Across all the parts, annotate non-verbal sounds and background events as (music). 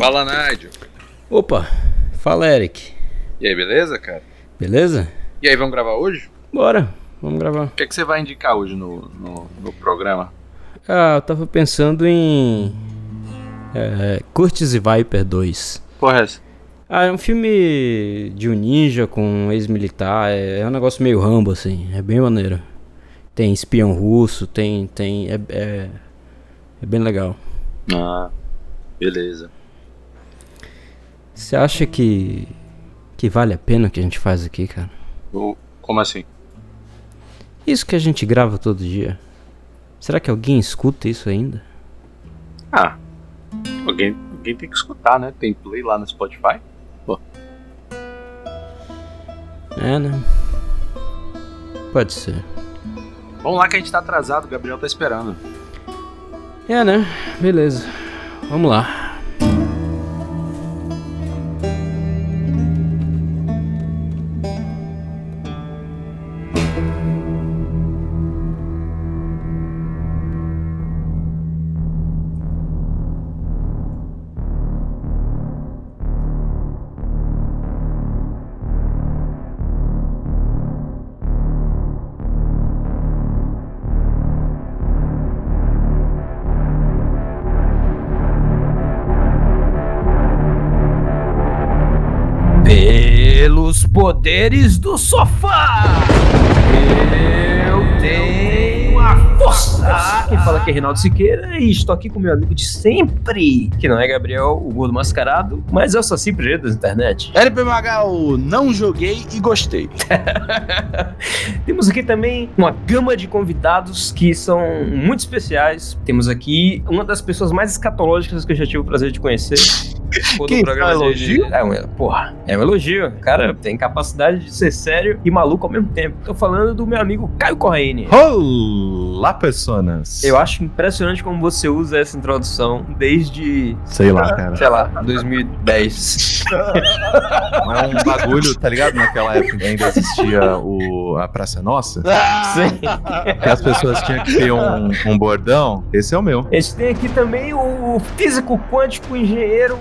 Fala, Nigel. Opa, fala Eric. E aí, beleza, cara? Beleza? E aí, vamos gravar hoje? Bora, vamos gravar. O que, é que você vai indicar hoje no, no, no programa? Ah, eu tava pensando em. É, Curtis e Viper 2. Porra, é essa? Ah, é um filme de um ninja com um ex-militar. É, é um negócio meio rambo, assim. É bem maneiro. Tem espião russo, tem. tem é, é, é bem legal. Ah, beleza. Você acha que. que vale a pena o que a gente faz aqui, cara? Como assim? Isso que a gente grava todo dia. Será que alguém escuta isso ainda? Ah, alguém, alguém tem que escutar, né? Tem play lá no Spotify. É, né? Pode ser. Vamos lá que a gente tá atrasado, o Gabriel tá esperando. É, né? Beleza. Vamos lá. Poderes do sofá, a força. Quem fala aqui é Reinaldo Siqueira e estou aqui com meu amigo de sempre, que não é Gabriel, o gordo mascarado, mas eu sou sempre jeito das internet. LP Magal, não joguei e gostei. (laughs) Temos aqui também uma gama de convidados que são muito especiais. Temos aqui uma das pessoas mais escatológicas que eu já tive o prazer de conhecer. Quem, programa é um de- elogio? É um, porra, é um elogio. O cara tem capacidade de ser sério e maluco ao mesmo tempo. Tô falando do meu amigo Caio Corraine. Olá, personas! Eu acho impressionante como você usa essa introdução desde, Sei lá, cara. sei lá, 2010. É um bagulho, tá ligado? Naquela época que ainda existia o, a Praça Nossa, (laughs) Sim. que as pessoas tinham que ter um, um bordão. Esse é o meu. A gente tem aqui também o físico quântico engenheiro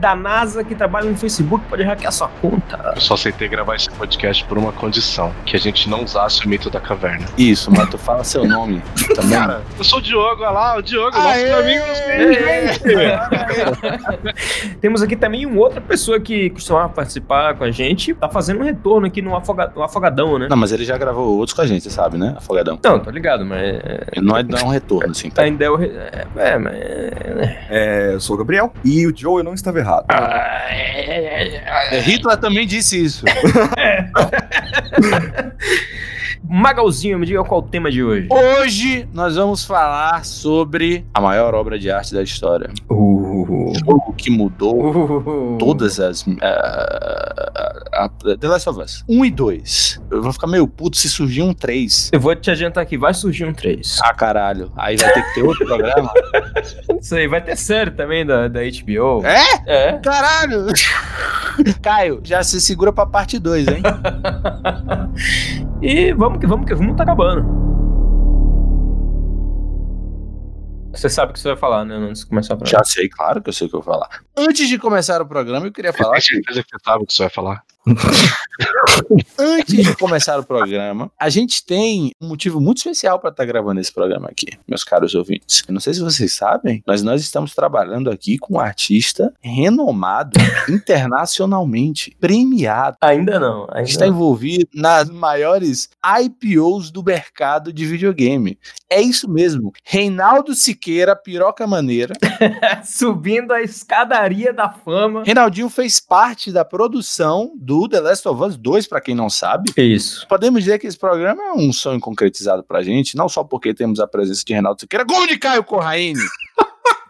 da NASA que trabalha no Facebook, pode hackear sua conta. Eu só aceitei gravar esse podcast por uma condição: que a gente não usasse o mito da caverna. Isso, mas tu fala seu nome (laughs) também. Cara, eu sou o Diogo, olha lá, o Diogo, Aê! nosso amigo (laughs) Temos aqui também uma outra pessoa que costumava participar com a gente, tá fazendo um retorno aqui no, afoga- no Afogadão, né? Não, mas ele já gravou outros com a gente, você sabe, né? Afogadão. Não, tô ligado, mas. é, não é dar um retorno, assim. Tá? Ainda é o. re- É, mas. é, eu sou o Gabriel e o Joe não estava errado. É, Hitler também disse isso. (laughs) Magalzinho, me diga qual o tema de hoje. Hoje nós vamos falar sobre a maior obra de arte da história. Uh, O jogo que mudou uh, todas as. a- a- The Last of Us 1 e 2. Eu vou ficar meio puto se surgir um 3. Eu vou te adiantar aqui, vai surgir um 3. Ah, caralho. Aí vai ter que ter outro programa. (laughs) Isso aí, vai ter série também da, da HBO. É? É. Caralho! Caio, já se segura pra parte 2, hein? (laughs) E vamos que vamos que vamos tá acabando. Você sabe o que você vai falar, né? Antes de começar a falar. Já sei, claro que eu sei o que eu vou falar. Antes de começar o programa, eu queria falar que certeza que você sabe o que você vai falar? Antes de começar o programa, a gente tem um motivo muito especial para estar gravando esse programa aqui, meus caros ouvintes. Eu não sei se vocês sabem, mas nós estamos trabalhando aqui com um artista renomado (laughs) internacionalmente, premiado. Ainda não. Ainda está não. envolvido nas maiores IPOs do mercado de videogame. É isso mesmo. Reinaldo Siqueira, piroca maneira. (laughs) Subindo a escadaria da fama. Reinaldinho fez parte da produção do The Last of Us 2, pra quem não sabe. Isso. Podemos dizer que esse programa é um sonho concretizado pra gente, não só porque temos a presença de Reinaldo Siqueira, como de Caio Corraine.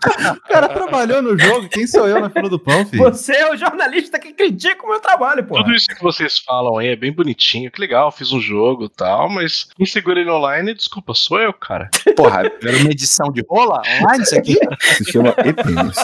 O cara trabalhou no jogo, quem sou eu na fila do pão, filho? Você é o jornalista que critica o meu trabalho, pô. Tudo isso que vocês falam aí é bem bonitinho, que legal, fiz um jogo e tal, mas quem segura ele online, desculpa, sou eu, cara. Porra, era uma edição de rola online isso aqui? Se chama Epinos.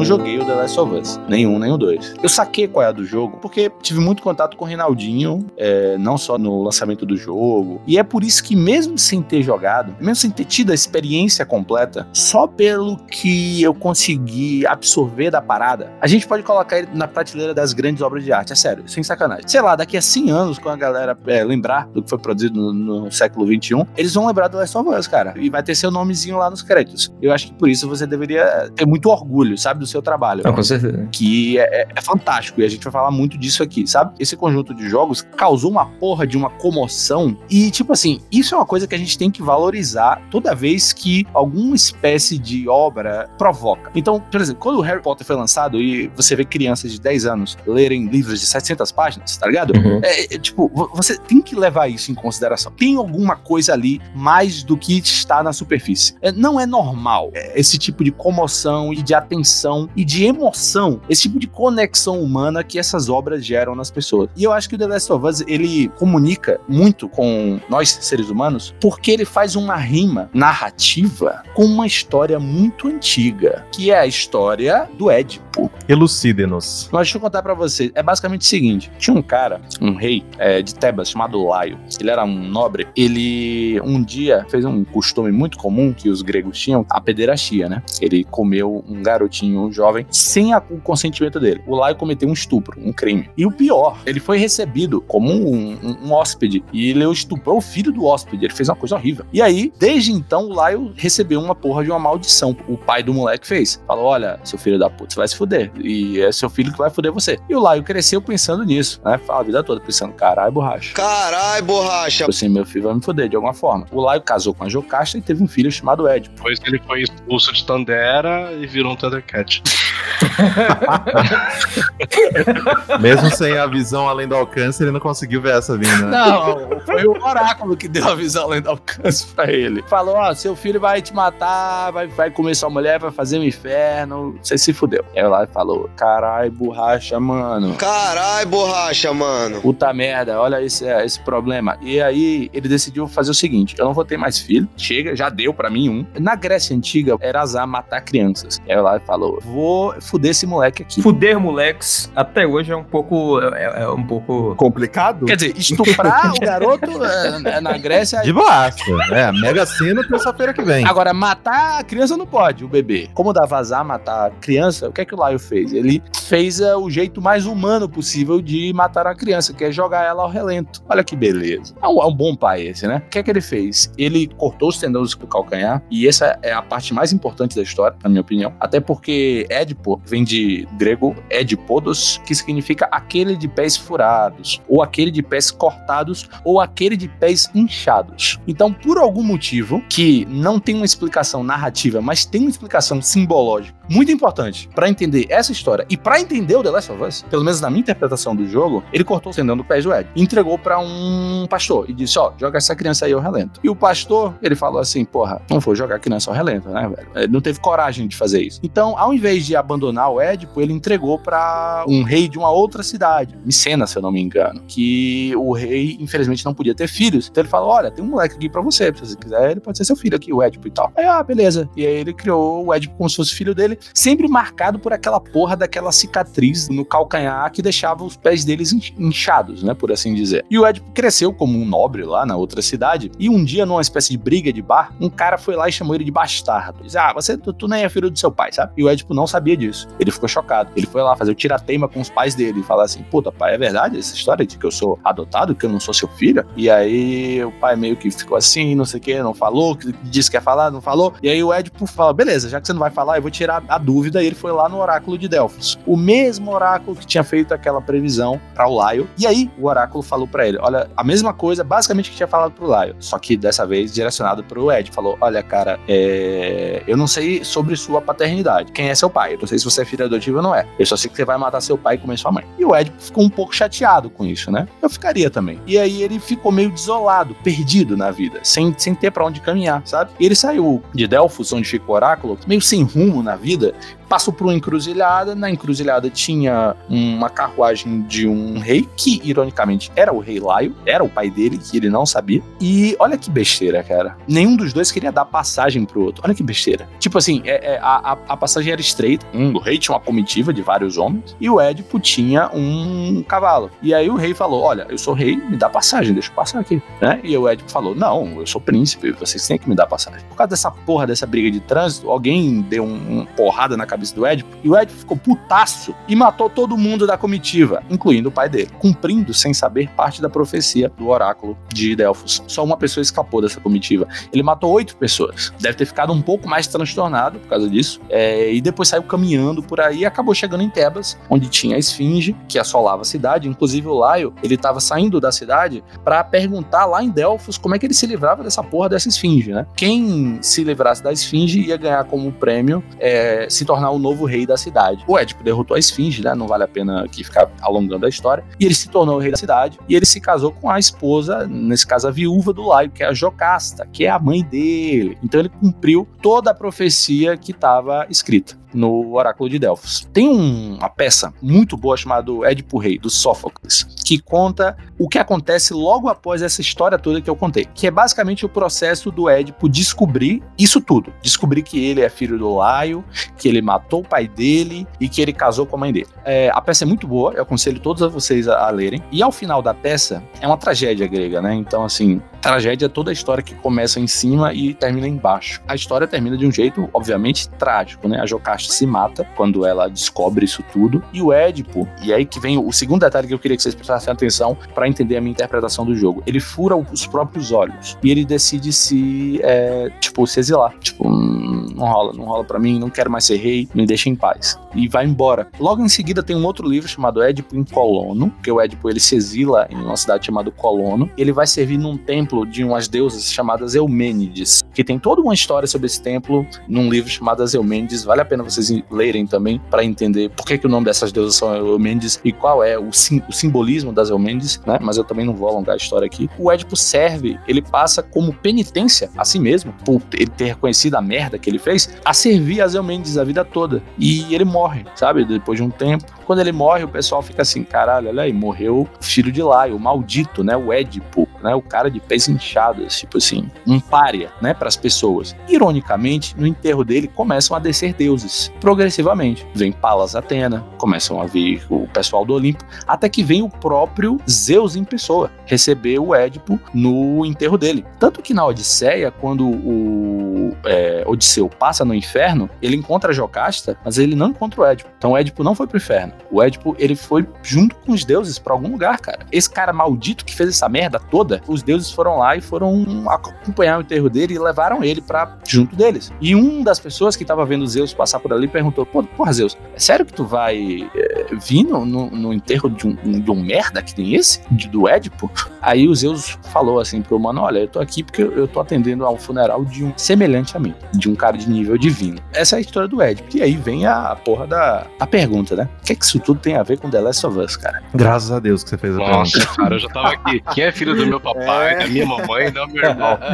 não joguei The Last of Us. Nenhum, nem o dois. Eu saquei qual é a do jogo, porque tive muito contato com o Reinaldinho, é, não só no lançamento do jogo. E é por isso que, mesmo sem ter jogado, mesmo sem ter tido a experiência completa, só pelo que eu consegui absorver da parada, a gente pode colocar ele na prateleira das grandes obras de arte. É sério, sem sacanagem. Sei lá, daqui a 100 anos, quando a galera é, lembrar do que foi produzido no, no século XXI, eles vão lembrar do Last of Us, cara. E vai ter seu nomezinho lá nos créditos. Eu acho que por isso você deveria ter muito orgulho, sabe, do seu trabalho. Não, com certeza. Que é, é- é fantástico e a gente vai falar muito disso aqui, sabe? Esse conjunto de jogos causou uma porra de uma comoção e, tipo assim, isso é uma coisa que a gente tem que valorizar toda vez que alguma espécie de obra provoca. Então, por exemplo, quando o Harry Potter foi lançado e você vê crianças de 10 anos lerem livros de 700 páginas, tá ligado? Uhum. É, é, tipo, vo- você tem que levar isso em consideração. Tem alguma coisa ali mais do que está na superfície. É, não é normal é, esse tipo de comoção e de atenção e de emoção, esse tipo de conexão humana que essas obras geram nas pessoas. E eu acho que o The Last of Us, ele comunica muito com nós, seres humanos, porque ele faz uma rima narrativa com uma história muito antiga, que é a história do Édipo. Elucide-nos. Mas deixa eu contar pra vocês. É basicamente o seguinte: tinha um cara, um rei é, de Tebas, chamado Laio. Ele era um nobre. Ele um dia fez um costume muito comum que os gregos tinham, a pederastia, né? Ele comeu um garotinho, um jovem, sem a- o consentimento dele. O Laio cometeu um estupro, um crime. E o pior, ele foi recebido como um, um- um hóspede. E ele estuprou o filho do hóspede. Ele fez uma coisa horrível. E aí, desde então, o Laio recebeu uma porra de uma maldição. O pai do moleque fez. Falou: olha, seu filho da puta, você vai se fuder. E é seu filho que vai fuder você. E o Laio cresceu pensando nisso, né? Fala a vida toda pensando, caralho, borracha. Carai, borracha. Tipo assim, meu filho vai me fuder de alguma forma. O Laio casou com a Jocasta e teve um filho chamado Ed. Depois que ele foi expulso de Tandera e virou um Thundercat. (laughs) Mesmo sem a visão além do alcance, ele não conseguiu ver essa vinda. Não, foi o oráculo que deu a visão além do alcance pra ele. Falou: ó, seu filho vai te matar, vai, vai comer sua mulher, vai fazer um inferno. Você se fudeu. Aí Laio falou: caralho, borracha, mano. Carai, borracha, mano. Puta merda, olha esse, esse problema. E aí ele decidiu fazer o seguinte: eu não vou ter mais filho. Chega, já deu pra mim um. Na Grécia Antiga, era azar matar crianças. Aí lá falou: vou fuder esse moleque aqui. Fuder moleques até hoje é um pouco. É, é um pouco. Complicado? Quer dizer, estuprar o garoto é, é na Grécia. De boaça. É, Mega Sena terça-feira que vem. Agora, matar a criança não pode, o bebê. Como dá vazar matar a criança, o que é que o Laio fez? Ele fez é, o jeito mais humano possível de matar a criança, que é jogar ela ao relento. Olha que beleza. É um, é um bom pai esse, né? O que é que ele fez? Ele cortou os tendões do calcanhar, e essa é a parte mais importante da história, na minha opinião. Até porque Édipo vem de grego Edipodos, que significa aquele de pés furados, ou aquele de pés cortados, ou aquele de pés inchados. Então, por algum motivo que não tem uma explicação narrativa, mas tem uma explicação simbológica muito importante pra entender essa história e pra entender o The Last of Us, pelo menos na minha interpretação do jogo, ele cortou o tendão do pé do Ed entregou pra um pastor e disse: Ó, joga essa criança aí ao relento. E o pastor, ele falou assim: Porra, não vou jogar a criança ao relento, né, velho? Ele não teve coragem de fazer isso. Então, ao invés de abandonar o Édipo, ele entregou pra um rei de uma outra cidade, Micena, se eu não me engano, que o rei, infelizmente, não podia ter filhos. Então ele falou: Olha, tem um moleque aqui pra você, se você quiser, ele pode ser seu filho aqui, o Édipo e tal. Aí, ah, beleza. E aí ele criou o Édipo como se fosse filho dele, sempre marcado por aquela porra daquela cicatriz no calcanhar que deixava os pés deles in- inchados, né, por assim dizer. E o Édipo cresceu como um nobre lá na outra cidade, e um dia, numa espécie de briga de bar, um cara foi lá e chamou ele de bastardo. Diz, ah, você, tu, tu nem é filho do seu pai, sabe? E o Édipo não sabia disso. Ele ficou chocado. Ele foi lá fazer o tirateima com os pais dele e falar assim, puta, pai, é verdade essa história de que eu sou adotado, que eu não sou seu filho? E aí o pai meio que ficou assim, não sei o que, não falou, disse que ia falar, não falou. E aí o Édipo fala, beleza, já que você não vai falar, eu vou tirar a dúvida. E ele foi lá no oráculo de Delfos. O mesmo oráculo que tinha feito aquela previsão para o Laio. E aí o oráculo falou para ele, olha, a mesma coisa, basicamente que tinha falado pro Laio, só que dessa vez direcionado pro Ed. Falou, olha, cara, é... eu não sei sobre sua paternidade. Quem é seu pai? Não sei se você é filho adotivo ou não é. Eu só sei que você vai matar seu pai e comer sua mãe. E o Ed ficou um pouco chateado com isso, né? Eu ficaria também. E aí ele ficou meio desolado, perdido na vida, sem, sem ter para onde caminhar, sabe? E ele saiu de Delfos, onde fica o oráculo, meio sem rumo na vida passou por uma encruzilhada. Na encruzilhada tinha uma carruagem de um rei, que ironicamente era o rei Laio, era o pai dele, que ele não sabia. E olha que besteira, cara. Nenhum dos dois queria dar passagem pro outro. Olha que besteira. Tipo assim, é, é, a, a passagem era estreita. Um, o rei tinha uma comitiva de vários homens, e o Édipo tinha um cavalo. E aí o rei falou: Olha, eu sou rei, me dá passagem, deixa eu passar aqui. Né? E o Édipo falou: Não, eu sou príncipe, vocês têm que me dar passagem. Por causa dessa porra, dessa briga de trânsito, alguém deu um, uma porrada na cabeça do Édipo, e o Édipo ficou putaço e matou todo mundo da comitiva, incluindo o pai dele, cumprindo sem saber parte da profecia do oráculo de Delfos. Só uma pessoa escapou dessa comitiva. Ele matou oito pessoas. Deve ter ficado um pouco mais transtornado por causa disso. É, e depois saiu caminhando por aí e acabou chegando em Tebas, onde tinha a esfinge que assolava a cidade. Inclusive o Laio, ele estava saindo da cidade para perguntar lá em Delfos como é que ele se livrava dessa porra dessa esfinge, né? Quem se livrasse da esfinge ia ganhar como prêmio é, se tornar o novo rei da cidade. O Édipo derrotou a esfinge, né? Não vale a pena aqui ficar alongando a história. E ele se tornou o rei da cidade e ele se casou com a esposa, nesse caso a viúva do Laio, que é a Jocasta, que é a mãe dele. Então ele cumpriu toda a profecia que estava escrita no Oráculo de Delfos. Tem um, uma peça muito boa chamada Édipo Rei, do Sófocles, que conta o que acontece logo após essa história toda que eu contei, que é basicamente o processo do Édipo descobrir isso tudo, descobrir que ele é filho do Laio, que ele matou o pai dele e que ele casou com a mãe dele. É, a peça é muito boa, eu aconselho todos vocês a, a lerem, e ao final da peça é uma tragédia grega, né? Então, assim, tragédia é toda a história que começa em cima e termina embaixo. A história termina de um jeito, obviamente, trágico, né? A Jocasta se mata quando ela descobre isso tudo. E o Édipo, e aí que vem o segundo detalhe que eu queria que vocês prestassem atenção para entender a minha interpretação do jogo. Ele fura os próprios olhos e ele decide se, é, tipo, se exilar. Tipo, hum, não rola, não rola para mim, não quero mais ser rei, me deixa em paz. E vai embora. Logo em seguida tem um outro livro chamado Édipo em Colono, que o Édipo ele se exila em uma cidade chamada Colono. Ele vai servir num templo de umas deusas chamadas Eumênides, que tem toda uma história sobre esse templo num livro chamado As Eumênides. Vale a pena vocês lerem também para entender por que, que o nome dessas deusas são Eumênides e qual é o, sim, o simbolismo das Eumênides, né? Mas eu também não vou alongar a história aqui. O Édipo serve, ele passa como penitência a si mesmo, por ele ter reconhecido a merda que ele fez, a servir as Eumênides a vida toda. E ele morre, sabe? Depois de um tempo. Quando ele morre, o pessoal fica assim, caralho, olha aí, morreu o filho de Laio, o maldito, né? O Édipo, né? O cara de pés inchados, tipo assim, um pária, né? Para as pessoas. Ironicamente, no enterro dele começam a descer deuses, progressivamente. Vem Palas Atena, começam a vir o pessoal do Olimpo, até que vem o próprio Zeus em pessoa receber o Édipo no enterro dele. Tanto que na Odisseia, quando o é, Odisseu passa no inferno, ele encontra Jocasta, mas ele não encontra o Édipo. Então o Édipo não foi pro inferno. O Édipo, ele foi junto com os deuses para algum lugar, cara. Esse cara maldito que fez essa merda toda, os deuses foram lá e foram acompanhar o enterro dele e levaram ele para junto deles. E um das pessoas que tava vendo Zeus passar por ali perguntou: Pô, porra, Zeus, é sério que tu vai é, vir no, no, no, enterro de um, de um merda que tem esse? De, do Édipo? Aí o Zeus falou assim pro humano: Olha, eu tô aqui porque eu tô atendendo ao funeral de um semelhante a mim, de um cara de nível divino. Essa é a história do Édipo. E aí vem a porra da a pergunta, né? O que é que isso tudo tem a ver com The Last of Us, cara? Graças a Deus que você fez a Nossa, pergunta. cara, eu já tava aqui. Quem é filho do meu papai, da minha mamãe, não meu irmão. (laughs)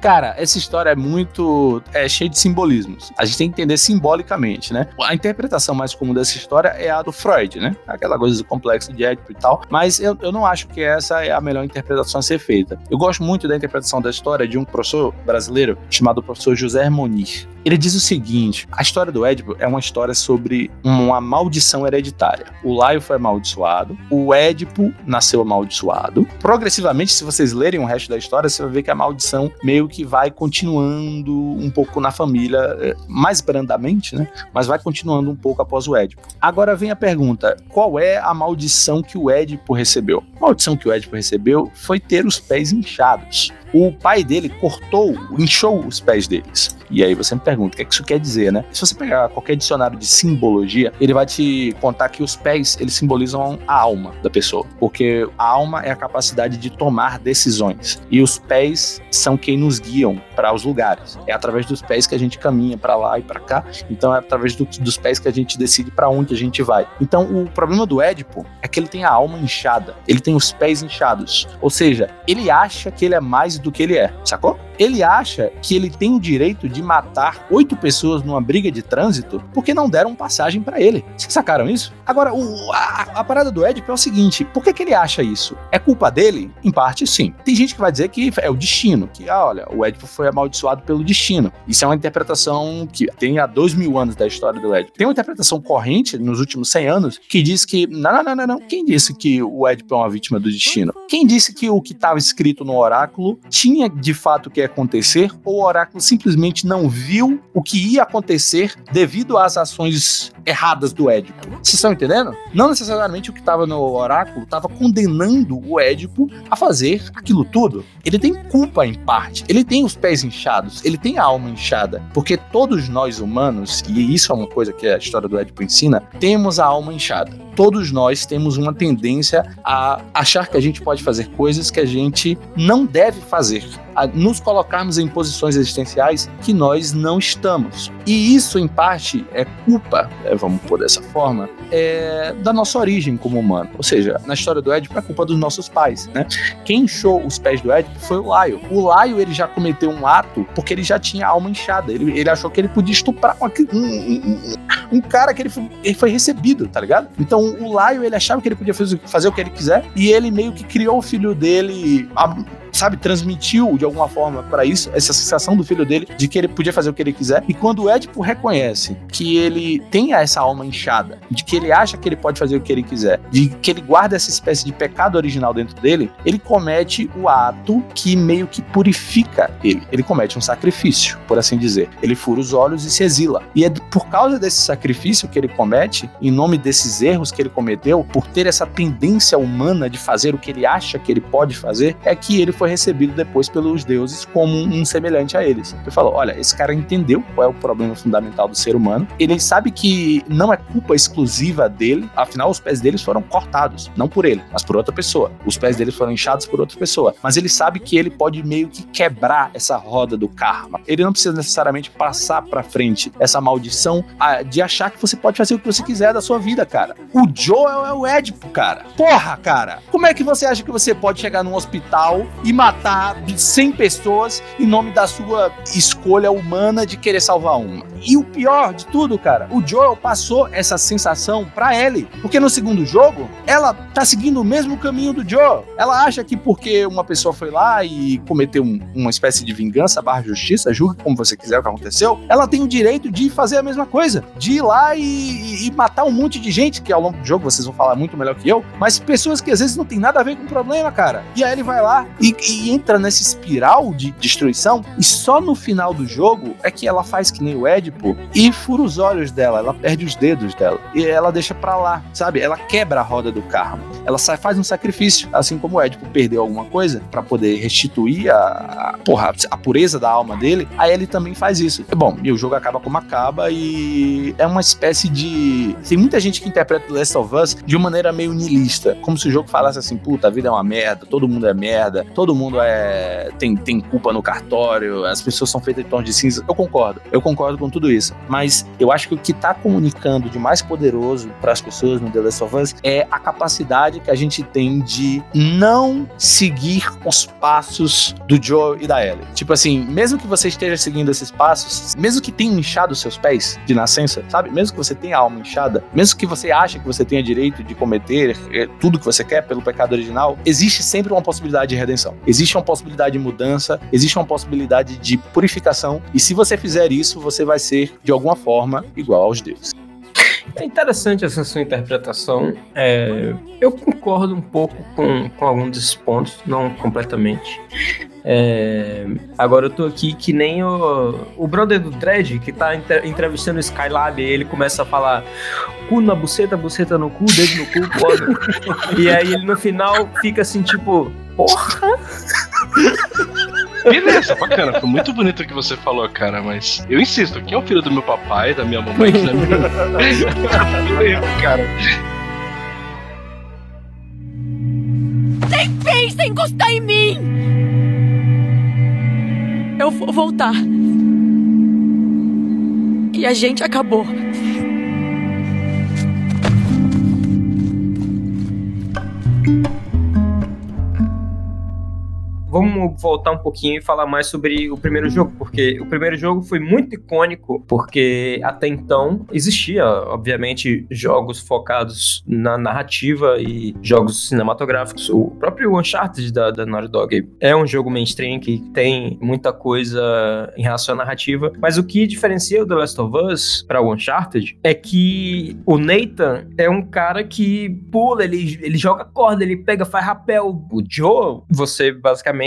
Cara, essa história é muito. é cheia de simbolismos. A gente tem que entender simbolicamente, né? A interpretação mais comum dessa história é a do Freud, né? Aquela coisa do complexo de Édipo e tal. Mas eu, eu não acho que essa é a melhor interpretação a ser feita. Eu gosto muito da interpretação da história de um professor brasileiro chamado professor José Hermonir. Ele diz o seguinte: a história do Édipo é uma história sobre uma maldição hereditária. O Laio foi amaldiçoado, o Édipo nasceu amaldiçoado. Progressivamente, se vocês lerem o resto da história, você vai ver que a maldição meio que vai continuando um pouco na família, eh, mais brandamente, né? Mas vai continuando um pouco após o Édipo. Agora vem a pergunta: qual é a maldição que o Édipo recebeu? A maldição que o Édipo recebeu foi ter os pés inchados. O pai dele cortou, inchou os pés deles. E aí você me pergunta, o que, é que isso quer dizer, né? Se você pegar qualquer dicionário de simbologia, ele vai te contar que os pés, eles simbolizam a alma da pessoa. Porque a alma é a capacidade de tomar decisões. E os pés são quem nos guiam para os lugares. É através dos pés que a gente caminha para lá e para cá. Então é através do, dos pés que a gente decide para onde a gente vai. Então o problema do Édipo é que ele tem a alma inchada. Ele tem os pés inchados. Ou seja, ele acha que ele é mais do que ele é, sacou? Ele acha que ele tem o direito de matar oito pessoas numa briga de trânsito porque não deram passagem pra ele. Vocês sacaram isso? Agora, o- a, a parada do Édipo é o seguinte: por que, que ele acha isso? É culpa dele? Em parte, sim. Tem gente que vai dizer que é o destino, que, ah, olha, o Édipo foi amaldiçoado pelo destino. Isso é uma interpretação que tem há dois mil anos da história do Édipo. Tem uma interpretação corrente nos últimos 100 anos que diz que, não, não, não, não, não. Quem disse que o Édipo é uma vítima do destino? Quem disse que o que estava escrito no oráculo tinha de fato que acontecer ou o oráculo simplesmente não viu o que ia acontecer devido às ações erradas do Édipo? Vocês estão entendendo? Não necessariamente o que estava no oráculo estava condenando o Édipo a fazer aquilo tudo. Ele tem culpa em parte. Ele tem os pés inchados, ele tem a alma inchada, porque todos nós humanos, e isso é uma coisa que a história do Édipo ensina, temos a alma inchada. Todos nós temos uma tendência a achar que a gente pode fazer coisas que a gente não deve fazer, a nos colocarmos em posições existenciais que nós não estamos. E isso, em parte, é culpa, é, vamos pôr dessa forma, é, da nossa origem como humano. Ou seja, na história do Édipo é culpa dos nossos pais, né? Quem inchou os pés do Édipo foi o Laio. O Laio, ele já cometeu um ato porque ele já tinha a alma inchada. Ele, ele achou que ele podia estuprar uma- um, um- um- um cara que ele foi, ele foi recebido, tá ligado? Então o Laio, ele achava que ele podia fazer, fazer o que ele quiser e ele meio que criou o filho dele, a- sabe, transmitiu de alguma forma pra isso, essa sensação do filho dele de que ele podia fazer o que ele quiser. E quando o Édipo reconhece que ele tem essa alma inchada, de que ele acha que ele pode fazer o que ele quiser, de que ele guarda essa espécie de pecado original dentro dele, ele comete o ato que meio que purifica ele. Ele comete um sacrifício, por assim dizer. Ele fura os olhos e se exila. E é por causa desse sacrifício que ele comete, em nome desses erros que ele cometeu, por ter essa tendência humana de fazer o que ele acha que ele pode fazer, é que ele foi recebido depois pelos deuses como um semelhante a eles. Ele falou: olha, esse cara entendeu qual é o problema fundamental do ser humano, ele sabe que não é culpa exclusiva dele, afinal, os pés deles foram cortados, não por ele, mas por outra pessoa. Os pés deles foram inchados por outra pessoa. Mas ele sabe que ele pode meio que quebrar essa roda do karma. Ele não precisa necessariamente passar pra frente essa maldição de achar que você pode fazer o que você quiser da sua vida, cara. O Joel é o Édipo, cara. Porra, cara. Como é que você acha que você pode chegar num hospital e matar 100 pessoas em nome da sua escolha humana de querer salvar uma? E o pior de tudo, cara, o Joel passou essa sensação pra Ellie. Porque no segundo jogo, ela tá seguindo o mesmo caminho do Joel. Ela acha que porque uma pessoa foi lá e cometeu um- uma espécie de vingança barra justiça, julgue como você quiser o que aconteceu, ela tem o direito de fazer a mesma coisa. De ir lá e, e matar um monte de gente, que ao longo do jogo vocês vão falar muito melhor que eu, mas pessoas que às vezes não tem nada a ver com o problema, cara. E aí ele vai lá e, e entra nessa espiral de destruição, e só no final do jogo é que ela faz que nem o Édipo e fura os olhos dela, ela perde os dedos dela. E ela deixa pra lá, sabe? Ela quebra a roda do karma. Ela sai, faz um sacrifício, assim como o Édipo perdeu alguma coisa pra poder restituir a, a, porra, a pureza da alma dele, aí ele também faz isso. Bom, e o jogo acaba como acaba e é uma espécie de. Tem muita gente que interpreta The Last of Us de uma maneira meio niilista, como se o jogo falasse assim: puta, a vida é uma merda, todo mundo é merda, todo mundo é tem, tem culpa no cartório, as pessoas são feitas de tons de cinza. Eu concordo, eu concordo com tudo isso, mas eu acho que o que tá comunicando de mais poderoso para as pessoas no The Last of Us é a capacidade que a gente tem de não seguir os passos do Joe e da Ellie. Tipo assim, mesmo que você esteja seguindo esses passos, mesmo que tenha inchado seus pés de nascença, sabe? Mesmo que você tenha a alma inchada, mesmo que você ache que você tenha direito de cometer eh, tudo que você quer pelo pecado original, existe sempre uma possibilidade de redenção. Existe uma possibilidade de mudança, existe uma possibilidade de purificação, e se você fizer isso, você vai ser de alguma forma igual aos deuses. É interessante essa sua interpretação. É, eu concordo um pouco com, com alguns desses pontos, não completamente. É, agora eu tô aqui que nem o, o brother do Dredd, que tá entre- entrevistando o Skylab, e ele começa a falar cu na buceta, buceta no cu, dedo no cu, foda. (laughs) e aí ele no final fica assim, tipo, porra! Beleza, bacana. Foi muito bonito o que você falou, cara, mas eu insisto, quem é o filho do meu papai, da minha mamãe, da minha... (laughs) Cara. Pensa em encostar em mim! Eu vou voltar. E a gente acabou. Vamos vamos voltar um pouquinho e falar mais sobre o primeiro jogo, porque o primeiro jogo foi muito icônico, porque até então existia, obviamente, jogos focados na narrativa e jogos cinematográficos. O próprio Uncharted da, da Naughty Dog é um jogo mainstream que tem muita coisa em relação à narrativa, mas o que diferencia o The Last of Us para o Uncharted é que o Nathan é um cara que pula, ele, ele joga corda, ele pega, faz rapel. O Joe, você basicamente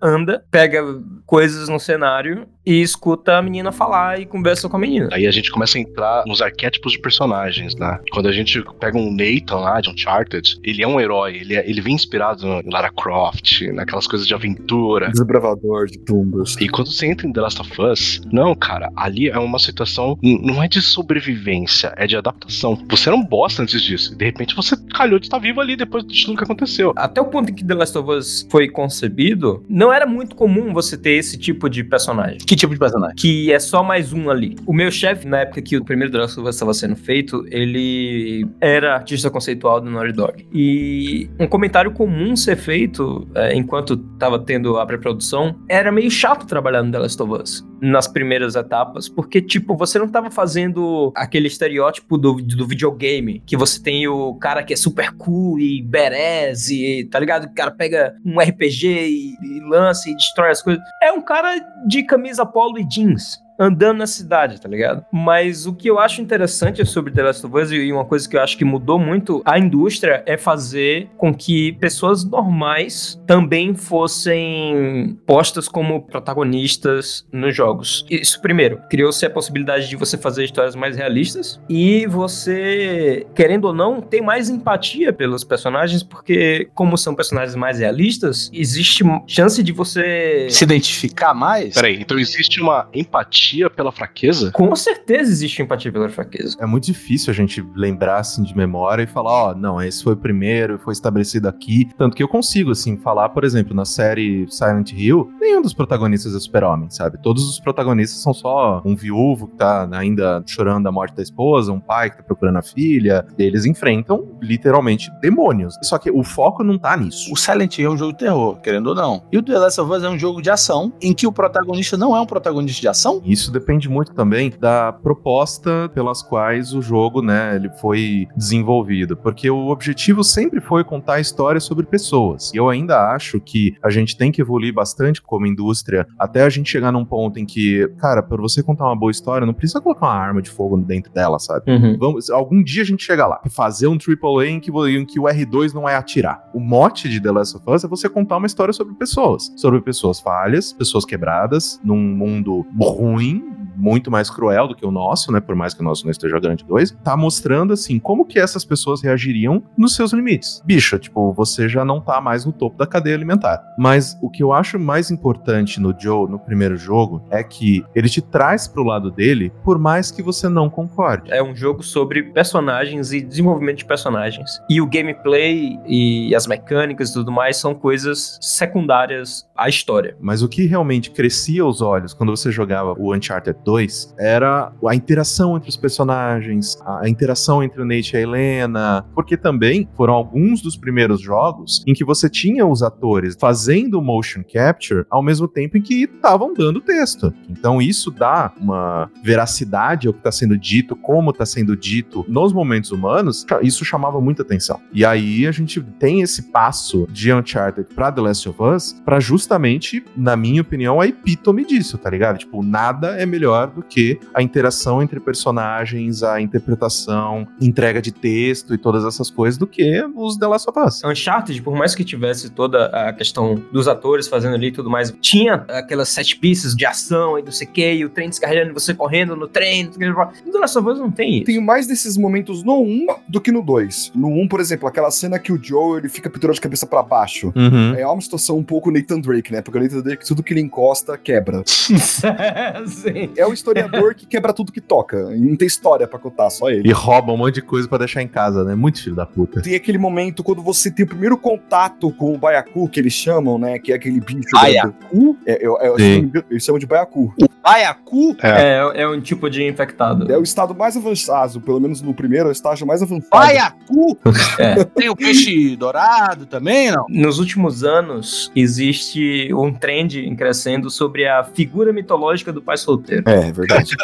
anda, pega coisas no cenário e escuta a menina falar e conversa com a menina. Aí a gente começa a entrar nos arquétipos de personagens, né? Quando a gente pega um Nathan lá de Uncharted, ele é um herói, ele, é, ele vem inspirado em Lara Croft, naquelas coisas de aventura. Desbravador de tumbas. E quando você entra em The Last of Us, não, cara, ali é uma situação, não é de sobrevivência, é de adaptação. Você era um bosta antes disso, e de repente você calhou de estar vivo ali depois de tudo que aconteceu. Até o ponto em que The Last of Us foi concebido, não era muito comum você ter esse tipo de personagem. Que tipo de personagem? que é só mais um ali. O meu chefe, na época que o primeiro of Us estava sendo feito, ele era artista conceitual do Naughty Dog. E um comentário comum ser feito é, enquanto estava tendo a pré-produção era meio chato trabalhar no The Last of Us nas primeiras etapas, porque, tipo, você não tava fazendo aquele estereótipo do, do videogame, que você tem o cara que é super cool e badass e, tá ligado? O cara pega um RPG e, e lança e destrói as coisas. É um cara de camisa polo e jeans. Andando na cidade, tá ligado? Mas o que eu acho interessante sobre The Last of Us e uma coisa que eu acho que mudou muito a indústria é fazer com que pessoas normais também fossem postas como protagonistas nos jogos. Isso primeiro, criou-se a possibilidade de você fazer histórias mais realistas e você, querendo ou não, tem mais empatia pelos personagens porque como são personagens mais realistas, existe chance de você Se identificar mais? Peraí, então existe uma empatia pela fraqueza? Com certeza existe empatia pela fraqueza. É muito difícil a gente lembrar assim de memória e falar, ó, não, esse foi o primeiro, foi estabelecido aqui. Tanto que eu consigo, assim, falar, por exemplo, na série Silent Hill, nenhum dos protagonistas é super-homem, sabe? Todos os protagonistas são só um viúvo que tá ainda chorando a morte da esposa, um pai que tá procurando a filha. E eles enfrentam, literalmente, demônios. Só que o foco não tá nisso. O Silent Hill é um jogo de terror, querendo ou não. E o The Last of Us é um jogo de ação, em que o protagonista não é um protagonista de ação. Isso depende muito também da proposta pelas quais o jogo, né, ele foi desenvolvido, porque o objetivo sempre foi contar a história sobre pessoas. E eu ainda acho que a gente tem que evoluir bastante como indústria até a gente chegar num ponto em que, cara, para você contar uma boa história, não precisa colocar uma arma de fogo dentro dela, sabe? Uhum. Vamos, algum dia a gente chega lá. Fazer um AAA em que, em que o R2 não é atirar. O mote de The Last of Us é você contar uma história sobre pessoas. Sobre pessoas falhas, pessoas quebradas, num mundo ruim, ruim muito mais cruel do que o nosso, né? Por mais que o nosso não esteja grande dois, tá mostrando assim como que essas pessoas reagiriam nos seus limites. Bicho, tipo, você já não tá mais no topo da cadeia alimentar. Mas o que eu acho mais importante no Joe, no primeiro jogo, é que ele te traz pro lado dele, por mais que você não concorde. É um jogo sobre personagens e desenvolvimento de personagens. E o gameplay e as mecânicas e tudo mais são coisas secundárias à história. Mas o que realmente crescia os olhos quando você jogava o Uncharted 2 era a interação entre os personagens, a interação entre o Nate e a Helena, porque também foram alguns dos primeiros jogos em que você tinha os atores fazendo motion capture ao mesmo tempo em que estavam dando texto. Então isso dá uma veracidade ao que está sendo dito, como está sendo dito nos momentos humanos, isso chamava muita atenção. E aí a gente tem esse passo de Uncharted para The Last of Us para justamente, na minha opinião, a epítome disso, tá ligado? Tipo, nada é melhor do que a interação entre personagens, a interpretação, entrega de texto e todas essas coisas do que os The Last of Us. Uncharted, por mais que tivesse toda a questão dos atores fazendo ali e tudo mais, tinha aquelas sete pistas de ação e não sei o que, e o trem descarregando e você correndo no trem. No The Last of Us não tem isso. Tem mais desses momentos no 1 do que no 2. No 1, por exemplo, aquela cena que o Joe ele fica pendurado de cabeça pra baixo. Uhum. É uma situação um pouco Nathan Drake, né? Porque o Nathan Drake, tudo que ele encosta, quebra. Sim. (laughs) É é o historiador que quebra tudo que toca. E não tem história pra contar, só ele. E rouba um monte de coisa pra deixar em casa, né? Muito filho da puta. Tem aquele momento quando você tem o primeiro contato com o Baiacu, que eles chamam, né? Que é aquele bicho. Baiacu? É, eu, eu, Sim. eles chamam de Baiacu. Baiacu? É, é um tipo de infectado. É o estado mais avançado, pelo menos no primeiro, é o estágio mais avançado. Baiacu? (laughs) É. Tem o peixe dourado também, não? Nos últimos anos, existe um trend em crescendo sobre a figura mitológica do pai solteiro. É, é verdade.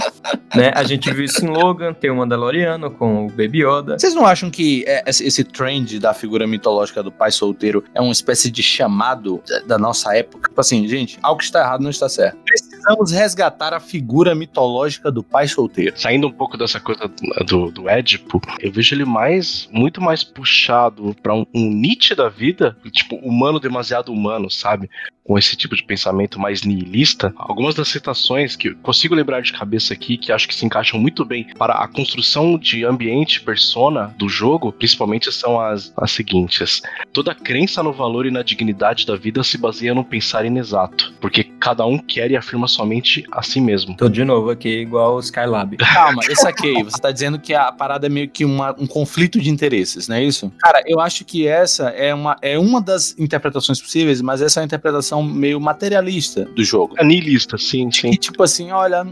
(laughs) né? A gente viu isso em Logan, tem o Mandaloriano com o Baby Yoda. Vocês não acham que é, esse trend da figura mitológica do pai solteiro é uma espécie de chamado da- nossa época? Tipo assim, gente, algo que está errado não está certo. Precisamos resgatar a figura mitológica do pai solteiro. Saindo um pouco dessa coisa do, do Édipo, eu vejo ele mais, muito mais puxado pra um, um Nietzsche da vida, tipo, humano demasiado humano, sabe? Com esse tipo de pensamento mais nihilista. Algumas das citações que eu consigo lembrar de cabeça aqui, que acho que se encaixam muito bem para a construção de ambiente persona do jogo, principalmente são as, as seguintes. Toda crença no valor e na dignidade da vida se baseia no pensar inexato, porque cada um quer e afirma somente a si mesmo. Tô de novo aqui, igual o Skylab. Calma, eu saquei. (laughs) Você tá dizendo que a parada é meio que uma- um conflito de interesses, não é isso? Cara, eu acho que essa é uma, é uma das interpretações possíveis, mas essa é uma interpretação meio materialista do jogo. Nihilista, sim, sim. E tipo assim, olha,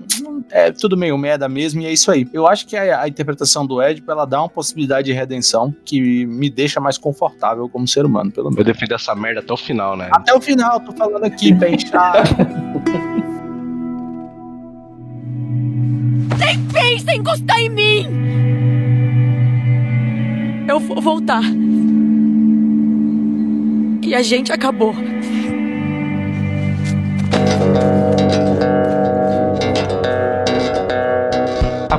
é tudo meio merda mesmo, e é isso aí. Eu acho que a, a interpretação do Edipo, ela dá uma possibilidade de redenção que me deixa mais confortável como ser humano, pelo Eu menos. defendo essa merda até o final, né? Até o final, tô falando aqui, bem chato. (laughs) Pensa em encostar em mim! Eu vou voltar. E a gente acabou.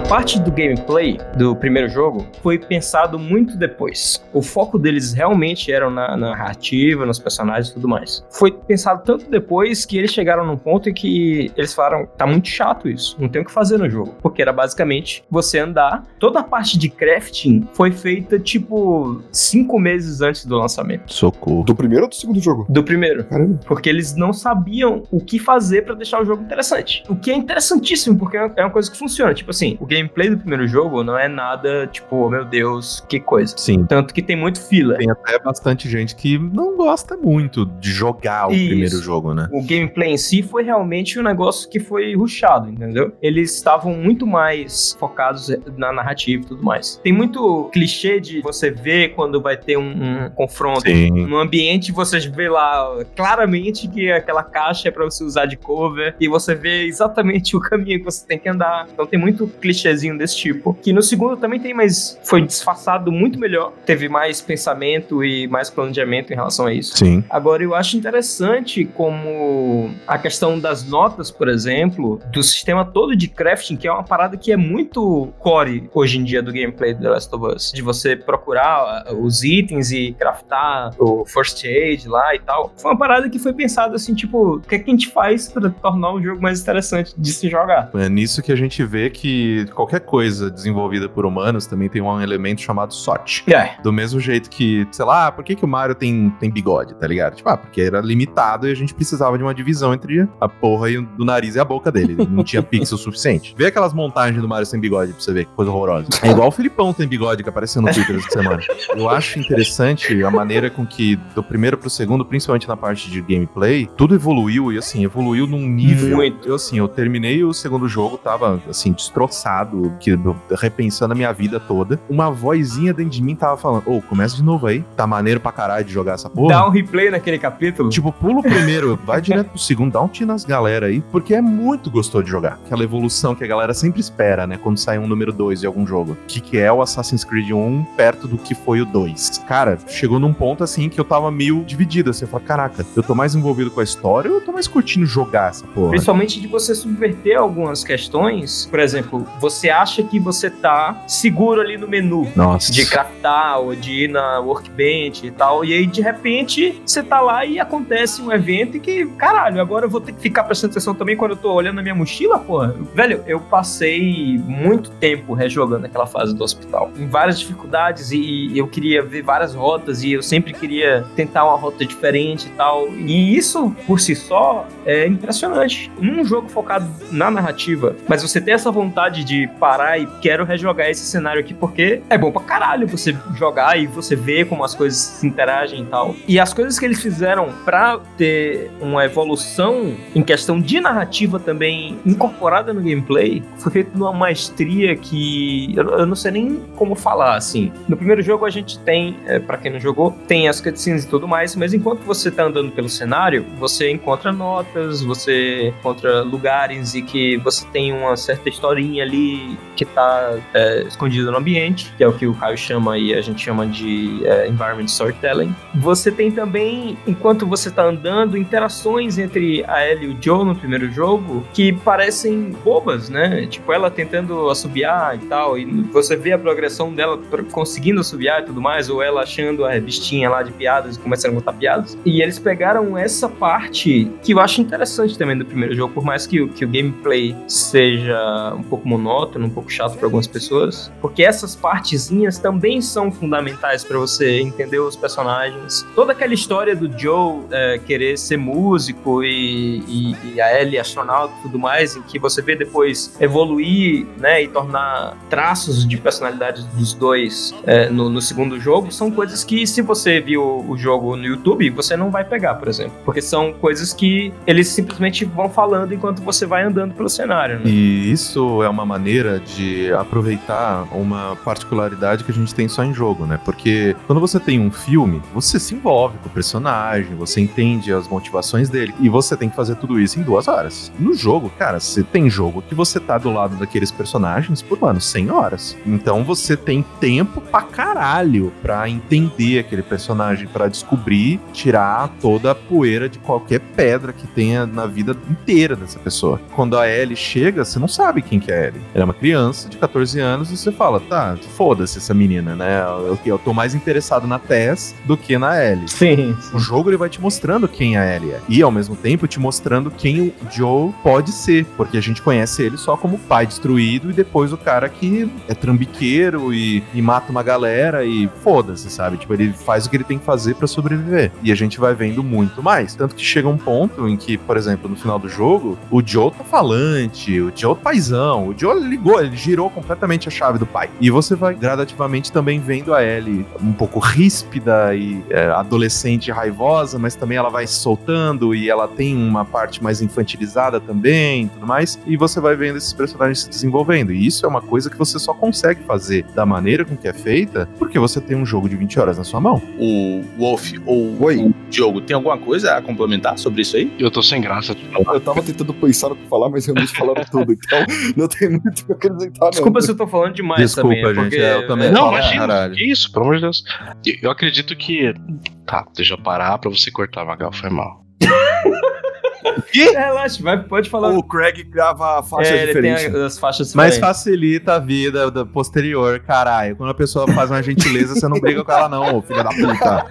Parte do gameplay do primeiro jogo foi pensado muito depois. O foco deles realmente era na, na narrativa, nos personagens e tudo mais. Foi pensado tanto depois que eles chegaram num ponto em que eles falaram: tá muito chato isso, não tem o que fazer no jogo. Porque era basicamente você andar. Toda a parte de crafting foi feita tipo cinco meses antes do lançamento. Socorro. Do primeiro ou do segundo jogo? Do primeiro. Caramba. Porque eles não sabiam o que fazer pra deixar o jogo interessante. O que é interessantíssimo, porque é uma coisa que funciona. Tipo assim, o gameplay do primeiro jogo não é nada, tipo, oh, meu Deus, que coisa. Sim. Tanto que tem muito filler. Tem até bastante gente que não gosta muito de jogar o Isso. primeiro jogo, né? O gameplay em si foi realmente um negócio que foi rushado, entendeu? Eles estavam muito mais focados na narrativa e tudo mais. Tem muito clichê de você ver quando vai ter um, um confronto. Sim. No ambiente, você vê lá claramente que aquela caixa é pra você usar de cover e você vê exatamente (laughs) o caminho que você tem que andar. Então tem muito clichêzinho desse tipo. Que no segundo também tem, mas foi disfarçado muito melhor. Teve mais pensamento e mais planejamento em relação a isso. Sim. Agora, eu acho interessante como a questão das notas, por exemplo, do sistema todo de crafting, que é uma parada que é muito core hoje em dia do gameplay do The Last of Us. De você procurar uh, os itens e craftar o first aid lá e tal. Foi uma parada que foi pensada assim, tipo, o que, é que a gente faz para tornar o jogo mais interessante de se jogar? É nisso que a gente vê que qualquer coisa desenvolvida por humanos também tem um elemento chamado sorte. É. Do mesmo jeito que, sei lá, por que, que o Mario tem, tem bigode, tá ligado? Tipo, ah, porque era limitado e a gente precisava de uma divisão entre a porra e o- do nariz e a boca dele. Não tinha (laughs) pixel suficiente. Vê aquelas montagens do Mario sem bigode pra você ver que coisa horrorosa. É igual o Filipão tem bigode que apareceu no Twitter essa semana. Eu acho interessante a maneira com que do primeiro pro segundo, principalmente na parte de gameplay, tudo evoluiu e assim, evoluiu num nível. Muito. Eu assim, eu terminei o segundo jogo, tava assim, destroçado, que, repensando a minha vida toda. Uma vozinha dentro de mim tava falando: Ô, começa de novo aí. Tá maneiro pra caralho de jogar essa porra. Dá um replay naquele capítulo. Tipo, pula o primeiro, vai direto pro segundo, dá um tiro nas galera aí, porque é muito gostoso de jogar. Aquela evolução que a galera sempre espera, né? Quando sai um número 2 de algum jogo. O que, que é o Assassin's Creed 1 perto do que foi o 2. Cara, chegou num ponto assim que eu tava meio dividido. Assim, eu falei, caraca, eu tô mais envolvido com a história ou eu tô mais curtindo jogar essa porra? Principalmente de você subverter algumas questões. Por exemplo, você você acha que você tá seguro ali no menu. Nossa. De craftar ou de ir na workbench e tal. E aí, de repente, você tá lá e acontece um evento e que, caralho, agora eu vou ter que ficar prestando atenção também quando eu tô olhando na minha mochila, porra. Velho, eu passei muito tempo rejogando aquela fase do hospital. Em várias dificuldades e eu queria ver várias rotas e eu sempre queria tentar uma rota diferente e tal. E isso, por si só, é impressionante. Num jogo focado na narrativa, mas você tem essa vontade de parar e quero rejogar esse cenário aqui porque é bom pra caralho você jogar e você ver como as coisas se interagem e tal. E as coisas que eles fizeram pra ter uma evolução em questão de narrativa também incorporada no gameplay foi feito numa maestria que eu, eu não sei nem como falar assim. No primeiro jogo a gente tem, é, para quem não jogou, tem as cutscenes e tudo mais, mas enquanto você tá andando pelo cenário, você encontra notas, você encontra lugares e que você tem uma certa historinha ali que tá é, escondida no ambiente, que é o que o Caio chama e a gente chama de é, environment storytelling. Você tem também, enquanto você tá andando, interações entre a Ellie e o Joe no primeiro jogo que parecem bobas, né? Tipo, ela tentando assobiar e tal, e você vê a progressão dela conseguindo assobiar e tudo mais, ou ela achando a revistinha lá de piadas e começando a contar piadas. E eles pegaram essa parte que eu acho interessante também do primeiro jogo, por mais que, que o gameplay seja um pouco monótono, um pouco chato para algumas pessoas, porque essas partezinhas também são fundamentais para você entender os personagens. Toda aquela história do Joe é, querer ser músico e, e, e a Ellie astronauta e tudo mais, em que você vê depois evoluir, né, e tornar traços de personalidade dos dois é, no, no segundo jogo, são coisas que se você viu o jogo no YouTube, você não vai pegar, por exemplo, porque são coisas que eles simplesmente vão falando enquanto você vai andando pelo cenário, né? E isso é uma maneira de aproveitar uma particularidade que a gente tem só em jogo, né? Porque quando você tem um filme, você se envolve com o personagem, você entende as motivações dele, e você tem que fazer tudo isso em duas horas. No jogo, cara, você tem jogo que você tá do lado daqueles personagens por, mano, 100 horas. Então você tem tempo pra caralho pra entender aquele personagem, pra descobrir, tirar toda a poeira de qualquer pedra que tenha na vida inteira dessa pessoa. Quando a Ellie chega, você não sabe quem que é a Ellie. Ela é uma criança de 14 anos e você fala, tá, foda-se essa menina, né? Eu, eu tô mais interessado na Tess do que na Ellie. Sim. O jogo ele vai te mostrando quem a Ellie é. E ao mesmo tempo te mostrando quem o Joe pode ser. Porque a gente conhece ele só como pai destruído e depois o cara que é trambiqueiro e, e mata uma galera e foda-se, sabe? Tipo, ele faz o que ele tem que fazer pra sobreviver. E a gente vai vendo muito mais. Tanto que chega um ponto em que, por exemplo, no final do jogo, o Joe tá falante, o Joe paizão, o Joe ligou, ele girou completamente a chave do pai. E você vai gradativamente também vendo a Ellie um pouco ríspida e é, adolescente raivosa, mas também ela vai se soltando e ela tem uma parte mais infantilizada também e tudo mais. E você vai vendo esses personagens se desenvolvendo. E isso é uma coisa que você só consegue fazer da maneira com que é feita porque você tem um jogo de 20 horas na sua mão. O Wolf ou Oi. o Diogo, tem alguma coisa a complementar sobre isso aí? Eu tô sem graça. Eu tava tentando pensar no que falar, mas realmente falaram tudo. Então, (laughs) não tem muito (laughs) o que acrescentar, não. Desculpa se eu tô falando demais Desculpa, também. é gente, porque- é, eu também. Não, fala, imagina. caralho. Que isso, pelo amor de Deus. Eu- Eu acredito que. Tá, deixa eu parar pra você cortar, Magal, foi mal. Relaxa, vai, pode falar. O Craig grava faixas é, ele tem diferentes. as faixas Mas facilita a vida da posterior, caralho. Quando a pessoa faz uma gentileza, você não briga com ela, não, ô filha da puta.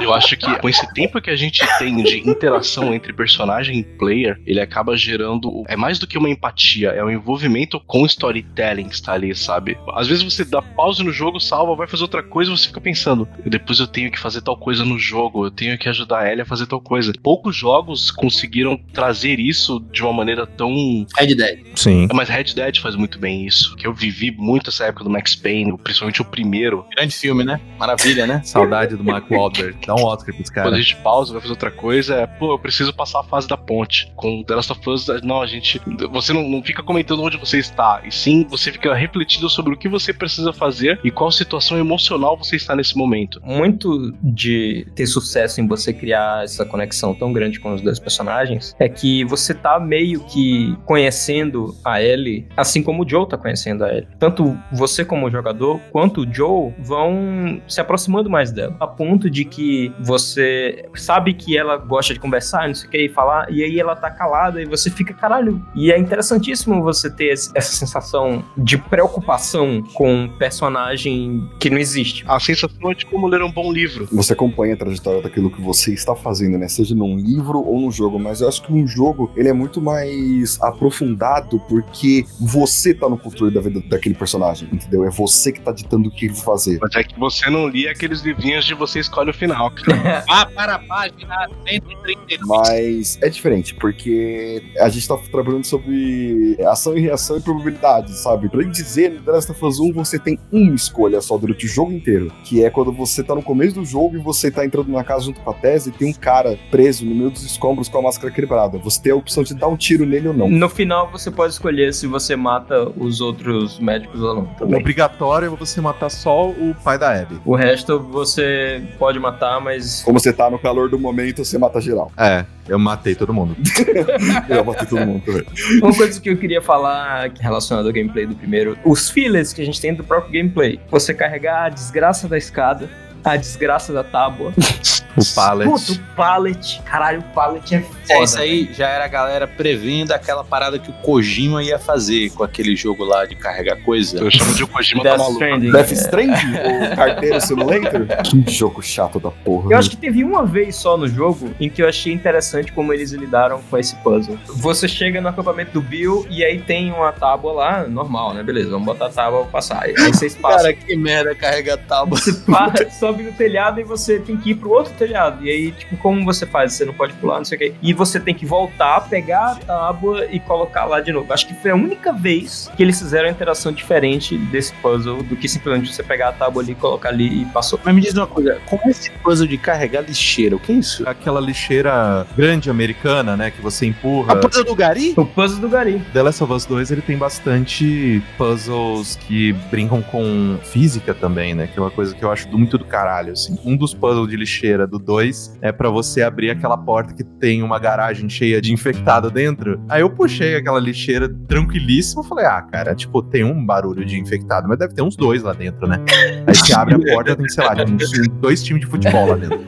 Eu acho que com esse tempo que a gente tem de interação entre personagem e player, ele acaba gerando. É mais do que uma empatia, é um envolvimento com storytelling que está ali, sabe? Às vezes você dá pause no jogo, salva, vai fazer outra coisa e você fica pensando, depois eu tenho que fazer tal coisa no jogo, eu tenho que ajudar a Ellie a fazer tal coisa. Poucos jogos conseguiram trazer isso de uma maneira tão Red Dead. Sim. Mas Red Dead faz muito bem isso. Que eu vivi muito essa época do Max Payne, principalmente o primeiro. Grande filme, né? Maravilha, né? (laughs) Saudade do Mark Wahlberg. Dá um Oscar pros Quando a gente pausa, vai fazer outra coisa, é, pô, eu preciso passar a fase da ponte. Com The Last of Us, não, a gente. Você não, não fica comentando onde você está, e sim você fica refletindo sobre o que você precisa fazer e qual situação emocional você está nesse momento. muito de ter sucesso em você criar essa conexão tão grande com os dois personagens é que você tá meio que conhecendo a Ellie, assim como o Joe tá conhecendo a Ellie. Tanto você como jogador, quanto o Joe vão se aproximando mais dela, a ponto de que você sabe que ela gosta de conversar, não sei o que, e falar, e aí ela tá calada e você fica, caralho. E é interessantíssimo você ter essa sensação de preocupação com um personagem que não existe. A sensação é de como ler um bom livro. Você acompanha a trajetória daquilo que você está fazendo, né? Seja num livro ou num jogo. Mas eu acho que um jogo, ele é muito mais aprofundado porque você tá no controle da vida daquele personagem, entendeu? É você que tá ditando o que ele vai fazer. Mas é que você não lia aqueles livrinhos de você escolhe o final. cara. (laughs) Ah, para a página 132. Mas é diferente, porque a gente tá trabalhando sobre ação e reação e probabilidades, sabe? Pra ele dizer, no The Last of Us 1, você tem uma escolha só durante o jogo inteiro, que é quando você tá no começo do jogo e você tá entrando na casa junto com a Tese e tem um cara preso no meio dos escombros com a máscara quebrada. Você tem a opção de dar um tiro nele ou não. No final, você pode escolher se você mata os outros médicos ou não. Também. obrigatório é você matar só o pai da Abby. O resto você pode matar, mas Como você tá no calor do momento, você mata geral. É, eu matei todo mundo. (laughs) Eu matei todo mundo também. Uma coisa que eu queria falar relacionada ao gameplay do primeiro, os fillers que a gente tem do próprio gameplay. Você carregar a desgraça da escada, a desgraça da tábua. (laughs) O pallet. Puta, o pallet. Caralho, o pallet é É, foda. isso aí já era a galera prevendo aquela parada que o Kojima ia fazer com aquele jogo lá de carregar coisa. Eu chamo de Kojima tá Death maluco. Stranding. Death Stranding? o Carteiro Simulator? (laughs) Que jogo chato da porra. Eu acho que teve uma vez só no jogo em que eu achei interessante como eles lidaram com esse puzzle. Você chega no acampamento do Bill e aí tem uma tábua lá, normal, né? Beleza, vamos botar a tábua pra passar. Aí vocês passam. Cara, que merda carregar tábua. Pa- sobe no telhado e você tem que ir pro outro telhado. E aí, tipo, como você faz? Você não pode pular, não sei o quê. E você tem que voltar, pegar a tábua e colocar lá de novo. Acho que foi a única vez que eles fizeram a interação diferente desse puzzle do que simplesmente você pegar a tábua ali, colocar ali e passou. Mas me diz uma coisa, como é esse puzzle de carregar lixeira? O que é isso? Aquela lixeira grande americana, né? Que você empurra. A puzzle do Gari? O puzzle do Gari. The Last of Us 2 ele tem bastante puzzles que brincam com física também, né? Que é uma coisa que eu acho muito do caralho, assim. Um dos puzzles de lixeira do 2 é pra você abrir aquela porta que tem uma garagem cheia de infectado dentro. Aí eu puxei aquela lixeira tranquilíssimo, falei: "Ah, cara, tipo, tem um barulho de infectado, mas deve ter uns dois lá dentro, né?" Aí você abre a porta, tem, sei lá, tem dois times de futebol lá dentro.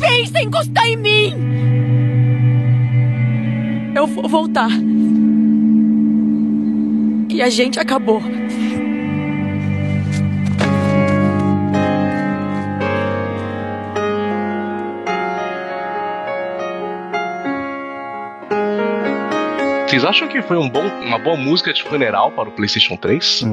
Pensa em encostar em mim! Eu vou voltar. E a gente acabou. Vocês acham que foi um bom, uma boa música de funeral para o PlayStation 3?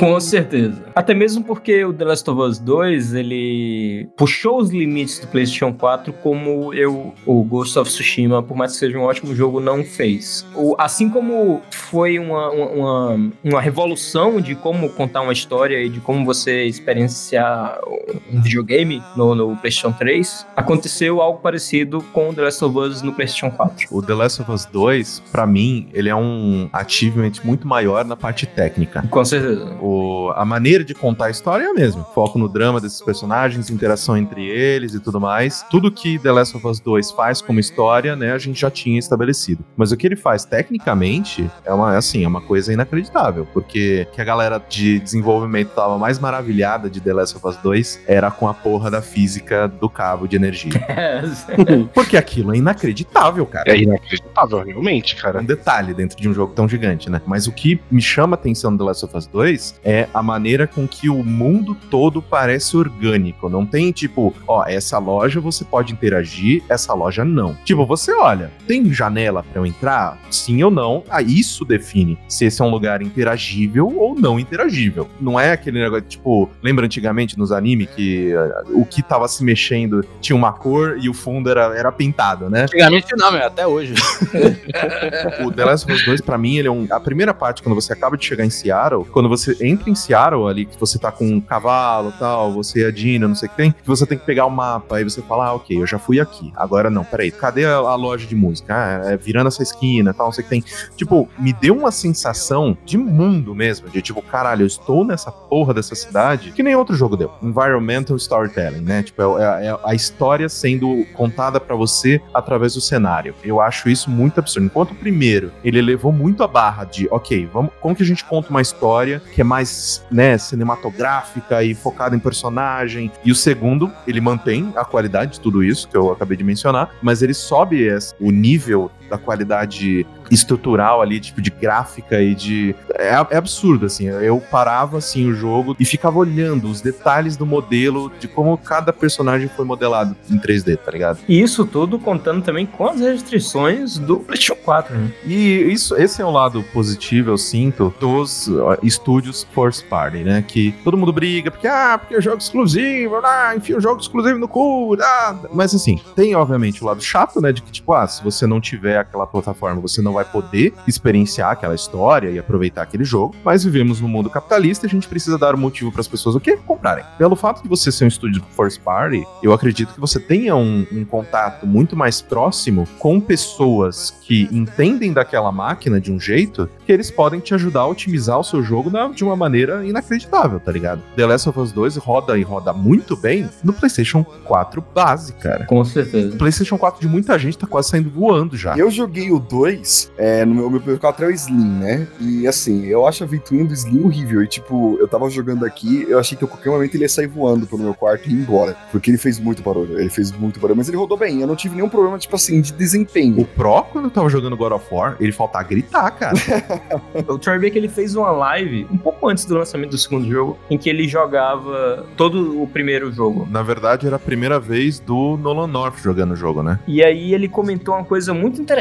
Com certeza. Até mesmo porque o The Last of Us 2, ele puxou os limites do PlayStation 4 como eu, o Ghost of Tsushima, por mais que seja um ótimo jogo, não fez. O, assim como foi uma, uma, uma, revolução de como contar uma história e de como você experienciar um videogame no, no PlayStation 3, aconteceu algo parecido com o The Last of Us no PlayStation 4. O The Last of Us 2, pra mim, ele é um achievement muito maior na parte técnica. Com certeza. O, a maneira de contar a história é a mesma. Foco no drama desses personagens, interação entre eles e tudo mais. Tudo que The Last of Us 2 faz como história, né, a gente já tinha estabelecido. Mas o que ele faz tecnicamente é uma, assim, é uma coisa inacreditável. Porque que a galera de desenvolvimento tava mais maravilhada de The Last of Us 2 era com a porra da física do cabo de energia. (laughs) (laughs) Porque aquilo é inacreditável, cara. É inacreditável, realmente, cara. um detalhe dentro de um jogo tão gigante, né? Mas o que me chama a atenção do The Last of Us 2 é a maneira com que o mundo todo parece orgânico. Não tem tipo, ó, essa loja você pode interagir, essa loja não. Tipo, você olha, tem janela pra eu entrar? Sim ou não? Ah, isso define se esse é um lugar interagível ou não interagível. Não é aquele negócio, tipo, lembra antigamente nos anime que eh, o que tava se mexendo tinha uma cor e o fundo era, era pintado, né? Antigamente não, meu, até hoje. (laughs) (laughs) O The Last of Us 2, pra mim, ele é um. A primeira parte, quando você acaba de chegar em Seattle, quando você entra em Seattle ali, que você tá com um cavalo e tal, você e a Dina, não sei o que tem, que você tem que pegar o mapa, aí você fala, ah, ok, eu já fui aqui. Agora não, peraí, cadê a, a loja de música? Ah, é virando essa esquina e tal, não sei o que tem. Tipo, me deu uma sensação de mundo mesmo, de tipo, caralho, eu estou nessa porra dessa cidade, que nem outro jogo deu. Environmental storytelling, né? Tipo, é, é a história sendo contada pra você através do cenário. Eu acho isso muito absurdo. Enquanto o primeiro, ele levou muito a barra de, ok, vamos, como que a gente conta uma história que é mais, né, cinematográfica e focada em personagem. E o segundo, ele mantém a qualidade de tudo isso que eu acabei de mencionar, mas ele sobe esse- o nível da qualidade estrutural ali, tipo, de gráfica e de. É, é absurdo, assim. Eu parava, assim, o jogo e ficava olhando os detalhes do modelo, de como cada personagem foi modelado em 3D, tá ligado? E isso tudo contando também com as restrições do PlayStation 4, né? E isso, esse é o lado positivo, eu sinto, dos estúdios First Party, né? Que todo mundo briga, porque, ah, porque é jogo exclusivo, ah, enfia o jogo exclusivo no cu, ah. Mas assim, tem obviamente o lado chato, né? De que, tipo, ah, se você não tiver aquela plataforma, você não vai poder experienciar aquela história e aproveitar aquele jogo. Mas vivemos num mundo capitalista e a gente precisa dar um motivo para as pessoas o quê? Comprarem. Pelo fato de você ser um estúdio First Party, eu acredito que você tenha um, um contato muito mais próximo com pessoas que entendem daquela máquina de um jeito que eles podem te ajudar a otimizar o seu jogo na- de uma maneira inacreditável, tá ligado? The Last of Us 2 roda e roda muito bem no PlayStation 4 base, cara. Com certeza. O PlayStation 4 de muita gente tá quase saindo voando já. Eu joguei o 2, é, no meu, meu PS4 é o Slim, né? E assim, eu acho a ventoinha do Slim horrível. E tipo, eu tava jogando aqui, eu achei que a qualquer momento ele ia sair voando pelo meu quarto e ir embora. Porque ele fez muito barulho, ele fez muito barulho. Mas ele rodou bem, eu não tive nenhum problema, tipo assim, de desempenho. O Pro, quando eu tava jogando God of War, ele faltava gritar, cara. (laughs) O Troy Baker ele fez uma live um pouco antes do lançamento do segundo jogo, em que ele jogava todo o primeiro jogo. Na verdade, era a primeira vez do Nolan North jogando o jogo, né? E aí ele comentou uma coisa muito interessante,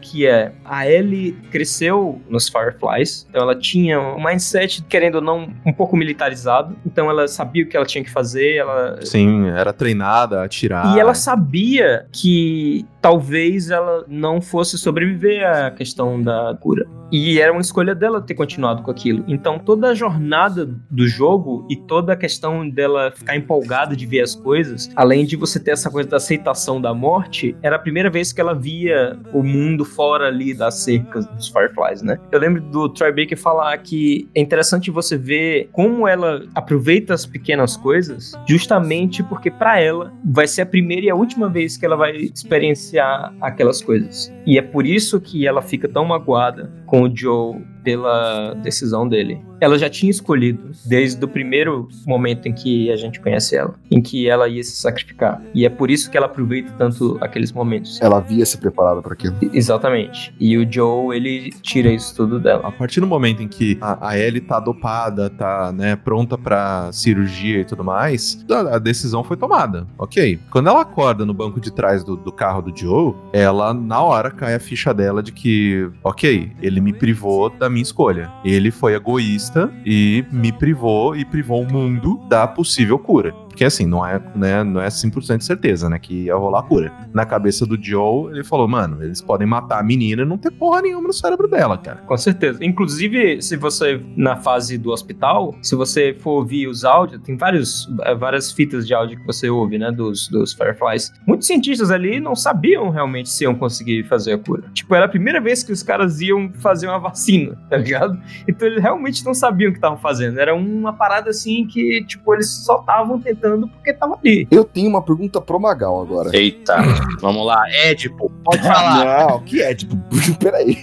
que é a Ellie cresceu nos Fireflies, então ela tinha um mindset, querendo ou não, um pouco militarizado, então ela sabia o que ela tinha que fazer, ela Sim, era treinada a atirar. E ela sabia que talvez ela não fosse sobreviver à questão da cura. E era uma escolha dela ter continuado com aquilo. Então toda a jornada do jogo e toda a questão dela ficar empolgada de ver as coisas, além de você ter essa coisa da aceitação da morte, era a primeira vez que ela via o mundo fora ali das cercas dos Fireflies, né? Eu lembro do Troy Baker falar que é interessante você ver como ela aproveita as pequenas coisas, justamente porque pra ela vai ser a primeira e a última vez que ela vai experienciar aquelas coisas. E é por isso que ela fica tão magoada com o Joe pela decisão dele. Ela já tinha escolhido desde o primeiro momento em que a gente conhece ela, em que ela ia se sacrificar. E é por isso que ela aproveita tanto aqueles momentos. Ela havia se preparado para aquilo. Exatamente. E o Joe, ele tira isso tudo dela. A partir do momento em que a, a Ellie tá dopada, tá, né, pronta pra cirurgia e tudo mais, a, a decisão foi tomada. Ok. Quando ela acorda no banco de trás do, do carro do Joe, ela, na hora, cai a ficha dela de que, ok, ele me privou da minha escolha. Ele foi egoísta e me privou e privou o mundo da possível cura. Porque assim, não é, né, não é 100% de certeza, né, que ia rolar a cura. Na cabeça do Joe, ele falou, mano, eles podem matar a menina e não ter porra nenhuma no cérebro dela, cara. Com certeza. Inclusive, se você, na fase do hospital, se você for ouvir os áudios, tem vários, eh, várias fitas de áudio que você ouve, né, dos, dos Fireflies. Muitos cientistas ali não sabiam realmente se iam conseguir fazer a cura. Tipo, era a primeira vez que os caras iam fazer uma vacina, (laughs) tá ligado? Então eles realmente não sabiam o que estavam fazendo. Era uma parada assim que, tipo, eles só estavam tentando porque tava ali. Eu tenho uma pergunta pro Magal agora. Eita, (laughs) vamos lá. Édipo, pode falar. Não, o que é? Tipo, (laughs) peraí.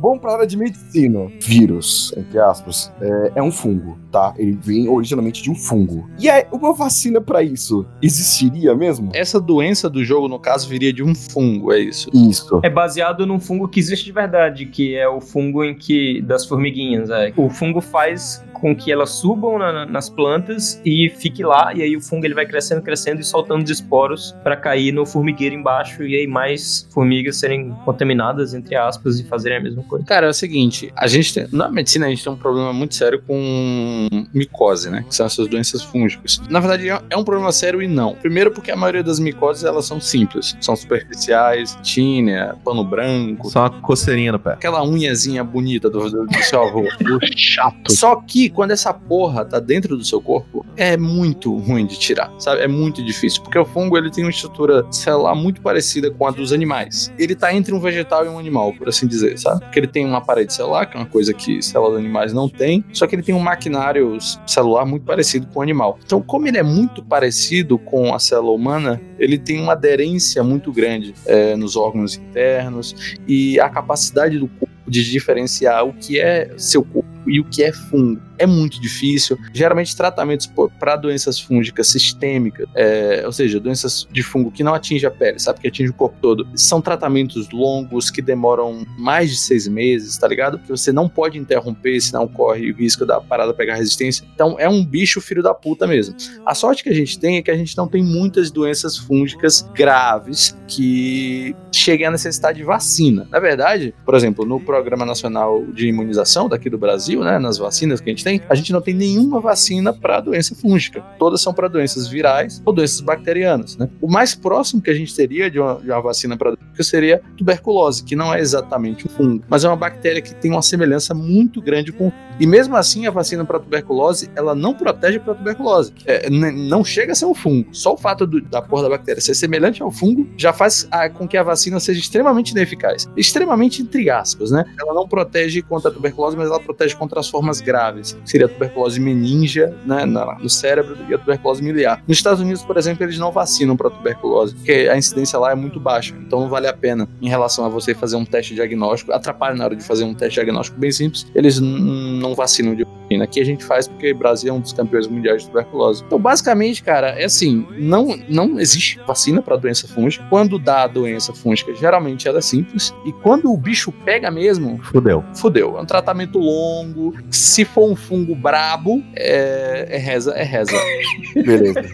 Vamos pra área de medicina. Vírus, entre aspas, é, é um fungo, tá? Ele vem originalmente de um fungo. E é uma vacina pra isso existiria mesmo? Essa doença do jogo, no caso, viria de um fungo, é isso. Isso. É baseado num fungo que existe de verdade, que é o fungo em que das formiguinhas. É. O fungo faz com que elas subam na- nas plantas e fique lá, e aí o fungo ele vai crescendo, crescendo e soltando os esporos para cair no formigueiro embaixo e aí mais formigas serem contaminadas entre aspas e fazerem a mesma coisa. Cara, é o seguinte, a gente tem, na medicina a gente tem um problema muito sério com micose, né? Que são essas doenças fúngicas. Na verdade, é- é um problema sério e não. Primeiro porque a maioria das micoses, elas são simples. São superficiais, tínia, pano branco, Só uma coceirinha no pé. aquela unhazinha bonita do, do, do seu avô. (laughs) Chato. Só que quando essa porra tá dentro do seu corpo, é muito ruim de tirar, sabe? É muito difícil, porque o fungo ele tem uma estrutura celular muito parecida com a dos animais. ele tá entre um vegetal e um animal, por assim dizer, sabe? Porque ele tem um aparelho celular, que é uma coisa que células animais não tem, só que ele tem um maquinário celular muito parecido com o animal. Então, como ele é muito parecido com a célula humana, ele tem uma aderência muito grande é, nos órgãos internos e a capacidade do corpo de diferenciar o que é seu corpo e o que é fungo é muito difícil. Geralmente, tratamentos para doenças fúngicas sistêmicas, é, ou seja, doenças de fungo que não atingem a pele, sabe, que atinge o corpo todo, são tratamentos longos que demoram mais de seis meses, tá ligado? Que você não pode interromper, senão corre o risco da parada pegar resistência. Então, é um bicho filho da puta mesmo. A sorte que a gente tem é que a gente não tem muitas doenças fúngicas graves que cheguem a necessidade de vacina. Na verdade, por exemplo, no Programa Nacional de Imunização daqui do Brasil, né, nas vacinas que a gente tem, a gente não tem nenhuma vacina para doença fúngica. Todas são para doenças virais ou doenças bacterianas. Né? O mais próximo que a gente teria de uma, de uma vacina para doença seria tuberculose, que não é exatamente um fungo, mas é uma bactéria que tem uma semelhança muito grande com e mesmo assim, a vacina para tuberculose, ela não protege para tuberculose. É, não chega a ser um fungo. Só o fato do, da porra da bactéria ser semelhante ao fungo já faz a, com que a vacina seja extremamente ineficaz. Extremamente entre aspas, né? Ela não protege contra a tuberculose, mas ela protege contra as formas graves. Seria a tuberculose meningia, né, no cérebro e a tuberculose miliar. Nos Estados Unidos, por exemplo, eles não vacinam para tuberculose, porque a incidência lá é muito baixa. Então não vale a pena em relação a você fazer um teste diagnóstico. Atrapalha na hora de fazer um teste diagnóstico bem simples. Eles não vacinam de vacina. Aqui a gente faz porque o Brasil é um dos campeões mundiais de tuberculose. Então, basicamente, cara, é assim: não, não existe vacina para doença fúngica. Quando dá a doença fúngica, geralmente ela é simples. E quando o bicho pega mesmo, fudeu. Fudeu. É um tratamento longo. Se for um fungo brabo, é, é reza, é reza. (laughs) Beleza.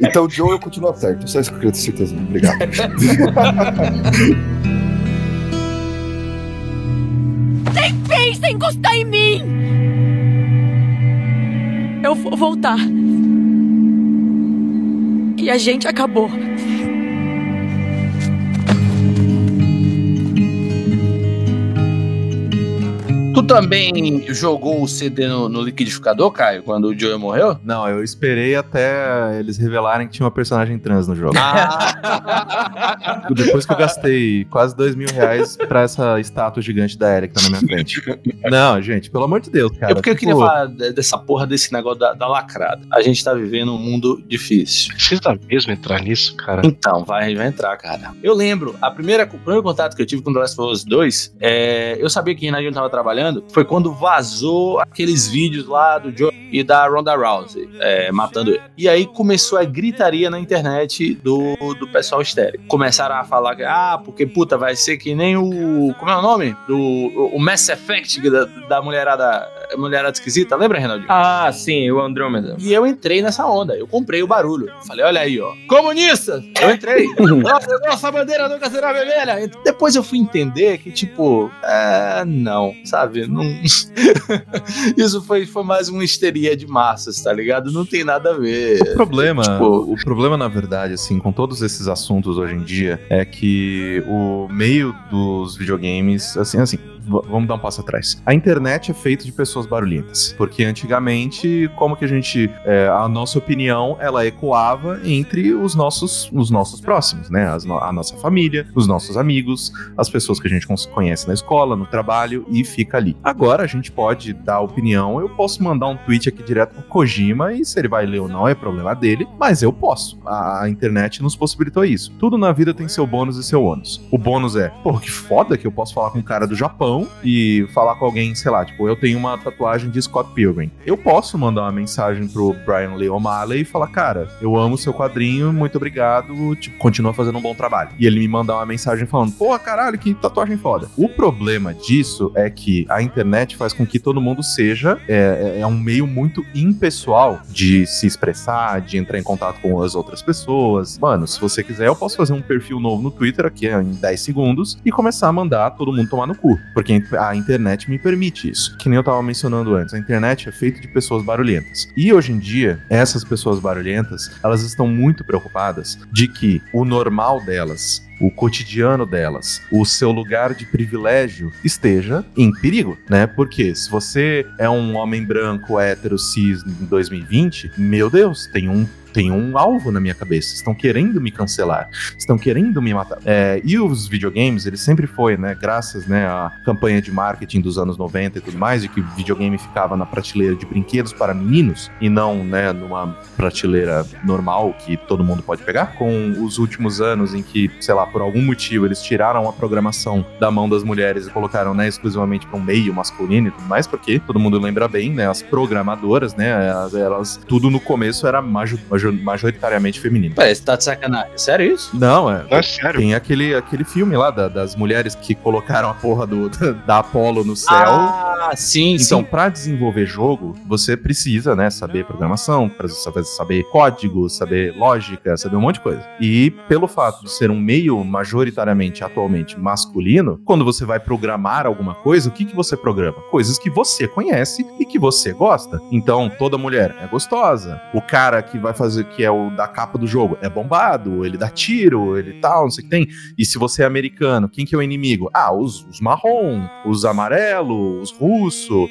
Então, Joe, eu continuo certo. Só isso que eu queria ter certeza. Obrigado. (laughs) Nem pensa em encostar em mim! Eu vou voltar. E a gente acabou. Tu também jogou o CD no, no, liquidificador, Caio, quando o Joey morreu? Não, eu esperei até eles revelarem que tinha uma personagem trans no jogo. Ah. (laughs) Depois que eu gastei quase dois mil reais pra essa estátua gigante da Eric que tá na minha frente. Não, gente, pelo amor de Deus, cara. É porque tipo... eu queria falar dessa porra desse negócio da, da, lacrada. A gente tá vivendo um mundo difícil. Precisa mesmo entrar nisso, cara? Então, vai, vai entrar, cara. Eu lembro, a primeira, o primeiro contato que eu tive com The Last of Us 2, é, eu sabia que o Renato tava trabalhando trabalhando foi quando vazou aqueles vídeos lá do Joe e da Ronda Rousey é, matando ele. E aí começou a gritaria na internet do, do pessoal estéreo. Começaram a falar que, ah, porque puta, vai ser que nem o. Como é o nome? Do, o Mass Effect da, da mulherada, mulherada esquisita. Lembra, Reinaldo? Ah, sim, o Andrômeda. E eu entrei nessa onda. Eu comprei o barulho. Falei, olha aí, ó. Comunista! Eu entrei. (laughs) nossa, nossa bandeira nunca será vermelha. Depois eu fui entender que, tipo, é, não, sabe? sabe? Não... (laughs) Isso foi, foi mais uma histeria de massas, tá ligado? Não tem nada a ver. O problema, tipo... o problema, na verdade, assim, com todos esses assuntos hoje em dia, é que o meio dos videogames, assim, assim, vamos dar um passo atrás. A internet é feita de pessoas barulhentas, porque antigamente, como que a gente, é, a nossa opinião, ela ecoava entre os nossos, os nossos próximos, né? As, a nossa família, os nossos amigos, as pessoas que a gente conhece na escola, no trabalho e fica ali. Agora a gente pode dar opinião, eu posso mandar um tweet aqui direto pro Kojima e se ele vai ler ou não é problema dele, mas eu posso. A, a internet nos possibilitou isso. Tudo na vida tem seu bônus e seu ônus. O bônus é, pô, que foda que eu posso falar com um cara do Japão E falar com alguém, sei lá, tipo, eu tenho uma tatuagem de Scott Pilgrim. Eu posso mandar uma mensagem pro Brian Lee O'Malley e falar, cara, eu amo seu quadrinho, muito obrigado, tipo, continua fazendo um bom trabalho. E ele me mandar uma mensagem falando, porra, caralho, que tatuagem foda. O problema disso é que a internet faz com que todo mundo seja, é, é, é um meio muito impessoal de se expressar, de entrar em contato com as outras pessoas. Mano, se você quiser, eu posso fazer um perfil novo no Twitter aqui em 10 segundos e começar a mandar todo mundo tomar no cu. Porque a internet me permite isso. Que nem eu tava mencionando antes, a internet é feita de pessoas barulhentas. E hoje em dia, essas pessoas barulhentas, elas estão muito preocupadas de que o normal delas o cotidiano delas, o seu lugar de privilégio esteja em perigo, né? Porque se você é um homem branco, hétero, cis em 2020, meu Deus, tem um tem um alvo na minha cabeça. Estão querendo me cancelar. Estão querendo me matar. É, e os videogames, ele sempre foi, né? Graças né, à campanha de marketing dos anos 90 e tudo mais, de que o videogame ficava na prateleira de brinquedos para meninos e não, né, numa prateleira normal que todo mundo pode pegar. Com os últimos anos em que, sei lá, por algum motivo eles tiraram a programação da mão das mulheres e colocaram, né, exclusivamente para um meio masculino e tudo mais, porque todo mundo lembra bem, né, as programadoras, né, elas, elas tudo no começo era major, majoritariamente feminino. Parece tá de sacanagem. Sério isso? Não, é. Não é sério. Tem aquele, aquele filme lá da- das mulheres que colocaram a porra do, (laughs) da Apollo no céu. Ah, sim, Então, sim. pra desenvolver jogo, você precisa, né, saber programação, saber, saber código, saber lógica, saber um monte de coisa. E pelo fato de ser um meio majoritariamente atualmente masculino, quando você vai programar alguma coisa, o que que você programa? Coisas que você conhece e que você gosta. Então, toda mulher é gostosa. O cara que vai fazer que é o da capa do jogo é bombado, ele dá tiro, ele tal, não sei o que tem. E se você é americano, quem que é o inimigo? Ah, os, os marrom, os amarelo, os russo.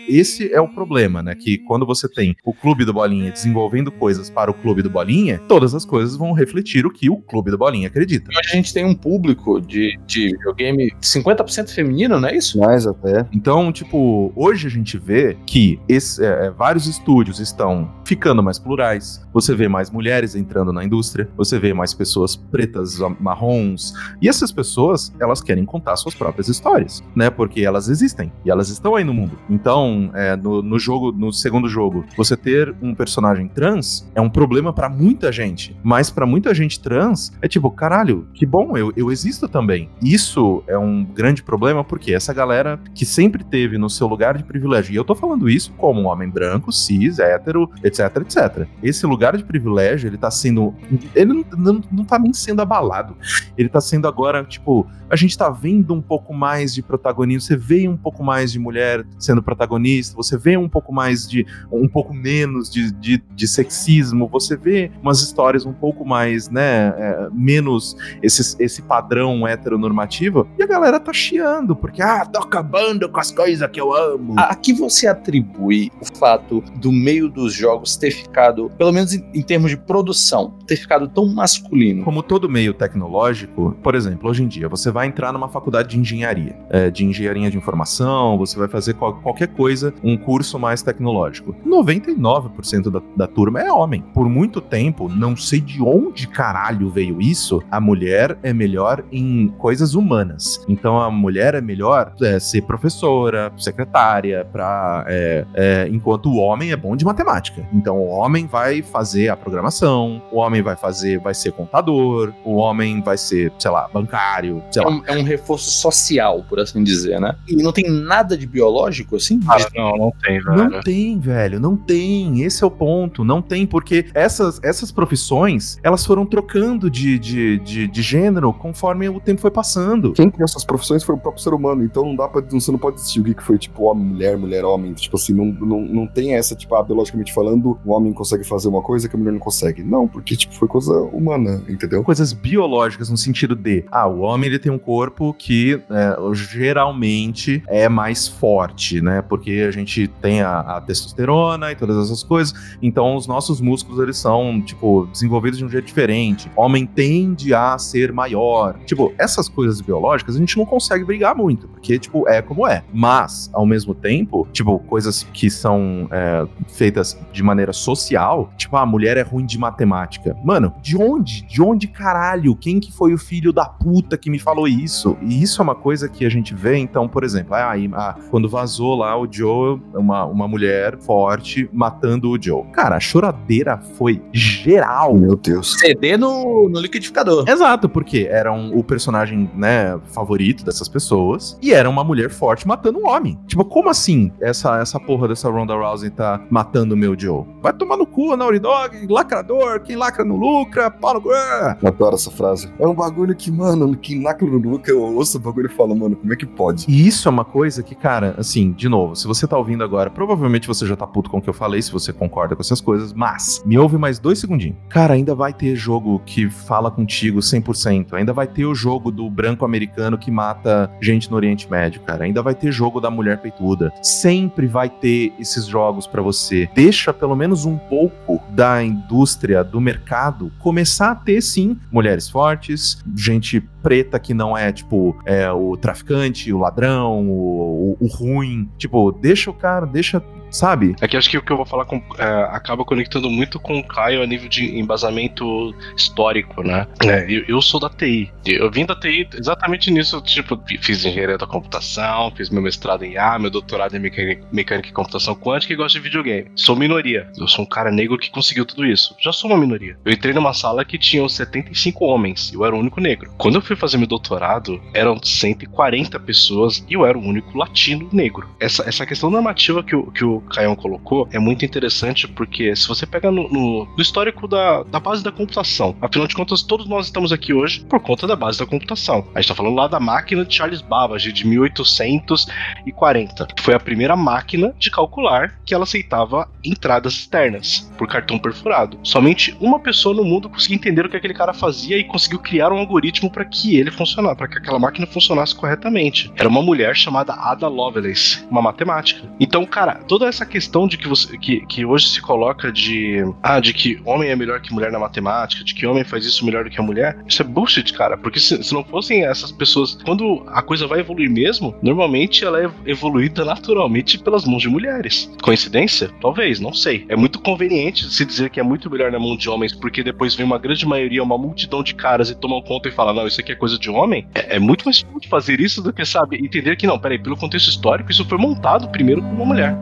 Esse é o problema, né? Que quando você tem o clube do Bolinha desenvolvendo coisas para o clube do Bolinha, todas as coisas vão refletir o que o clube do Bolinha acredita. Hoje a gente tem um público de, de videogame 50% feminino, não é isso? Mais até. Então, tipo, hoje a gente vê que esse- é, é, vários estúdios estão ficando mais plurais. Você vê mais mulheres entrando na indústria, você vê mais pessoas pretas, marrons. E essas pessoas, elas querem contar suas próprias histórias, né? Porque elas existem e elas estão aí no mundo. Então, é, no, no jogo, no segundo jogo, você ter um personagem trans é um problema pra muita gente. Mas pra muita gente trans, é tipo, caralho, que bom, eu, eu existo também. Isso é um grande problema porque essa galera que sempre teve no seu lugar de privilégio, e eu tô falando isso como um homem branco, cis, hétero, etc, etc. Esse lugar de privilégio, ele tá sendo. Ele não, não, não tá nem sendo abalado. Ele tá sendo agora, tipo, a gente tá vendo um pouco mais de protagonismo, você vê um pouco mais de mulher sendo protagonista, você vê um pouco mais de. um pouco menos de, de, de sexismo, você vê umas histórias um pouco mais, né, é, menos esse, esse padrão heteronormativo, e a galera tá chiando, porque, ah, tô acabando com as coisas que eu amo. A, a que você atribui o fato do meio dos jogos ter ficado, pelo menos em, em termos de produção, ter ficado tão masculino? Como todo meio tecnológico, por exemplo, hoje em dia, você vai entrar numa faculdade de engenharia, é, de engenharia de informação, você vai fazer qual- qualquer coisa, um curso mais tecnológico. 99% da, da turma é homem. Por muito tempo, não sei de onde caralho veio isso, a mulher é melhor em coisas humanas. Então a mulher é melhor é, ser professora, secretária, pra, é, é, enquanto o homem é bom de matemática. Então o homem vai fazer a programação, o homem vai fazer, vai ser contador, o homem vai ser, sei lá, bancário, sei É lá. um, é um reforço social, por assim dizer, né? E não tem nada de biológico, assim? Cara, não, não tem, velho. Não tem, velho, não tem. Esse é o ponto. Não tem, porque essas, essas profissões, elas foram trocando de, de, de, de gênero conforme o tempo foi passando. Quem criou essas profissões foi o próprio ser humano, então não dá pra. Você não pode decidir o que que foi, tipo, homem, mulher, mulher, homem. Tipo assim, não, não, não tem essa, tipo, ah, biologicamente falando, o homem consegue fazer uma coisa que a mulher não consegue. Não, porque, tipo, foi coisa humana, entendeu? Coisas biológicas no sentido de, ah, o homem ele tem um corpo que é, geralmente é mais forte, né? Porque a gente tem a, a testosterona e todas essas coisas, então os nossos músculos eles são, tipo, desenvolvidos de um jeito diferente. Homem tende a ser maior. Tipo, essas coisas biológicas a gente não consegue brigar muito, porque, tipo, é como é. Mas, ao mesmo tempo, tipo, coisas que são é, feitas de maneira social, tipo, a mulher é ruim de matemática. Mano, de onde? De onde caralho? Quem que foi o filho da puta que me falou isso? E isso é uma coisa que a gente vê, então, por exemplo, ah, ah, quando vazou lá o Joe, uma, uma mulher forte matando o Joe. Cara, a choradeira foi geral. Meu Deus. CD no, no liquidificador. Exato, porque era um- o personagem, né, favorito dessas pessoas e era uma mulher forte matando um homem. Tipo, como assim essa, essa porra dessa Ronda Rousey tá matando o meu Joe? Vai tomar no cu, Naughty Dog, lacrador, quem lacra não lucra, Paulo... Ah! Adoro essa frase. É um bagulho que, mano, quem lacra no Luca, eu ouço o bagulho e falo, mano, como é que pode? E isso é uma coisa que, cara, assim, de novo, se você tá ouvindo agora, provavelmente você já tá puto com o que eu falei, se você concorda com essas coisas, mas me ouve mais dois segundinhos. Cara, ainda vai ter jogo que fala contigo 100%, muito. Ainda vai ter o jogo do branco americano que mata gente no Oriente Médio, cara. Ainda vai ter jogo da mulher peituda. Sempre vai ter esses jogos para você. Deixa pelo menos um pouco da indústria, do mercado, começar a ter sim mulheres fortes, gente preta que não é, tipo, é, o traficante, o ladrão, o, o, o ruim. Tipo, deixa o cara, deixa sabe? É que acho que o que eu vou falar com, é, acaba conectando muito com o Caio a nível de embasamento histórico, né? É, eu, eu, sou da TI. Eu vim da TI exatamente nisso. Tipo, fiz engenharia da computação, fiz meu mestrado em A, meu doutorado em mecânica, mecânica e computação quântica e gosto de videogame. Sou minoria. Eu sou um cara negro que conseguiu tudo isso. Já sou uma minoria. Eu entrei numa sala que tinha 75 homens eu era o único negro. Quando eu fui fazer meu doutorado, eram 140 pessoas e eu era o único latino negro. Essa, essa questão normativa que o, que o Caião colocou é muito interessante porque se você pega no, no, no, histórico da, da base da computação, afinal de contas, todos nós estamos aqui hoje por conta da base da computação. A gente está falando lá da máquina de Charles Babbage de 1840. Foi a primeira máquina de calcular que ela aceitava entradas externas por cartão perfurado. Somente uma pessoa no mundo conseguiu entender o que aquele cara fazia e conseguiu criar um algoritmo para que ele funcionasse, para que aquela máquina funcionasse corretamente. Era uma mulher chamada Ada Lovelace, uma matemática. Então, cara, toda essa questão de que você que, que hoje se coloca de ah, de que homem é melhor que mulher na matemática, de que homem faz isso melhor do que a mulher, isso é bullshit, cara, porque se, se não fossem essas pessoas, quando a coisa vai evoluir mesmo, normalmente ela é evoluída naturalmente pelas mãos de mulheres. Coincidência? Talvez, não sei. É muito conveniente se dizer que é muito melhor na mão de homens, porque depois vem uma grande maioria, uma multidão de caras e tomam conta e falam, não, isso aqui é coisa de homem. É, é muito mais fácil fazer isso do que, sabe, entender que não, peraí, pelo contexto histórico, isso foi montado primeiro por uma mulher.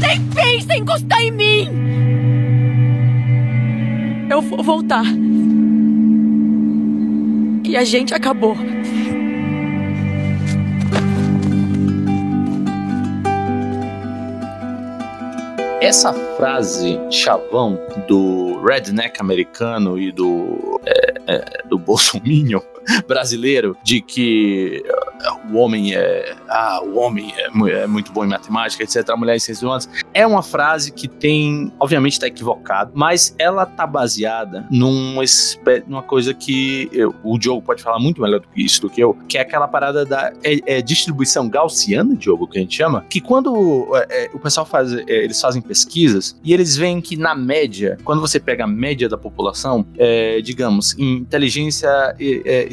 Nem pensa em encostar em mim! Eu vou voltar. E a gente acabou. Essa frase chavão do redneck americano e do, é, é, do bolsominion (laughs) brasileiro de que o homem é. Ah, o homem é, é, muito bom em matemática, etc. A mulher em ciências humanas. É uma frase que tem. Obviamente está equivocado, mas ela tá baseada num, numa coisa que eu, o Diogo pode falar muito melhor do que isso do que eu, que é aquela parada da é, é distribuição gaussiana, Diogo, que a gente chama, que quando é, é, o pessoal faz. É, eles fazem pesquisas e eles veem que, na média, quando você pega a média da população, digamos, em inteligência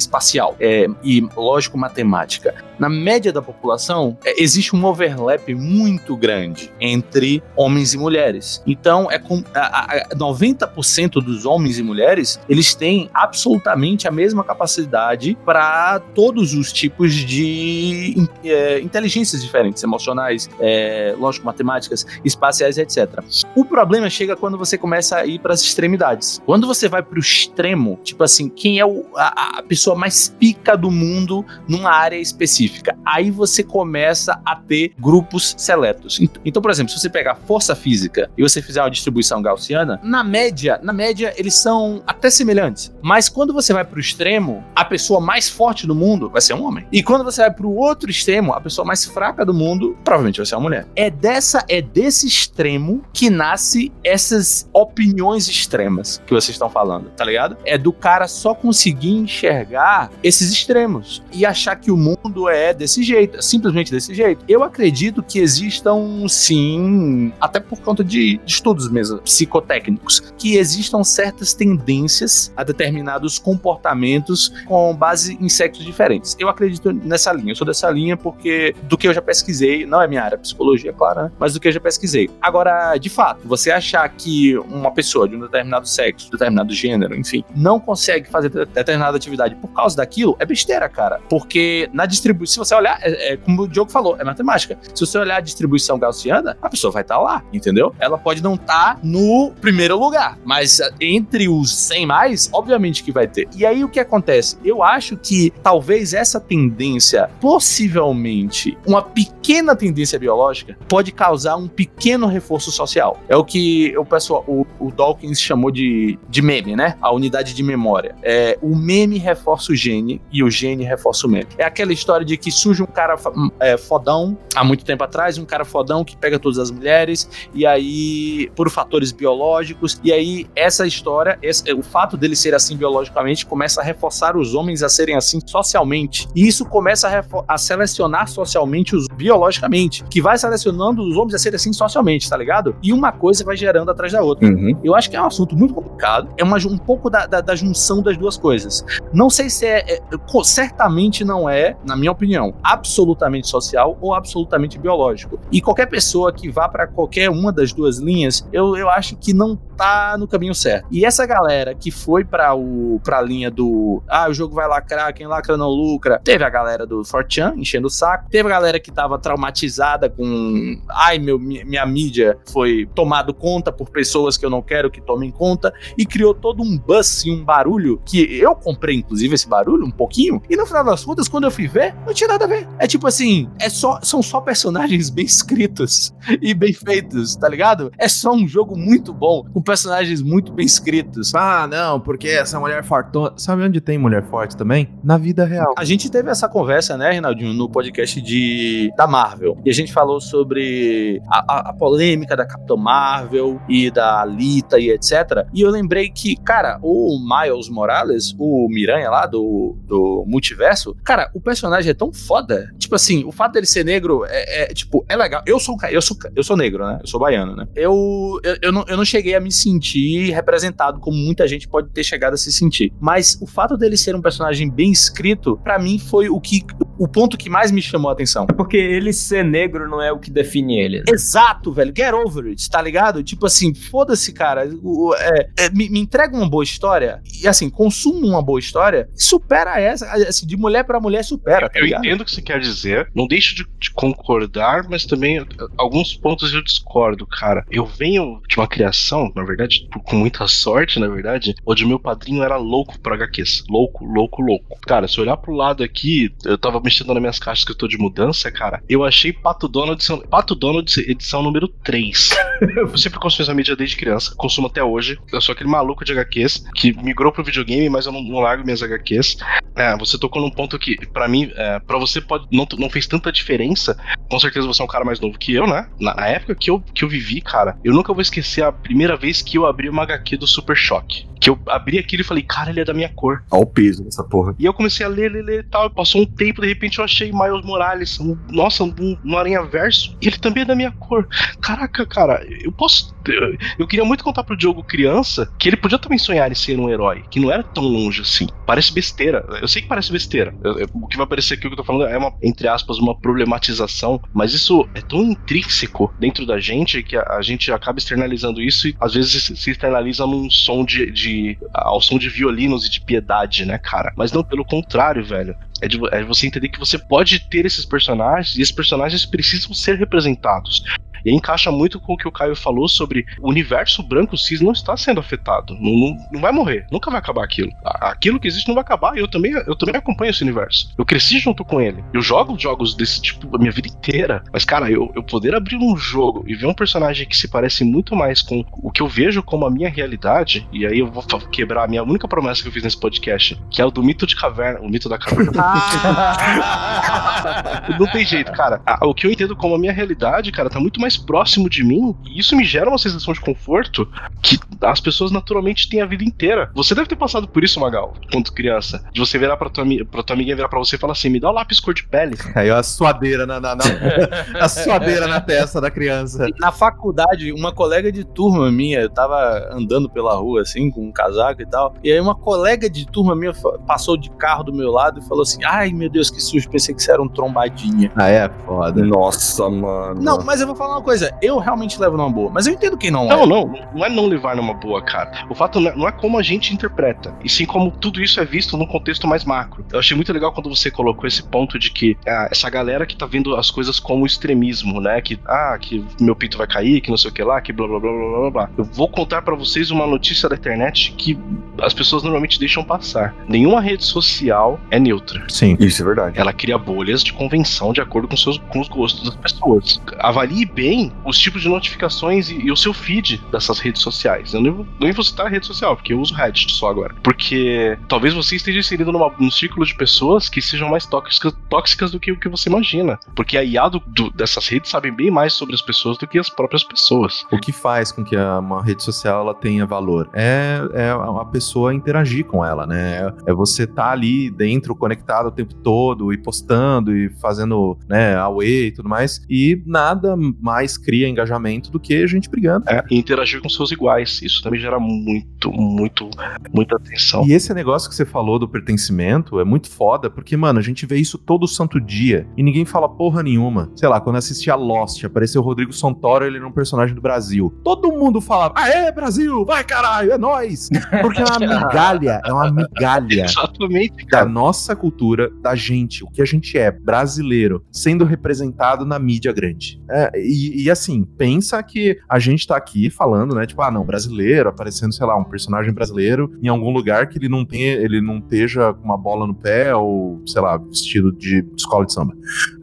espacial. E lógico-matemática, na média da população, é, existe um overlap muito grande entre homens e mulheres. Então, é com a, a 90% dos homens e mulheres, eles têm absolutamente a mesma capacidade para todos os tipos de é, inteligências diferentes, emocionais, é, lógico, matemáticas, espaciais, etc. O problema chega quando você começa a ir para as extremidades. Quando você vai para o extremo, tipo assim, quem é o, a, a pessoa mais pica do mundo numa área específica? Específica. Aí você começa a ter grupos seletos. Então, por exemplo, se você pegar força física e você fizer uma distribuição gaussiana, na média, na média eles são até semelhantes. Mas quando você vai para o extremo, a pessoa mais forte do mundo vai ser um homem. E quando você vai para o outro extremo, a pessoa mais fraca do mundo provavelmente vai ser uma mulher. É dessa, é desse extremo que nasce essas opiniões extremas que vocês estão falando, tá ligado? É do cara só conseguir enxergar esses extremos e achar que o mundo é é desse jeito, simplesmente desse jeito. Eu acredito que existam, sim, até por conta de, estudos mesmo, psicotécnicos, que existam certas tendências a determinados comportamentos com base em sexos diferentes. Eu acredito nessa linha, eu sou dessa linha porque do que eu já pesquisei, não é minha área, psicologia, claro, né? mas do que eu já pesquisei. Agora, de fato, você achar que uma pessoa de um determinado sexo, determinado gênero, enfim, não consegue fazer determinada atividade por causa daquilo, é besteira, cara. Porque na distribuição se você olhar, é, é, como o Diogo falou, é matemática. Se você olhar a distribuição gaussiana, a pessoa vai estar tá lá, entendeu? Ela pode não estar tá no primeiro lugar, mas ah, entre os 100 mais, obviamente que vai ter. E aí o que acontece? Eu acho que talvez essa tendência, possivelmente, uma pequena tendência biológica, pode causar um pequeno reforço social. É o que o pessoal, o, o Dawkins chamou de, de meme, né? A unidade de memória. É, o meme reforça o gene e o gene reforça o meme. É aquela história de de que surge um cara é, fodão há muito tempo atrás, um cara fodão que pega todas as mulheres, e aí, por fatores biológicos, e aí essa história, esse, o fato dele ser assim biologicamente, começa a reforçar os homens a serem assim socialmente. E isso começa a, a selecionar socialmente os biologicamente, que vai selecionando os homens a serem assim socialmente, tá ligado? E uma coisa vai gerando atrás da outra. Uhum. Eu acho que é um assunto muito complicado, é uma, um pouco da, da, da junção das duas coisas. Não sei se é, é, certamente não é, na minha opinião, absolutamente social ou absolutamente biológico. E qualquer pessoa que vá para qualquer uma das duas linhas, eu, eu acho que não tá no caminho certo. E essa galera que foi para o pra linha do ah, o jogo vai lacrar, quem lacra não lucra. Teve a galera do Fortran enchendo o saco, teve a galera que tava traumatizada com ai, meu minha mídia foi tomado conta por pessoas que eu não quero que tomem conta e criou todo um buzz e um barulho que eu comprei inclusive esse barulho um pouquinho e no final das contas quando eu fui ver, não tinha nada a ver. É tipo assim, é só são só personagens (laughs) bem escritos e bem feitos, tá ligado? É só um jogo muito bom, com personagens muito bem escritos. Ah, não, porque essa mulher fortona. Sabe onde tem mulher forte também? Na vida real. A gente teve essa conversa, né, Rinaldinho, no podcast de da Marvel. E a gente falou sobre a, a, a polêmica da Capitã Marvel e da Alita e etc. E eu lembrei que, cara, o Miles Morales, o Miranha lá do, do multiverso, cara, o personagem é tão foda. Tipo assim, o fato dele ser negro é, é tipo, é legal. Eu sou, eu sou, eu sou negro, né? Eu sou baiano, né? Eu, eu, eu, não, eu não cheguei a me sentir representado como muita gente pode ter chegado a se sentir. Mas o fato dele ser um personagem bem escrito, para mim foi o que o ponto que mais me chamou a atenção. É porque ele ser negro não é o que define ele. Né? Exato, velho. Get over it, tá ligado? Tipo assim, foda-se, cara. O, é, é, me, me, entrega uma boa história e assim, consumo uma boa história e supera essa. Assim, de mulher para mulher supera, tá Eu ligado? entendo o que você quer dizer. Não deixo de, de concordar, mas também alguns pontos eu discordo, cara. Eu venho de uma criação, na verdade, com muita sorte, na verdade, onde meu padrinho era louco pra HQs. Louco, louco, louco. Cara, se olhar pro lado aqui, eu tava mexendo nas minhas caixas que eu tô de mudança, cara, eu achei Pato Donald edição, Pato Donald edição número 3. (laughs) eu sempre consumo essa mídia desde criança, consumo até hoje. Eu sou aquele maluco de HQs que migrou pro videogame, mas eu não, não largo minhas HQs. É, você tocou num ponto que, para mim, é, para você pode não, não fez tanta diferença. Com certeza você é um cara mais novo que eu, né? Na, na época que eu, que eu vivi, cara, eu nunca vou esquecer a primeira vez que eu abri uma HQ do Super Choque. Que eu abri aquilo e falei, cara, ele é da minha cor. Olha o peso dessa porra. E eu comecei a ler, ler, ler e tal. Passou um tempo, de repente eu achei Miles Morales. Um, nossa, um, um Aranha Verso. E ele também é da minha cor. Caraca, cara, eu posso. Eu, eu queria muito contar pro Diogo criança que ele podia também sonhar em ser um herói. Que não era tão longe assim. Parece besteira. Eu sei que parece besteira. Eu, eu, o que vai parecer aqui o que eu tô falando é uma, entre aspas, uma problematização. Mas isso é tão intrínseco dentro da gente que a, a gente acaba externalizando isso e às vezes se, se externaliza num som de, de. Ao som de violinos e de piedade, né, cara? Mas não pelo contrário, velho. É, de, é você entender que você pode ter esses personagens e esses personagens precisam ser representados. E encaixa muito com o que o Caio falou sobre o universo branco cis não está sendo afetado. Não, não, não vai morrer. Nunca vai acabar aquilo. Aquilo que existe não vai acabar. Eu também, eu também acompanho esse universo. Eu cresci junto com ele. Eu jogo jogos desse tipo a minha vida inteira. Mas, cara, eu, eu poder abrir um jogo e ver um personagem que se parece muito mais com o que eu vejo como a minha realidade, e aí eu vou quebrar a minha única promessa que eu fiz nesse podcast, que é o do mito de caverna, o mito da caverna. (laughs) não tem jeito, cara. O que eu entendo como a minha realidade, cara, tá muito mais mais próximo de mim, e isso me gera uma sensação de conforto que as pessoas naturalmente têm a vida inteira. Você deve ter passado por isso, Magal, quando criança. De você virar pra tua, pra tua amiga virar pra você e falar assim: me dá o um lápis cor de pele. (laughs) Aí a suadeira na, na, na (laughs) a suadeira na testa da criança. Na faculdade, uma colega de turma minha, eu tava andando pela rua assim, com um casaco e tal, e aí uma colega de turma minha passou de carro do meu lado e falou assim: ai meu Deus, que sujo, pensei que você era um trombadinha. Ah, é? Foda. Nossa, mano. Não, mas eu vou falar uma coisa, eu realmente levo numa boa, mas eu entendo quem não Não, leva. não, não é não levar numa boa, cara. O fato não é como a gente interpreta, e sim como tudo isso é visto num contexto mais macro. Eu achei muito legal quando você colocou esse ponto de que ah, essa galera que tá vendo as coisas como extremismo, né? Que, ah, que meu pinto vai cair, que não sei o que lá, que blá blá blá blá blá blá. Eu vou contar para vocês uma notícia da internet que as pessoas normalmente deixam passar. Nenhuma rede social é neutra. Sim. Isso é verdade. Ela cria bolhas de convenção de acordo com, seus, com os gostos das pessoas. Avalie bem também os tipos de notificações e, e o seu feed dessas redes sociais. Eu nem, vou- nem vou citar a rede social, porque eu uso Reddit só agora. Porque talvez você esteja inserido numa, num círculo de pessoas que sejam mais tóxicas, tóxicas do que o que você imagina. Porque a IA do- do- dessas redes sabem bem mais sobre as pessoas do que as próprias pessoas. O que faz com que a- uma rede social ela tenha valor? É, é a pessoa interagir com ela, né? É você estar ali dentro, conectado o tempo todo e postando e fazendo, né, away e tudo mais. E nada mais cria engajamento do que gente brigando. É, e interagir com seus iguais. Isso também gera muito, muito, muita atenção. E esse negócio que você falou do pertencimento é muito foda, porque, mano, a gente vê isso todo santo dia e ninguém fala porra nenhuma. Sei lá, quando assisti a Lost, apareceu o Rodrigo Santoro, ele era um personagem do Brasil. Todo mundo falava, aê, Brasil, vai caralho, é nóis! Porque é uma (laughs) migalha, é uma migalha Exatamente, da cara. nossa cultura, da gente, o que a gente é, brasileiro, sendo representado na mídia grande. É, e, e, assim, pensa que a gente tá aqui falando, né? Tipo, ah, não, brasileiro, aparecendo, sei lá, um personagem brasileiro em algum lugar que ele não tenha, ele não esteja com uma bola no pé ou, sei lá, vestido de escola de samba.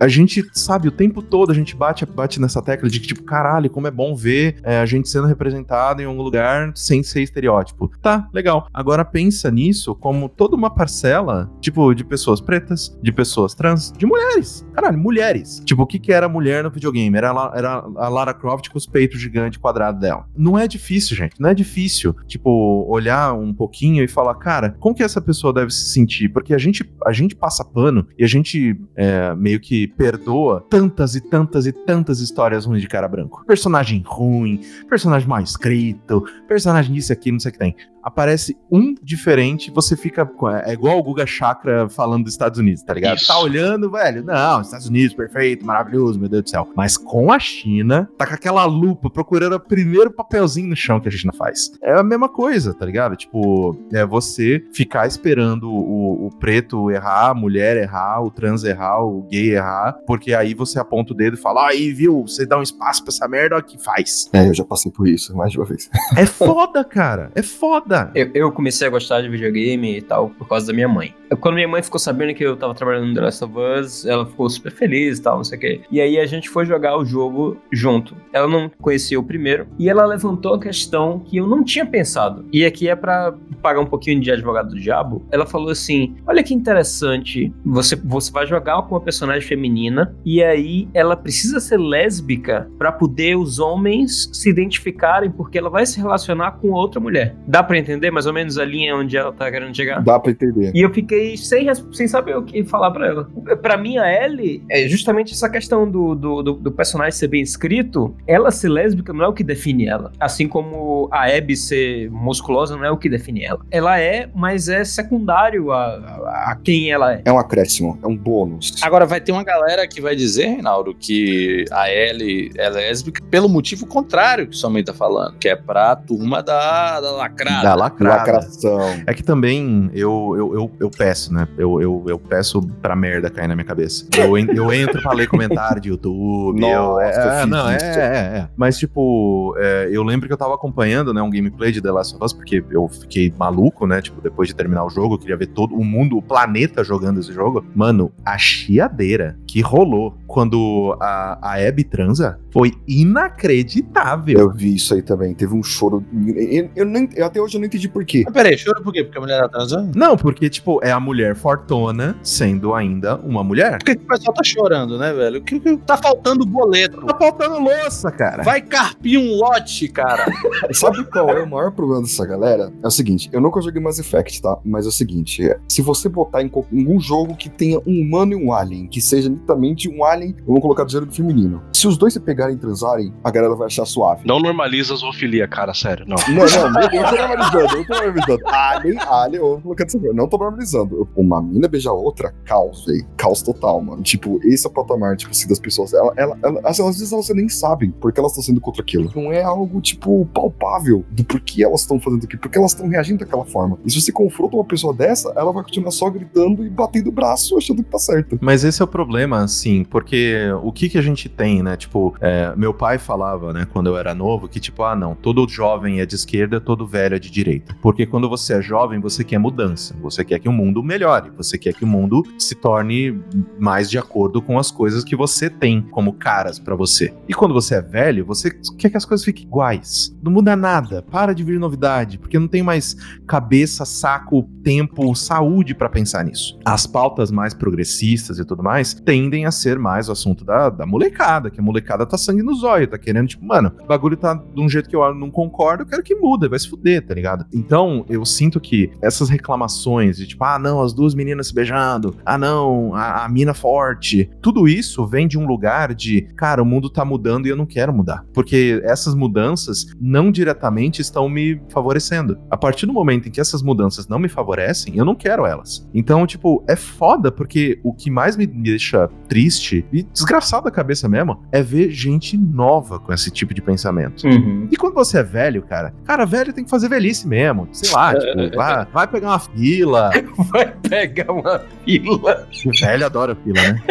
A gente, sabe, o tempo todo a gente bate, bate nessa tecla de que, tipo, caralho, como é bom ver é, a gente sendo representado em algum lugar sem ser estereótipo. Tá, legal. Agora pensa nisso como toda uma parcela, tipo, de pessoas pretas, de pessoas trans, de mulheres. Caralho, mulheres. Tipo, o que que era mulher no videogame? Era, era a Lara Croft com os peitos gigantes quadrados dela. Não é difícil, gente. Não é difícil, tipo, olhar um pouquinho e falar, cara, como que essa pessoa deve se sentir? Porque a gente, a gente passa pano e a gente é, meio que perdoa tantas e tantas e tantas histórias ruins de cara branco. Personagem ruim, personagem mal escrito, personagem disso aqui, não sei o que tem. Aparece um diferente, você fica. com- É igual o Guga Chakra falando dos Estados Unidos, tá ligado? Isso. Tá olhando, velho. Não, Estados Unidos, perfeito, maravilhoso, meu Deus do céu. Mas com a China, tá com aquela lupa procurando o primeiro papelzinho no chão que a China faz. É a mesma coisa, tá ligado? Tipo, é você ficar esperando o, o preto errar, a mulher errar, o trans errar, o gay errar, porque aí você aponta o dedo e fala, aí, viu, você dá um espaço pra essa merda, olha o que faz. É, eu já passei por isso mais de uma vez. É foda, cara. É foda. Eu, eu comecei a gostar de videogame e tal por causa da minha mãe. Quando minha mãe ficou sabendo que eu tava trabalhando no The Last of Us, ela ficou super feliz e tal, não sei o quê. E aí a gente foi jogar o jogo junto. Ela não conhecia o primeiro e ela levantou a questão que eu não tinha pensado. E aqui é pra pagar um pouquinho de advogado do diabo. Ela falou assim: Olha que interessante, você, você vai jogar com uma personagem feminina e aí ela precisa ser lésbica pra poder os homens se identificarem porque ela vai se relacionar com outra mulher. Dá pra entender mais ou menos a linha onde ela tá querendo chegar? Dá pra entender. E eu fiquei sem, sem saber o que falar pra ela. Pra mim, a Ellie, é justamente essa questão do, do, do- do personagem ser bem escrito. Ela ser lésbica não é o que define ela. Assim como a Abby ser musculosa não é o que define ela. Ela é, mas é secundário a, a, a quem ela é. É um acréscimo, é um bônus. Agora vai ter uma galera que vai dizer, Reinaldo, que a Ellie é lésbica pelo motivo contrário que sua mãe tá falando, que é pra turma da, da lacrada. Da lacrada. Lacração. É que também eu, eu, eu, eu peço, né? Eu, eu, eu peço pra merda cair na minha cabeça. Eu, eu entro pra ler comentário de YouTube. eu, Nossa, é, fiz não, é, é, é. Mas, tipo, é, eu lembro que eu tava acompanhando, né, um gameplay de The Last of Us, porque eu fiquei maluco, né? Tipo, depois de terminar o jogo, eu queria ver todo o mundo, o planeta jogando esse jogo. Mano, a chiadeira que rolou quando a, a Abby transa foi inacreditável. Eu vi isso aí também. Teve um choro. Eu, eu nem- eu até hoje não entendi por quê. Mas peraí, chora por quê? Porque a mulher tá transando? Não, porque, tipo, é a mulher fortona sendo ainda uma mulher. Por que, que o pessoal tá chorando, né, velho? O que, que tá faltando boleto? Tá faltando louça, cara. Vai carpir um lote, cara. Sabe qual é o maior problema dessa galera? É o seguinte, eu nunca joguei Mass Effect, tá? Mas é o seguinte, é, se você botar em algum jogo que tenha um humano e um alien, que seja nitidamente um alien, vamos colocar do gênero feminino. Se os dois se pegarem e transarem, a galera vai achar suave. Não normaliza a zoofilia, cara, sério, não. Não, não, eu tô normalizando, eu tô normalizando. Alien, alien, colocar dessa forma. Não tô normalizando. Uma mina beija outra, caos, velho. Caos total, mano. Tipo, esse é o patamar, tipo assim, das pessoas. Ela, ela, ela- às vezes elas nem sabem porque elas estão sendo contra aquilo. Não é algo, tipo, palpável do porquê elas estão fazendo aquilo, porque elas estão reagindo daquela forma. E se você confronta uma pessoa dessa, ela vai continuar só gritando e batendo o braço achando que tá certo. Mas esse é o problema, assim, porque o que que a gente tem, né? Tipo, é, meu pai falava, né, quando eu era novo, que tipo, ah, não, todo jovem é de esquerda, todo velho é de direita. Porque quando você é jovem, você quer mudança, você quer que o mundo melhore, você quer que o mundo se torne mais de acordo com as coisas que você tem como caras pra você. E quando você é velho, você quer que as coisas fiquem iguais. Não muda nada, para de vir novidade, porque não tem mais cabeça, saco, tempo, saúde pra pensar nisso. As pautas mais progressistas e tudo mais tendem a ser mais o assunto da, da molecada, que a molecada tá sangue no zóio, tá querendo, tipo, mano, o bagulho tá de um jeito que eu não concordo, eu quero que muda, vai se fuder, tá ligado? Então, eu sinto que essas reclamações de tipo, ah, não, as duas meninas se beijando, ah, não, a, a mina forte, tudo isso vem de um lugar de, cara, o mundo tá mudando e eu não quero mudar. Porque essas mudanças não diretamente estão me favorecendo. A partir do momento em que essas mudanças não me favorecem, eu não quero elas. Então, tipo, é foda porque o que mais me deixa triste e desgraçado da cabeça mesmo é ver gente nova com esse tipo de pensamento. Uhum. E quando você é velho, cara, cara, velho tem que fazer velhice mesmo. Sei lá, tipo, vai, vai pegar uma fila. (laughs) Vai pegar uma fila. Velho adora fila, né?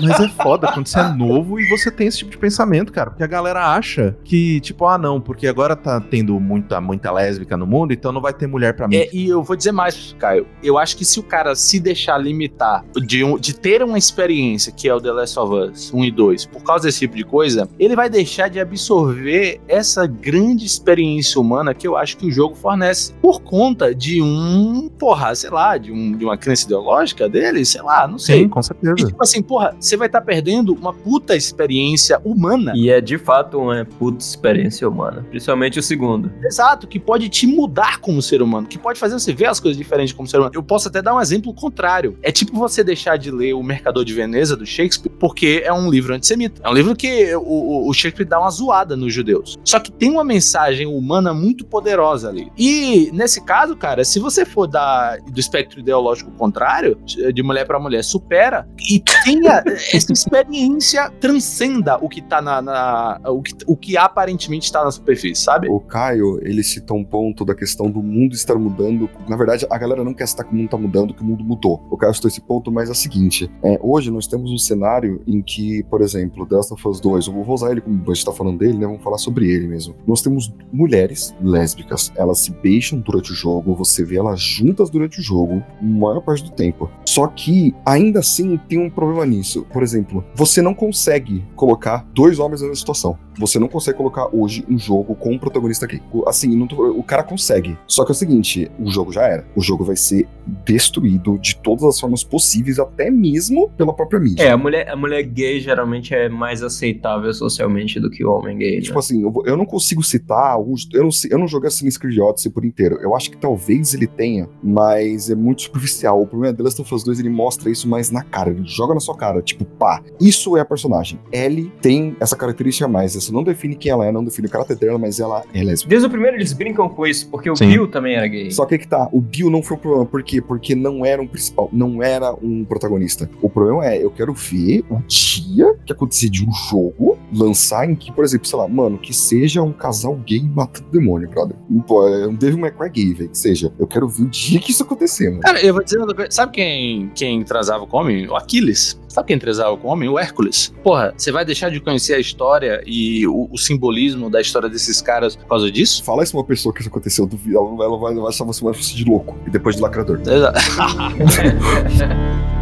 Mas é foda quando você é novo e você tem esse tipo de pensamento, cara. Porque a galera acha que, tipo, ah, não, porque agora tá tendo muita, muita lésbica no mundo, então não vai ter mulher pra mim. É, e eu vou dizer mais, Caio. Eu acho que se o cara se deixar limitar de, um- de ter uma experiência que é o The Last of Us 1 e 2, por causa desse tipo de coisa, ele vai deixar de absorver essa grande experiência humana que eu acho que o jogo fornece por conta de um, porra, sei lá, de, um, de uma crença ideológica dele, sei lá, não sei. Sim, com certeza. E tipo assim, porra, você vai estar perdendo uma puta experiência humana. E é de fato uma puta experiência humana. Principalmente o segundo. Exato, que pode te mudar como ser humano, que pode fazer você ver as coisas diferentes como ser humano. Eu posso até dar um exemplo contrário. É tipo você deixar de ler O Mercador de Veneza, do Shakespeare, porque é um livro antissemita. É um livro que o, o- o Shakespeare dá uma zoada nos judeus. Só que tem uma mensagem humana muito poderosa ali. E nesse caso, cara, se você for da, do espectro ideológico contrário, de mulher pra mulher, supera e tenha (laughs) essa experiência, transcenda o que tá na. na- o, que, o que aparentemente tá na superfície, sabe? O Caio, ele citou um ponto da questão do mundo estar mudando. Na verdade, a galera não quer citar que o mundo tá mudando, que o mundo mudou. O Caio citou esse ponto, mas é o seguinte: é, hoje nós temos um cenário em que, por exemplo, The Last of Us 2, eu vou usar ele como a gente tá falando dele, né? Vamos falar sobre ele mesmo. Nós temos mulheres lésbicas, elas se beijam durante o jogo, você vê elas juntas durante o jogo, a maior parte do tempo. Só que, ainda assim, tem um problema nisso. Por exemplo, você não consegue colocar dois homens na mesma situação. Você não consegue colocar hoje um jogo com um protagonista gay. Assim, tô- o cara consegue. Só que é o seguinte, o jogo já era. O jogo vai ser destruído de todas as formas possíveis, até mesmo pela própria mídia. É, a mulher, a mulher gay geralmente é mais aceitável socialmente do que o homem gay, né? Tipo assim, eu, eu não consigo citar alguns. Eu não, eu não joguei Assassin's Creed Odyssey por inteiro. Eu acho que talvez ele tenha, mas é muito superficial. O problema é The Last of Us 2 ele mostra isso mais na cara. Ele joga na sua cara. Tipo, pá, isso é a personagem. Ellie tem essa característica a mais. Isso não define quem ela é, não define o caráter dela, mas ela é lésbica. Desde o primeiro eles brincam com isso, porque o Sim. Bill também era gay. Só que aí que tá, o Bill não foi o problema. Por quê? Porque não era um principal, não era um protagonista. O problema é, eu quero ver o dia que acontecer de um jogo lançar em que, por exemplo, sei lá, mano, que seja um casal gay matando demônio, brother. Pô, é um Cry gay, velho, que seja. Eu quero ver o dia que isso acontecer, mano. Cara, eu vou dizer outra coisa. Sabe quem, quem transava com homem? O Aquiles. Sabe quem transava com homem? O Hércules. Porra, você vai deixar de conhecer a história e o, o simbolismo da história desses caras por causa disso? Fala isso pra uma pessoa que isso aconteceu, ela, ela vai, ela vai você uma espécie de louco. E depois de lacrador. Exato. (laughs)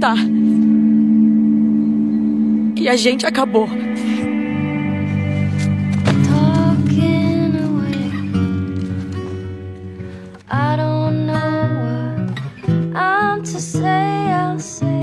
Voltar. E a gente acabou.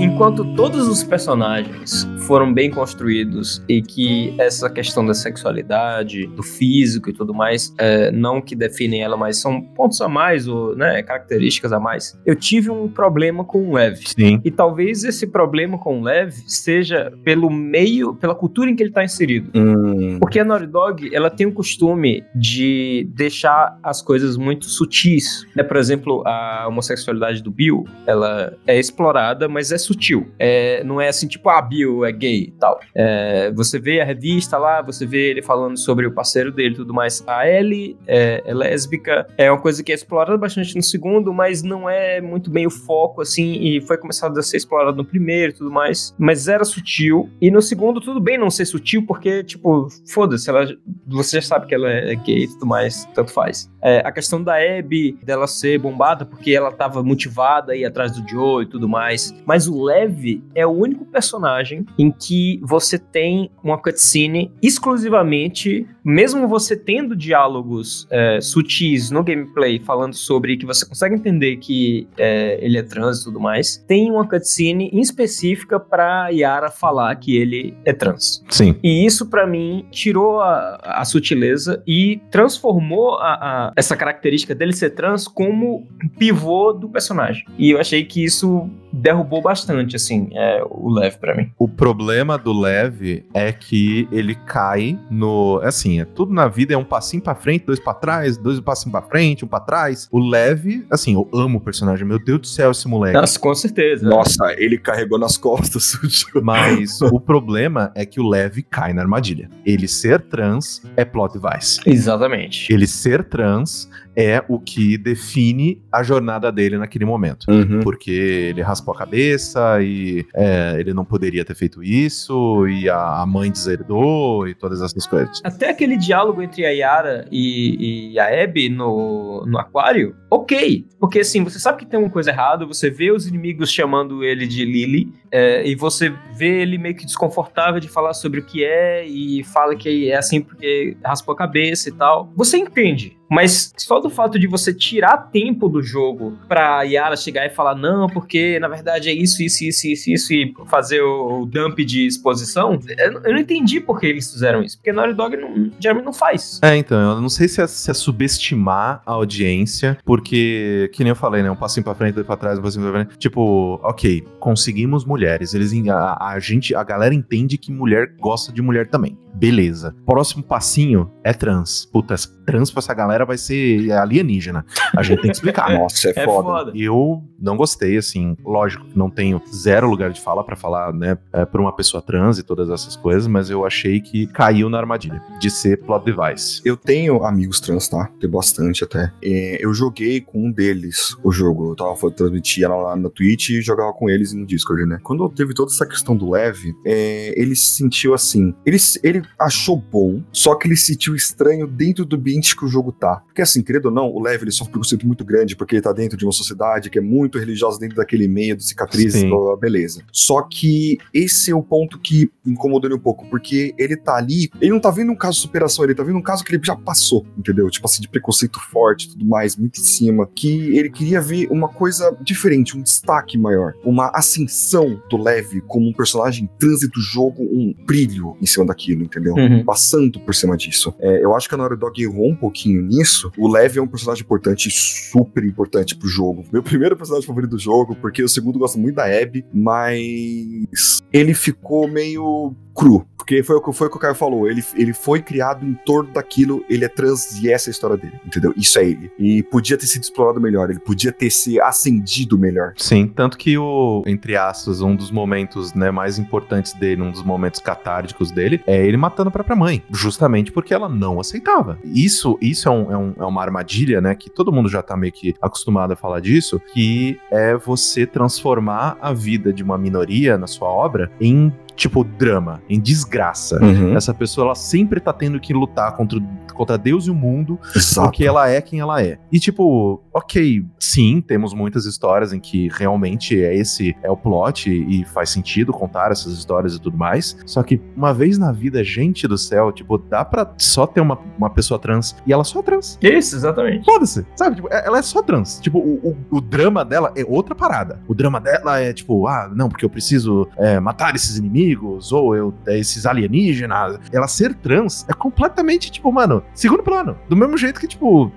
Enquanto todos os personagens foram bem construídos e que essa questão da sexualidade, do físico e tudo mais, é, não que definem ela, mas são pontos a mais, ou né, características a mais, eu tive um problema com o Lev. Sim. E talvez esse problema com o Lev seja pelo meio, pela cultura em que ele está inserido. Hum, Porque a Naughty Dog, ela tem o costume de deixar as coisas muito sutis. Né? Por exemplo, a homossexualidade do Bill, ela é explorada, mas é sutil. É, não é assim, tipo, ah, Bill é gay e tal. É, você vê a revista lá, você vê ele falando sobre o parceiro dele e tudo mais. A Ellie é, é lésbica, é uma coisa que é explorada bastante no segundo, mas não é muito bem o foco, assim, e foi começado a ser explorado no primeiro e tudo mais. Mas era sutil. E no segundo, tudo bem não ser sutil, porque, tipo, foda-se, ela, você já sabe que ela é gay e tudo mais, tanto faz. É, a questão da Abby, dela ser bombada porque ela tava motivada ir atrás do Joe e tudo mais. Mas o Lev é o único personagem em que você tem uma cutscene exclusivamente, mesmo você tendo diálogos é, sutis no gameplay falando sobre que você consegue entender que é, ele é trans e tudo mais, tem uma cutscene em específica pra Yara falar que ele é trans. Sim. E isso, pra mim, tirou a, a sutileza e transformou a, a- essa característica dele ser trans como pivô do personagem. E eu achei que isso derrubou bastante, assim, é, o Lev pra mim. O problema do Lev é que ele cai no. Assim, é, tudo na vida é um passinho pra frente, dois pra trás, dois passinhos pra frente, um pra trás. O Lev, assim, eu amo o personagem. Meu Deus do céu, esse moleque. Nossa, com certeza. Nossa, ele carregou nas costas. (laughs) Mas o problema é que o Lev cai na armadilha. Ele ser trans é plot device. Exatamente. Ele ser trans é o que define a jornada dele naquele momento. Uhum. Porque ele raspou a cabeça e é, ele não poderia ter feito isso, e a, a mãe deserdou e todas essas coisas. Até aquele diálogo entre a Yara e, e a Abby no, no aquário, ok. Porque assim, você sabe que tem uma coisa errada, você vê os inimigos chamando ele de Lily, é, e você vê ele meio que desconfortável de falar sobre o que é, e fala que é assim porque raspou a cabeça e tal. Você entende. Mas só do fato de você tirar tempo do jogo pra Yara chegar e falar, não, porque na verdade é isso, isso, isso, isso, isso, e fazer o, dump de exposição, eu, eu não entendi por que eles fizeram isso. Porque Naughty Dog não, geralmente não faz. É, então, eu não sei se é, se é subestimar a audiência, porque, que nem eu falei, né? Um passinho pra frente, dois pra trás, um passinho pra frente. Tipo, ok, conseguimos mulheres. Eles, a, a gente, a galera entende que mulher gosta de mulher também. Beleza. Próximo passinho é trans. Puta, trans pra essa galera vai ser alienígena. A gente tem que explicar. (laughs) Nossa, é, É foda. foda. Eu não gostei, assim, lógico que não tenho zero lugar de fala pra falar, né, é, por uma pessoa trans e todas essas coisas, mas eu achei que caiu na armadilha de ser plot device. Eu tenho amigos trans, tá? Tem bastante até. É, eu joguei com um deles o jogo. Eu tava foi, transmitia lá na Twitch e jogava com eles no Discord, né? Quando teve toda essa questão do Lev, é, ele se sentiu assim. Ele, ele achou bom, só que ele se sentiu estranho dentro do ambiente que o jogo tá. Porque assim, querido ou não, o Lev ele sofre um preconceito muito grande porque ele tá dentro de uma sociedade que é muito religiosa dentro daquele meio de cicatrizes, Sim. blá, blá, beleza. Só que esse é o ponto que incomodou ele um pouco, porque ele tá ali, ele não tá vendo um caso de superação, ele tá vendo um caso que ele já passou, entendeu? Tipo assim, de preconceito forte e tudo mais, muito em cima, que ele queria ver uma coisa diferente, um destaque maior, uma ascensão do Lev como um personagem trans do jogo, um brilho em cima daquilo, entendeu? Uhum. Passando por cima disso. É, eu acho que a Naughty Dog errou um pouquinho nisso. O Lev é um personagem importante, super importante pro jogo. Meu primeiro personagem favorito do jogo, porque o segundo gosta muito da Abby, mas ele ficou meio cru. Porque foi o que, foi o, que o Caio falou. Ele, ele foi criado em torno daquilo, ele é trans e essa é a história dele, entendeu? Isso é ele. E podia ter sido explorado melhor, ele podia ter se acendido melhor. Sim, tanto que o, entre aspas, um dos momentos né, mais importantes dele, um dos momentos catárticos dele, é ele matando a própria mãe, justamente porque ela não aceitava. Isso, isso é, um- é um- é uma armadilha, né, que todo mundo já tá meio que acostumado a falar disso, que é você transformar a vida de uma minoria na sua obra em tipo drama, em desgraça. Uhum. Essa pessoa ela sempre tá tendo que lutar contra, contra Deus e o mundo Exato. porque ela é quem ela é. E tipo, ok, sim, temos muitas histórias em que realmente é esse é o plot e faz sentido contar essas histórias e tudo mais. Só que uma vez na vida, gente do céu, tipo, dá pra só ter uma, uma pessoa trans e ela só é trans. Isso, exatamente. Foda-se, sabe? Tipo, é- ela é só trans. Tipo, o, o, o drama dela é outra parada. O drama dela é tipo, ah, não, porque eu preciso é, matar esses inimigos ou eu, esses alienígenas. Ela ser trans é completamente, tipo, mano, segundo plano. Do mesmo jeito que, tipo,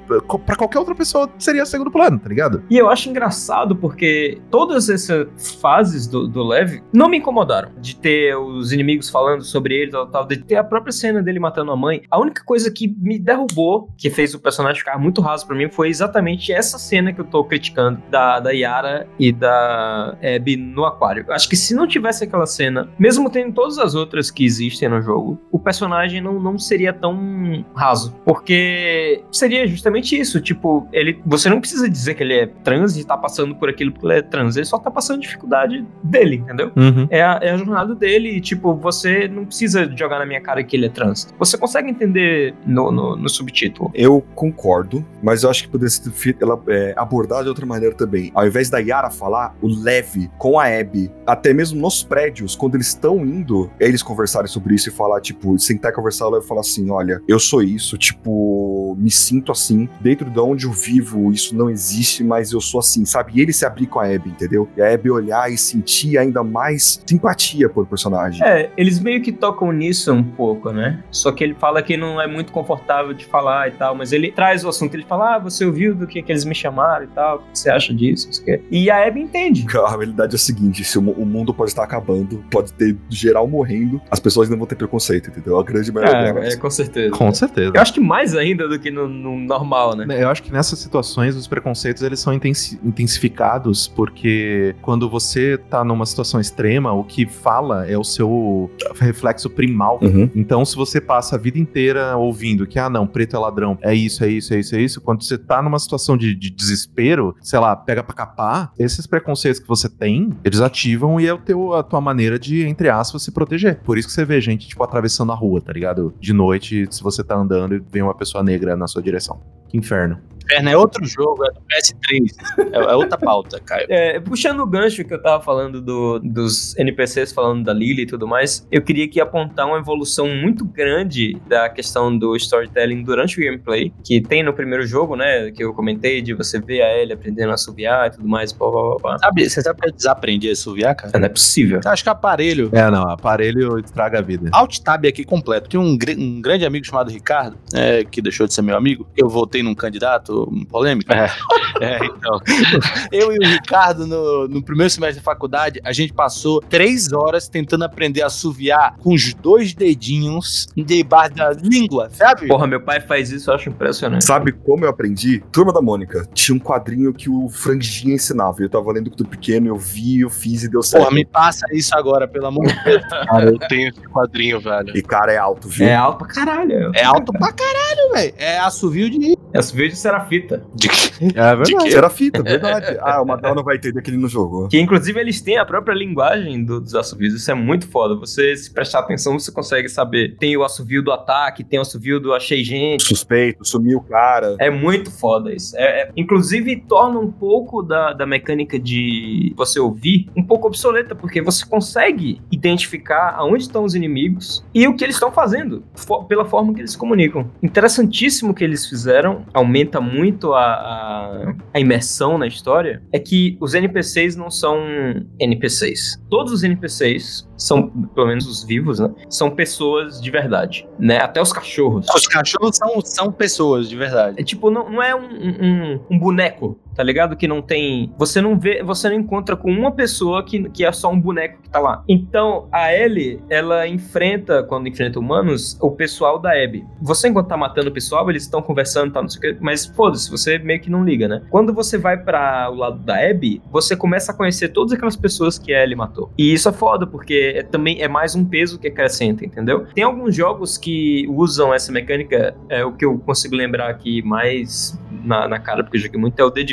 pra qualquer outra pessoa seria segundo plano, tá ligado? E eu acho engraçado porque todas essas fases do, do Lev não me incomodaram. De ter os inimigos falando sobre ele, tal, tal, de ter a própria cena dele matando a mãe. A única coisa que me derrubou, que fez o personagem ficar muito raso pra mim, foi exatamente essa cena que eu tô criticando da, da Yara e da Abby no aquário. Acho que se não tivesse aquela cena, mesmo tendo todas as outras que existem no jogo, o personagem não, não seria tão raso. Porque seria justamente isso. Tipo, ele. Você não precisa dizer que ele é trans e tá passando por aquilo porque ele é trans. Ele só tá passando dificuldade dele, entendeu? Uhum. É a, é a jornada dele, e, tipo, você não precisa jogar na minha cara que ele é trans. Você consegue entender no, no, no subtítulo. Eu concordo, mas eu acho que poderia ser ela, é, abordado de outra maneira também. Ao invés da Yara falar, o Lev com a Abby, até mesmo nos prédios, quando eles estão indo, eles conversarem sobre isso e falar, tipo, sentar e conversar, Lev falar assim: olha, eu sou isso, tipo, me sinto assim, dentro de onde eu vivo, isso não existe, mas eu sou assim, sabe? E ele se abrir com a Abby, entendeu? E a Abby olhar e sentir ainda mais simpatia por personagem. É, eles meio que tocam nisso um pouco, né? Só que ele fala que não é muito confortável de falar e tal, mas ele traz o assunto. Ele fala, ah, você ouviu do que, que eles me chamaram e tal, o que você acha disso? E a Abby entende. (laughs) A realidade é a seguinte: se o mundo pode estar acabando, pode ter geral morrendo, as pessoas ainda vão ter preconceito, entendeu? A grande maioria delas. É, é, com certeza. Com certeza. Eu acho que mais ainda do que no, no normal, né? Eu acho que nessas situações os preconceitos eles são intensi- intensificados porque quando você tá numa situação extrema, o que fala é o seu reflexo primal. Uhum. Então, se você passa a vida inteira ouvindo que, ah, não, preto é ladrão, é isso, é isso, é isso, é isso, quando você tá numa situação de, de desespero, sei lá, pega pra capar, esses preconceitos que você tem, eles ativam e é o teu, a tua maneira de, entre aspas, se proteger. Por isso que você vê gente, tipo, atravessando a rua, tá ligado? De noite, se você tá andando e vem uma pessoa negra na sua direção. Que inferno. Inferno é outro jogo, é do PS3. É, é outra pauta, Caio. É, puxando o gancho que eu tava falando do- dos NPCs, falando da Lily e tudo mais, eu queria aqui apontar uma evolução muito grande da questão do storytelling durante o gameplay, que tem no primeiro jogo, né, que eu comentei, de você ver a Ellie aprendendo a assobiar e tudo mais, pá, pá, pá, pá. Sabe, você sabe que eu desaprendi a assoviar, cara? Não é possível. Eu acho que aparelho. É, não, aparelho estraga a vida. Alt Tab aqui completo. Tinha um, um grande amigo chamado Ricardo, é, que deixou de ser meu amigo. Eu votei num candidato um polêmico. É, (laughs) é, então. Eu e o Ricardo, no, no primeiro semestre da faculdade, a gente passou três horas tentando aprender a assoviar com os dois dedinhos debaixo da língua, sabe? Porra, meu pai faz isso, eu acho impressionante. Sabe como eu aprendi? Turma da Mônica. Tinha um quadrinho que o Franjinha ensinava. Eu tava lendo quando pequeno, eu vi, eu fiz e deu certo. Porra, me passa isso agora, pelo amor de Deus. (laughs) Cara, eu tenho esse quadrinho, velho. E cara, é alto, viu? É alto pra caralho. É alto pra caralho, velho. É assovio de. Esse vídeo será fita. É verdade. Era fita, verdade. ah, o Madal não vai entender que ele não jogou. Que inclusive eles têm a própria linguagem do- dos assovios. Isso é muito foda. Você, se prestar atenção, você consegue saber. Tem o assovio do ataque, tem o assovio do achei gente. Suspeito, sumiu o cara. É muito foda isso. É, é- inclusive, torna um pouco da, da mecânica de você ouvir um pouco obsoleta, porque você consegue identificar aonde estão os inimigos e o que eles estão fazendo, fo- pela forma que eles se comunicam. Interessantíssimo que eles fizeram, aumenta muito a, a, a imersão na história, é que os NPCs não são NPCs. Todos os NPCs são, pelo menos os vivos, né? São pessoas de verdade, né? Até os cachorros. Os cachorros são, são pessoas, de verdade. É tipo, não, não é um, um, um boneco, tá ligado? Que não tem. Você não vê, você não encontra com uma pessoa que, que é só um boneco que tá lá. Então, a Ellie, ela enfrenta, quando enfrenta humanos, o pessoal da Abby. Você, enquanto tá matando o pessoal, eles estão conversando e tal, não sei o quê, mas foda-se, você meio que não liga, né? Quando você vai para o lado da Abby, você começa a conhecer todas aquelas pessoas que a Ellie matou. E isso é foda, porque é, também é mais um peso que acrescenta, entendeu? Tem alguns jogos que usam essa mecânica, é o que eu consigo lembrar aqui mais na, na cara, porque eu joguei muito, é o The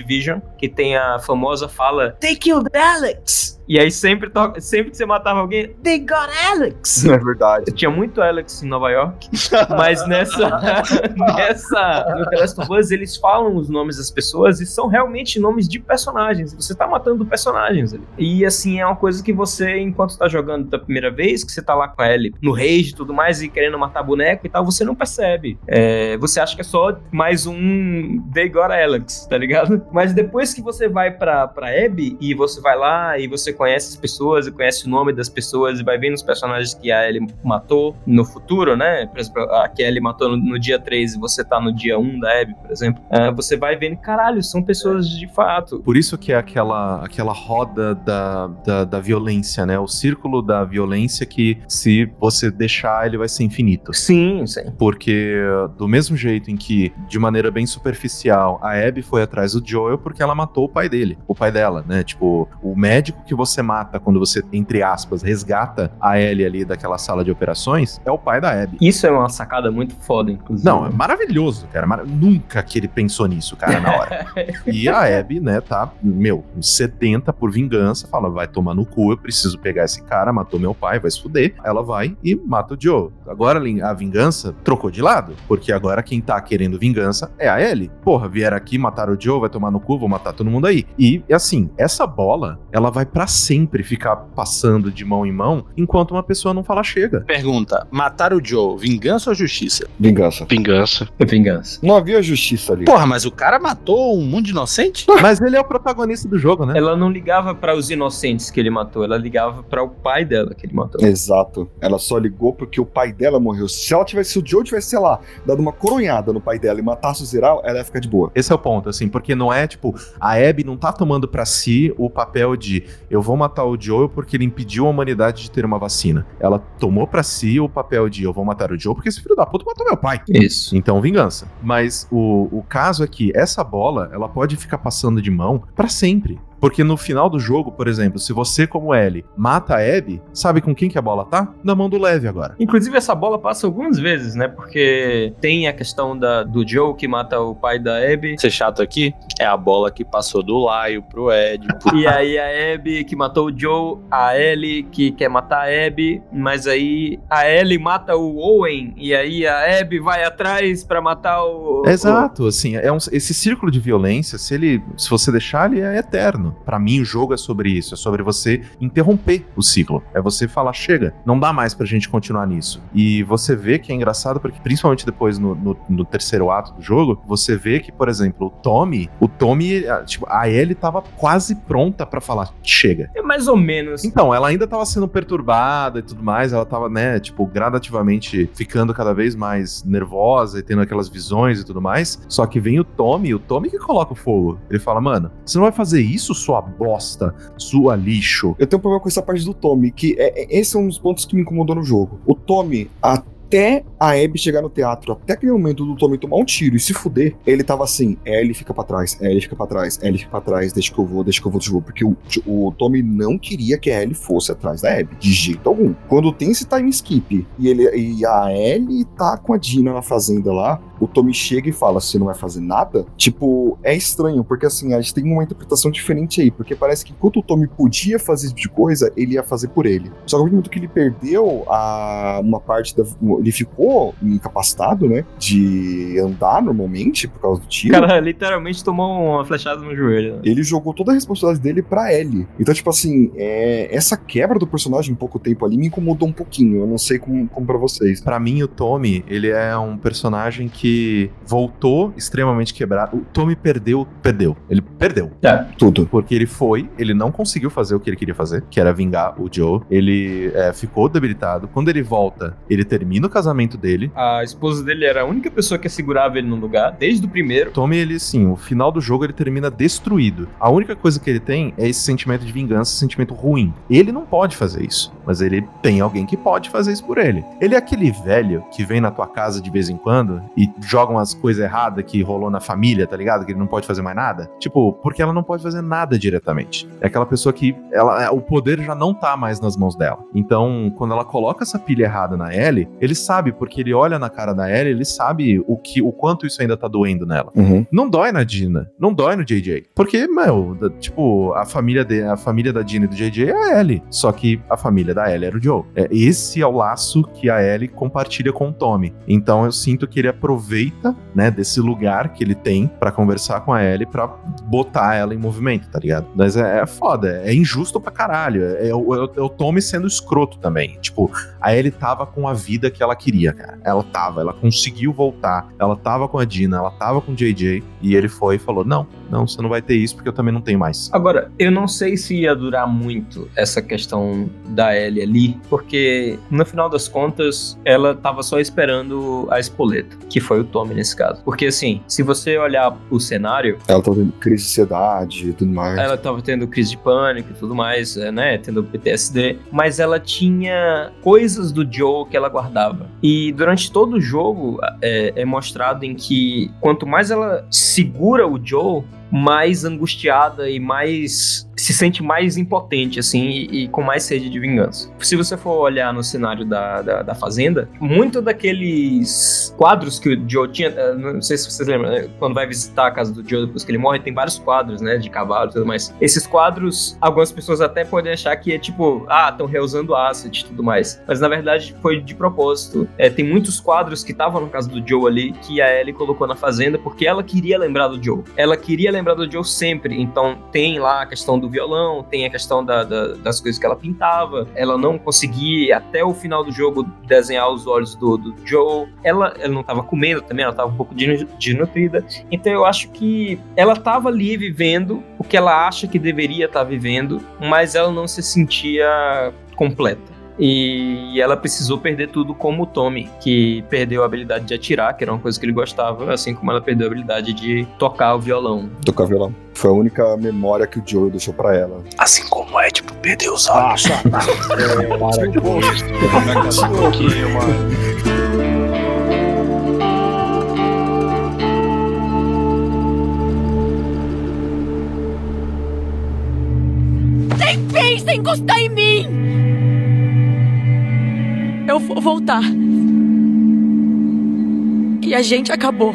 Que tem a famosa fala They killed Alex! E aí sempre, sempre que você matava alguém, They got Alex! (laughs) É verdade. Tinha muito Alex em Nova York, (laughs) mas nessa, (laughs) nessa, no The Last of Us, eles falam os nomes das pessoas e são realmente nomes de personagens. Você tá matando personagens ali. E assim, é uma coisa que você, enquanto tá jogando da primeira vez, que você tá lá com a Ellie no rage e tudo mais, e querendo matar boneco e tal, você não percebe. É, você acha que é só mais um They Got Alex, tá ligado? Mas depois que você vai pra, pra Abby e você vai lá e você conhece as pessoas e conhece o nome das pessoas e vai vendo os personagens que a Ellie matou no futuro, né? Por exemplo, a que a Ellie matou no, no dia 3 e você tá no dia 1 da Abby, por exemplo. É, você vai vendo, caralho, são pessoas de fato. Por isso que é aquela, aquela roda da, da, da violência, né? O círculo da violência que se você deixar, ele vai ser infinito. Sim, sim. Porque do mesmo jeito em que, de maneira bem superficial, a Abby foi atrás do Joel porque ela matou o pai dele, o pai dela, né? Tipo, o médico que você mata quando você, entre aspas, resgata a Ellie ali daquela sala de operações é o pai da Abby. Isso é uma sacada muito foda, inclusive. Não, é maravilhoso, cara. Mar- Nunca que ele pensou nisso, cara, na hora. (laughs) e a Abby, né, tá, meu, sedenta por vingança, fala, vai tomar no cu, eu preciso pegar esse cara, matou meu pai, vai se fuder. Ela vai e mata o Joe. Agora a vingança trocou de lado, porque agora quem tá querendo vingança é a Ellie. Porra, vieram aqui, mataram o Joe, vai tomar no cu, vou matar todo mundo aí. E, assim, essa bola, ela vai pra sempre ficar passando de mão em mão, enquanto uma pessoa não fala chega. Pergunta: matar o Joe, vingança ou justiça? Vingança. Vingança. Vingança. Não havia justiça ali. Porra, mas o cara matou um mundo de inocente? (laughs) Mas ele é o protagonista do jogo, né? Ela não ligava para os inocentes que ele matou, ela ligava para o pai dela que ele matou. Exato. Ela só ligou porque o pai dela morreu. Se ela tivesse, se o Joe tivesse, sei lá, dado uma coronhada no pai dela e matasse o Zeral, ela ia ficar de boa. Esse é o ponto, assim, porque não é tipo, a Abby não tá tomando pra si o papel de eu vou matar o Joel porque ele impediu a humanidade de ter uma vacina. Ela tomou pra si o papel de eu vou matar o Joe porque esse filho da puta matou meu pai. Isso. Então, vingança. Mas o, o caso é que essa bola, ela pode ficar passando de mão pra sempre. Porque no final do jogo, por exemplo, se você, como Ellie, mata a Abby, sabe com quem que a bola tá? Na mão do Leve agora. Inclusive, essa bola passa algumas vezes, né? Porque tem a questão da, do Joe que mata o pai da Abby. Ser chato aqui é a bola que passou do Laio pro Ed. Pro... (laughs) E aí a Abby que matou o Joe, a Ellie que quer matar a Abby, mas aí a Ellie mata o Owen e aí a Abby vai atrás pra matar o... Exato, assim, é um- esse círculo de violência, se ele, se você deixar, ele é eterno. Pra mim, o jogo é sobre isso, é sobre você interromper o ciclo. É você falar, chega, não dá mais pra gente continuar nisso. E você vê que é engraçado porque, principalmente depois no, no- no terceiro ato do jogo, você vê que, por exemplo, o Tommy, o Tommy, tipo, a Ellie tava quase pronta pra falar, chega. É mais ou menos. Então, ela ainda tava sendo perturbada e tudo mais, ela tava, né, tipo, gradativamente ficando cada vez mais nervosa e tendo aquelas visões e tudo mais. Só que vem o Tommy, o Tommy que coloca o fogo. Ele fala, mano, você não vai fazer isso, sua bosta, sua lixo. Eu tenho um problema com essa parte do Tommy, que é, é- esse é um dos pontos que me incomodou no jogo. O Tommy, até a Abby chegar no teatro, até aquele momento do Tommy tomar um tiro e se fuder, ele tava assim, Ellie fica pra trás, Ellie fica pra trás, Ellie fica pra trás, deixa que eu vou, deixa que eu vou, deixa que eu vou. Porque o, o Tommy não queria que a Ellie fosse atrás da Abby, de jeito algum. Quando tem esse time skip e, ele, e a Ellie tá com a Dina na fazenda lá, o Tommy chega e fala, você não vai fazer nada? Tipo, é estranho, porque assim, a gente tem uma interpretação diferente aí, porque parece que enquanto o Tommy podia fazer esse tipo de coisa, ele ia fazer por ele. Só que no momento que ele perdeu a, uma parte da. Ele ficou incapacitado, né? De andar normalmente por causa do O tiro. cara literalmente tomou uma flechada no joelho. né? Ele jogou toda a responsabilidade dele pra Ellie. Então, tipo assim, é, essa quebra do personagem em pouco tempo ali me incomodou um pouquinho. Eu não sei como, como pra vocês. Pra mim, o Tommy, ele é um personagem que voltou extremamente quebrado. O Tommy perdeu, perdeu. Ele perdeu. Tudo. Porque ele foi, ele não conseguiu fazer o que ele queria fazer, que era vingar o Joe. Ele é, ficou debilitado. Quando ele volta, ele termina o casamento dele. A esposa dele era a única pessoa que segurava ele no lugar, desde o primeiro. Tommy, ele, sim, o final do jogo ele termina destruído. A única coisa que ele tem é esse sentimento de vingança, esse sentimento ruim. Ele não pode fazer isso, mas ele tem alguém que pode fazer isso por ele. Ele é aquele velho que vem na tua casa de vez em quando e joga umas coisas erradas que rolou na família, tá ligado? Que ele não pode fazer mais nada. Tipo, porque ela não pode fazer nada diretamente. É aquela pessoa que ela, é, o poder já não tá mais nas mãos dela. Então, quando ela coloca essa pilha errada na Ellie, ele sabe, porque ele olha na cara da Ellie, ele sabe o que o quanto isso ainda tá doendo nela. Uhum. Não dói na Dina, não dói no JJ. Porque, meu, da- tipo, a família, de, a família da Dina e do JJ é a Ellie. Só que a família da Ellie era o Joe. É, esse é o laço que a Ellie compartilha com o Tommy. Então eu sinto que ele aproveita, né, desse lugar que ele tem pra conversar com a Ellie pra botar ela em movimento, tá ligado? Mas é, é foda, é injusto pra caralho. É, é o- é é o Tommy sendo escroto também. Tipo, a Ellie tava com a vida que ela ela queria, cara. Ela tava, ela conseguiu voltar. Ela tava com a Dina, ela tava com o JJ. E ele foi e falou: Não, não, você não vai ter isso porque eu também não tenho mais. Agora, eu não sei se ia durar muito essa questão da Ellie ali, porque no final das contas ela tava só esperando a espoleta, que foi o Tommy nesse caso. Porque assim, se você olhar o cenário, Ela tá tendo crise de ansiedade e tudo mais. ela tava tendo crise de pânico e tudo mais, é, né? Tendo PTSD, mas ela tinha coisas do Joe que ela guardava. E durante todo o jogo é, é mostrado em que quanto mais ela segura o Joe, mais angustiada e mais se sente mais impotente, assim, e, e com mais sede de vingança. Se você for olhar no cenário da, da, da Fazenda, muito daqueles quadros que o Joe tinha, eh, não sei se vocês lembram, né? quando vai visitar a casa do Joe depois que ele morre, tem vários quadros, né, de cavalo e tudo mais. Esses quadros, algumas pessoas até podem achar que é tipo, ah, estão reusando acid e tudo mais. Mas na verdade foi de propósito. É, tem muitos quadros que estavam na casa do Joe ali que a Ellie colocou na Fazenda porque ela queria lembrar do Joe. Ela queria lembrar do Joe sempre. Então tem lá a questão do violão, tem a questão da- da- das coisas que ela pintava. Ela não conseguia até o final do jogo desenhar os olhos do, do Joe. Ela, ela não estava comendo também, ela estava um pouco desnu- desnutrida. Então eu acho que ela estava ali vivendo o que ela acha que deveria estar vivendo, mas ela não se sentia completa. E ela precisou perder tudo como o Tommy, que perdeu a habilidade de atirar, que era uma coisa que ele gostava, assim como ela perdeu a habilidade de tocar o violão. Tocar violão. Foi a única memória que o Joe deixou pra ela. Assim como é, tipo, perdeu os olhos. Para com isso. Daqui a pouquinho, mano. Nem pensa em encostar em mim! Eu vou voltar. E a gente acabou.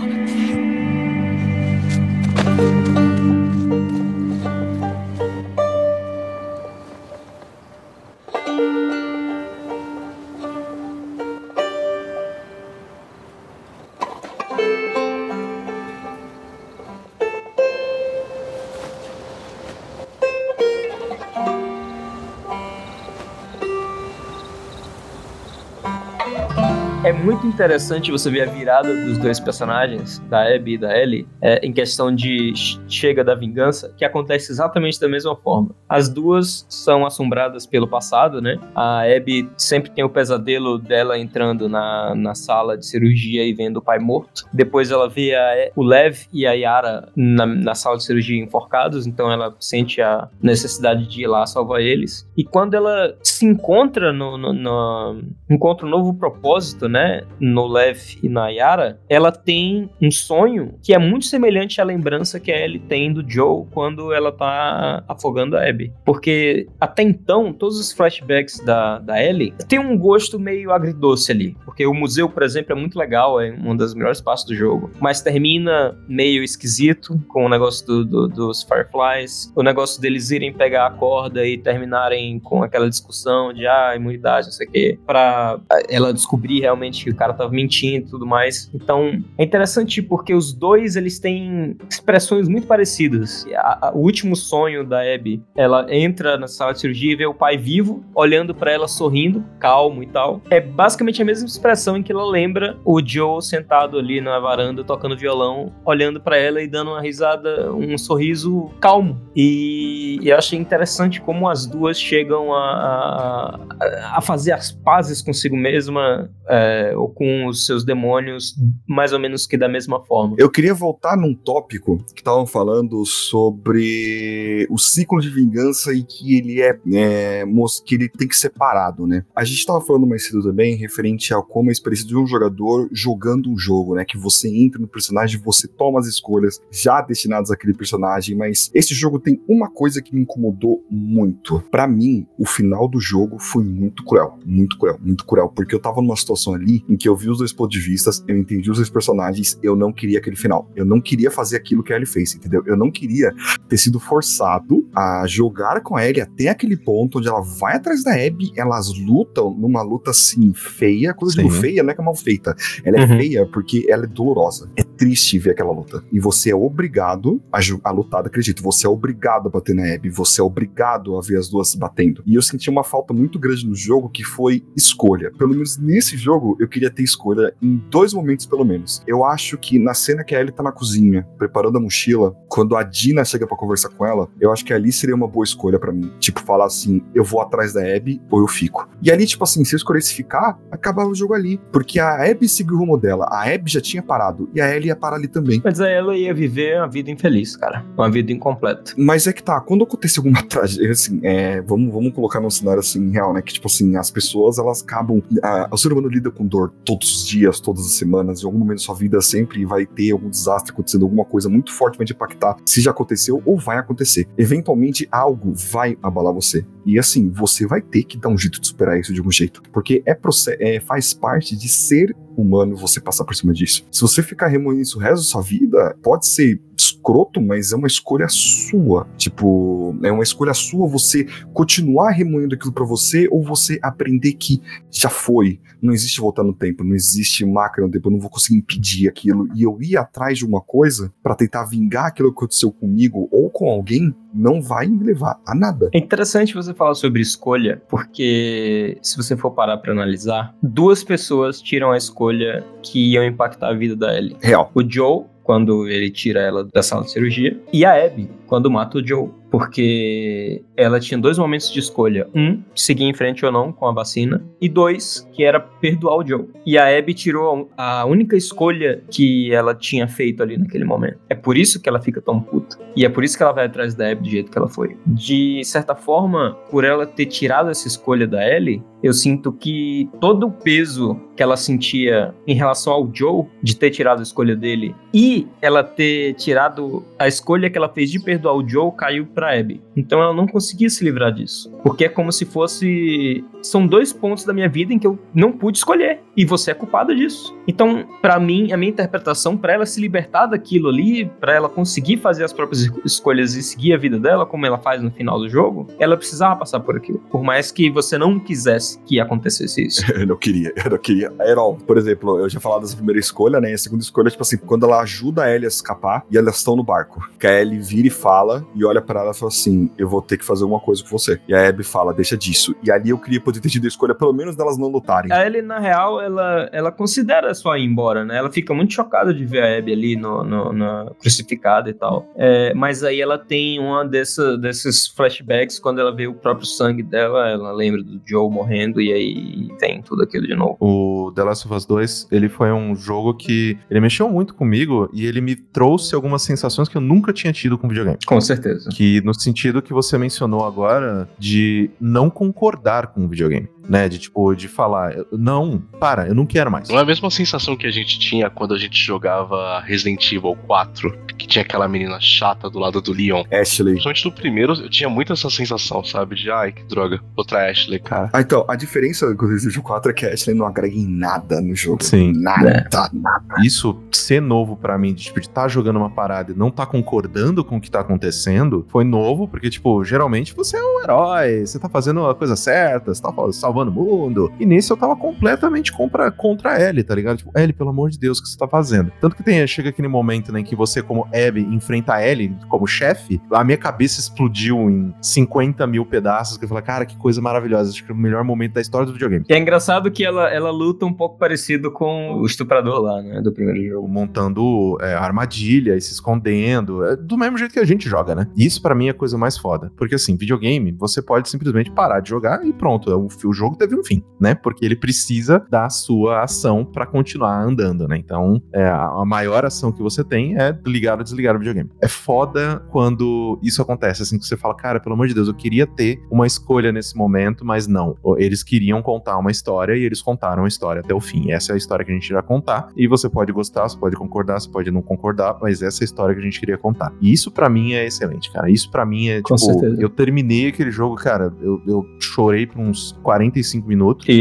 É muito interessante você ver a virada dos dois personagens, da Abby e da Ellie, é, em questão de ch- chega da vingança, que acontece exatamente da mesma forma. As duas são assombradas pelo passado, né? A Abby sempre tem o pesadelo dela entrando na, na sala de cirurgia e vendo o pai morto. Depois ela vê a- o Lev e a Yara na, na sala de cirurgia enforcados, então ela sente a necessidade de ir lá salvar eles. E quando ela se encontra no, no, no- encontra um novo propósito, né, no Lev e na Yara, ela tem um sonho que é muito semelhante à lembrança que a Ellie tem do Joe quando ela tá afogando a Abby. Porque até então, todos os flashbacks da, da Ellie tem um gosto meio agridoce ali. Porque o museu, por exemplo, é muito legal, é uma das melhores partes do jogo. Mas termina meio esquisito com o negócio do- do- dos Fireflies, o negócio deles irem pegar a corda e terminarem com aquela discussão de ah, imunidade, não sei o quê, pra ela descobrir realmente que o cara tava mentindo e tudo mais. Então, é interessante porque os dois, eles têm expressões muito parecidas. A- a- o último sonho da Abby, ela entra na sala de cirurgia e vê o pai vivo, olhando pra ela sorrindo, calmo e tal. É basicamente a mesma expressão em que ela lembra o Joe sentado ali na varanda, tocando violão, olhando pra ela e dando uma risada, um sorriso calmo. E, e eu achei interessante como as duas chegam a, a, a fazer as pazes consigo mesma é, ou com os seus demônios, mais ou menos que da mesma forma. Eu queria voltar num tópico que estavam falando sobre o ciclo de vingança e que ele é, é, que ele tem que ser parado, né? A gente estava falando mais cedo também referente a como a experiência de um jogador jogando um jogo, né? Que você entra no personagem, você toma as escolhas já destinadas àquele personagem, mas esse jogo tem uma coisa que me incomodou muito. Pra mim, o final do jogo foi muito cruel, muito cruel, muito cruel, porque eu tava numa situação ali em que eu vi os dois pontos de vista, eu entendi os dois personagens, eu não queria aquele final. Eu não queria fazer aquilo que a Ellie fez, entendeu? Eu não queria ter sido forçado a jogar com a Ellie até aquele ponto onde ela vai atrás da Abby, elas lutam numa luta assim feia. Quando eu digo feia, não é que é mal feita. Ela é Uhum. feia porque ela é dolorosa. É triste ver aquela luta. E você é obrigado a, a lutar jeito. Você é obrigado a bater na Abby. Você é obrigado a ver as duas se batendo. E eu senti uma falta muito grande no jogo que foi escolha. Pelo menos nesse jogo, eu queria ter escolha em dois momentos, pelo menos. Eu acho que na cena que a Ellie tá na cozinha, preparando a mochila, quando a Dina chega pra conversar com ela, eu acho que ali seria uma boa escolha pra mim. Tipo, falar assim, eu vou atrás da Abby ou eu fico. E ali, tipo assim, se eu escolhesse ficar, acabava o jogo ali. Porque a Abby seguiu o rumo dela, a Abby já tinha parado, e a Ellie ia parar ali também. Mas aí ela ia viver uma vida infeliz, cara. Uma vida incompleta. Mas é que tá, quando acontece alguma (laughs) tragédia, assim, é, vamos, vamos colocar num cenário assim, real, né? Que, tipo assim, as pessoas, elas acabam. A, o ser humano lida com dor todos os dias, todas as semanas, em algum momento da sua vida sempre vai ter algum desastre acontecendo, alguma coisa muito fortemente impactar, se já aconteceu ou vai acontecer. Eventualmente, algo vai abalar você. E assim, você vai ter que dar um jeito de superar isso de algum jeito. Porque é, é faz parte de ser humano você passar por cima disso. Se você ficar remoendo isso o resto da sua vida, pode ser escroto, mas é uma escolha sua. Tipo, é uma escolha sua você continuar remoendo aquilo pra você ou você aprender que já foi. Não existe voltar no tempo, não existe máquina no tempo, eu não vou conseguir impedir aquilo. E eu ir atrás de uma coisa pra tentar vingar aquilo que aconteceu comigo ou com alguém, não vai me levar a nada. É interessante você falar sobre escolha, porque se você for parar pra analisar, duas pessoas tiram a escolha que iam impactar a vida da Ellie. Real. O Joe, quando ele tira ela da sala de cirurgia, e a Abby, quando mata o Joe. Porque ela tinha dois momentos de escolha. Um, seguir em frente ou não com a vacina. E dois, que era perdoar o Joe. E a Abby tirou a única escolha que ela tinha feito ali naquele momento. É por isso que ela fica tão puta. E é por isso que ela vai atrás da Abby do jeito que ela foi. De certa forma, por ela ter tirado essa escolha da Ellie, eu sinto que todo o peso que ela sentia em relação ao Joe, de ter tirado a escolha dele, e ela ter tirado a escolha que ela fez de perdoar o Joe, caiu pra Abby. Então ela não conseguia se livrar disso. Porque é como se fosse. São dois pontos da minha vida em que eu não pude escolher. E você é culpada disso. Então, pra mim, a minha interpretação, pra ela se libertar daquilo ali, pra ela conseguir fazer as próprias escolhas e seguir a vida dela, como ela faz no final do jogo, ela precisava passar por aquilo. Por mais que você não quisesse que acontecesse isso. (laughs) Eu não queria, eu não queria. All. Por exemplo, eu já falado dessa primeira escolha, né? E a segunda escolha, tipo assim, quando ela ajuda a Ellie a escapar e elas estão no barco. Que a Ellie vira e fala e olha pra ela e fala assim: Eu vou ter que fazer uma coisa com você. E a Abby fala: Deixa disso. E ali eu queria poder ter tido a escolha, pelo menos delas não lutarem. A Ellie, na real, ela, ela considera só ir embora, né? Ela fica muito chocada de ver a Abby ali no, no- na crucificada e tal. É, mas aí ela tem uma dessa, desses flashbacks, quando ela vê o próprio sangue dela, ela lembra do Joe morrendo e aí vem tudo aquilo de novo. O The Last of Us 2, ele foi um jogo que ele mexeu muito comigo e ele me trouxe algumas sensações que eu nunca tinha tido com videogame. Com certeza. Que no sentido que você mencionou agora de não concordar com o videogame, né? De tipo, de falar, não, para, eu não quero mais. Não é a mesma sensação que a gente tinha quando a gente jogava Resident Evil 4, que tinha aquela menina chata do lado do Leon. Ashley. Principalmente no primeiro, eu tinha muito essa sensação, sabe? De, ai, que droga, outra Ashley, cara. Ah, então, a diferença com o Resident Evil 4 é que a Ashley não agrega em nada no jogo. Sim. Nada, nada. Isso ser novo pra mim, de tipo, de estar jogando uma parada e não tá concordando com o que tá acontecendo, foi novo, porque, tipo, geralmente você é um herói, você tá fazendo a coisa certa, você tá salvando o mundo. E nisso eu tava completamente contra, contra a Ellie, tá ligado? Tipo, Ellie, pelo amor de Deus, o que você tá fazendo? Tanto que tem, chega aquele momento, né, em que você, como Abby, enfrenta a Ellie como chefe, a minha cabeça explodiu em 50 mil pedaços, que eu falei, cara, que coisa maravilhosa, acho que é o melhor momento da história do videogame. E é engraçado que ela, ela luta um pouco parecido com o estuprador lá, né? Do primeiro jogo. montando é, armadilha e se escondendo, é, do mesmo jeito que a gente joga, né? Isso pra mim é a coisa mais foda, porque assim, videogame, você pode simplesmente parar de jogar e pronto, o, o jogo teve um fim, né? Porque ele precisa da sua ação pra continuar andando, né? Então, é, a, maior ação que você tem é ligar ou desligar o videogame. É foda quando isso acontece, assim, que você fala, cara, pelo amor de Deus, eu queria ter uma escolha nesse momento, mas não. Eles queriam contar uma história e eles contaram a história até o fim. Essa é a história que a gente irá contar. E você pode gostar, você pode concordar, você pode não concordar, mas essa é a história que a gente queria contar. E isso pra mim é excelente, cara. Isso pra mim é Com tipo, certeza. eu terminei aquele jogo, cara, eu, eu chorei por uns 45 minutos. E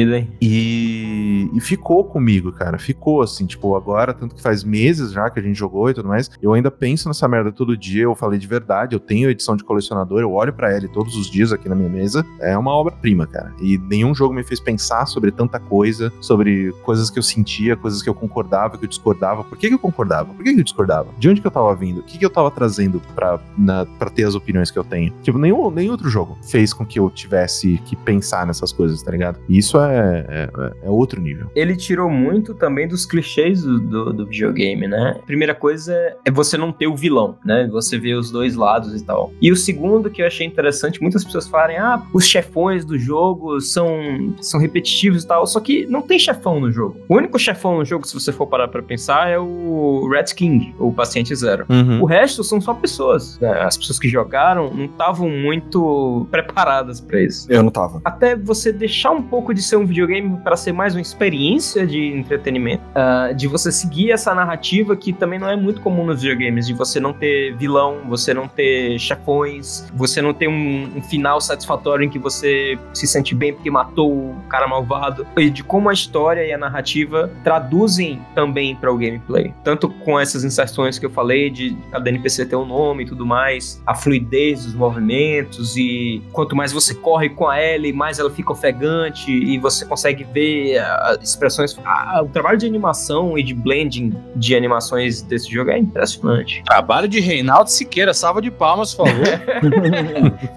E, e ficou comigo, cara. Ficou assim, tipo, agora, tanto que faz meses já que a gente jogou e tudo mais. Eu ainda penso nessa merda todo dia. Eu falei de verdade. Eu tenho edição de colecionador, eu olho para ele todos os dias aqui na minha mesa. É uma obra-prima, cara. E nenhum jogo me fez pensar sobre tanta coisa, sobre coisas que eu sentia, coisas que eu concordava, que eu discordava. Por que, que eu concordava? Por que, que eu discordava? De onde que eu tava vindo? O que, que eu tava trazendo pra, na, pra ter as opiniões que eu tenho? Tipo, nenhum, nenhum outro jogo fez com que eu tivesse que pensar nessas coisas, tá ligado? E isso é, é, é outro nível. Ele tirou muito também dos clichês do, do, do videogame, né? A primeira coisa é você não ter o vilão, né? Você vê os dois lados e tal. E o segundo que eu achei interessante, muitas pessoas falam, ah, os chefões do jogo são, são repetitivos e tal, só que não tem chefão no jogo. O único chefão no jogo, se você for parar pra pensar, é o Red King, o Paciente Zero. Uhum. O resto são só pessoas. né? As pessoas que jogaram não estavam muito preparadas pra isso. Eu não tava. Até você deixar um pouco de ser um videogame para ser mais uma experiência de entretenimento, ah, de você seguir essa narrativa que também não é muito comum nos videogames, de você não ter vilão, você não ter chefões, você não ter um, um final satisfatório em que você se sente bem porque matou o cara malvado, e de como a história e a narrativa traduzem também para o gameplay. Tanto com essas inserções que eu falei, de cada NPC ter um nome e tudo mais, a fluidez dos movimentos, e quanto mais você corre com a Ellie, mais ela fica ofegante, e você consegue ver ah, expressões. ah, o trabalho de animação e de blending de animações desse jogo é impressionante. Trabalho de Reinaldo Siqueira, salva de palmas, por favor.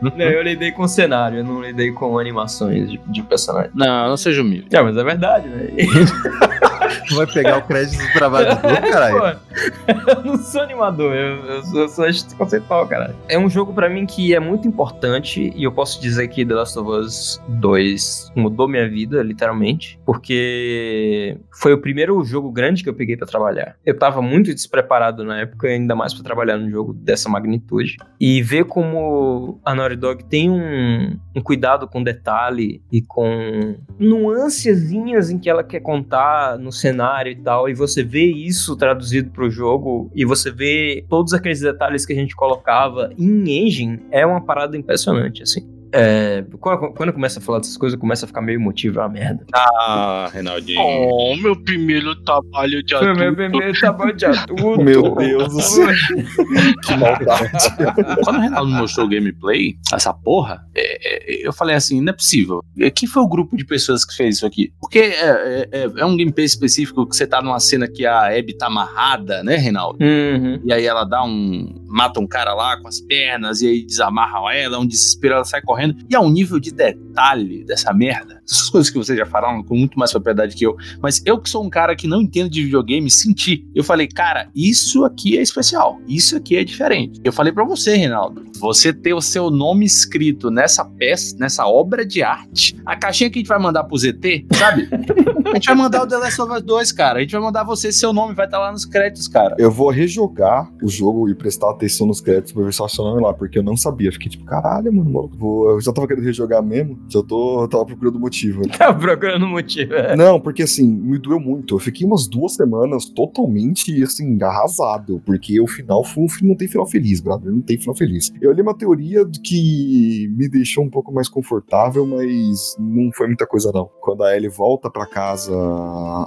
(laughs) Não, eu lidei com cenário, eu não lidei com animações de, de personagem. não, não seja humilde. É, mas é verdade, né? (laughs) Vai pegar o crédito do trabalho do caralho. Eu não sou animador, eu, eu sou, eu conceitual, caralho. É um jogo pra mim que é muito importante e eu posso dizer que The Last of Us 2 mudou minha vida, literalmente, porque foi o primeiro jogo grande que eu peguei pra trabalhar. Eu tava muito despreparado na época, ainda mais pra trabalhar num jogo dessa magnitude. E ver como a Naughty Dog tem um, um cuidado com detalhe e com nuancezinhas em que ela quer contar no cenário e tal, e você vê isso traduzido pro jogo, e você vê todos aqueles detalhes que a gente colocava em engine, é uma parada impressionante, assim. É, quando, começa a falar dessas coisas, começa a ficar meio emotivo, é uma merda. Ah, Reinaldinho. Oh, meu primeiro trabalho de adulto. meu primeiro trabalho de (laughs) adulto. Meu Deus do céu. (laughs) que maldade. Quando o Reinaldo mostrou o gameplay, essa porra, é, é, eu falei assim, não é possível. E Quem foi o grupo de pessoas que fez isso aqui? Porque é, é- é um gameplay específico que você tá numa cena que a Abby tá amarrada, né, Reinaldo? Uhum. E aí ela dá um. mata um cara lá com as pernas, e aí desamarram ela, é um desespero, ela sai correndo. E há um nível de detalhe dessa merda. Essas coisas que vocês já falaram com muito mais propriedade que eu. Mas eu que sou um cara que não entendo de videogame, senti. Eu falei, cara, isso aqui é especial. Isso aqui é diferente. Eu falei pra você, Reinaldo. Você ter o seu nome escrito nessa peça, nessa obra de arte, a caixinha que a gente vai mandar pro ZT, sabe? a gente vai mandar o The Last of Us 2, cara. A gente vai mandar você, seu nome vai estar lá nos créditos, cara. Eu vou rejogar o jogo e prestar atenção nos créditos pra ver se eu lá, porque eu não sabia. Fiquei tipo, caralho, mano, vou- eu já tava querendo rejogar mesmo, já tô, tava procurando motivo. (laughs) Tá procurando motivo. é. Não, porque assim, me doeu muito. Eu fiquei umas duas semanas totalmente, assim, arrasado. Porque o final foi não tem final feliz, brother. Não tem final feliz. Eu li uma teoria que me deixou um pouco mais confortável, mas não foi muita coisa, não. Quando a Ellie volta pra casa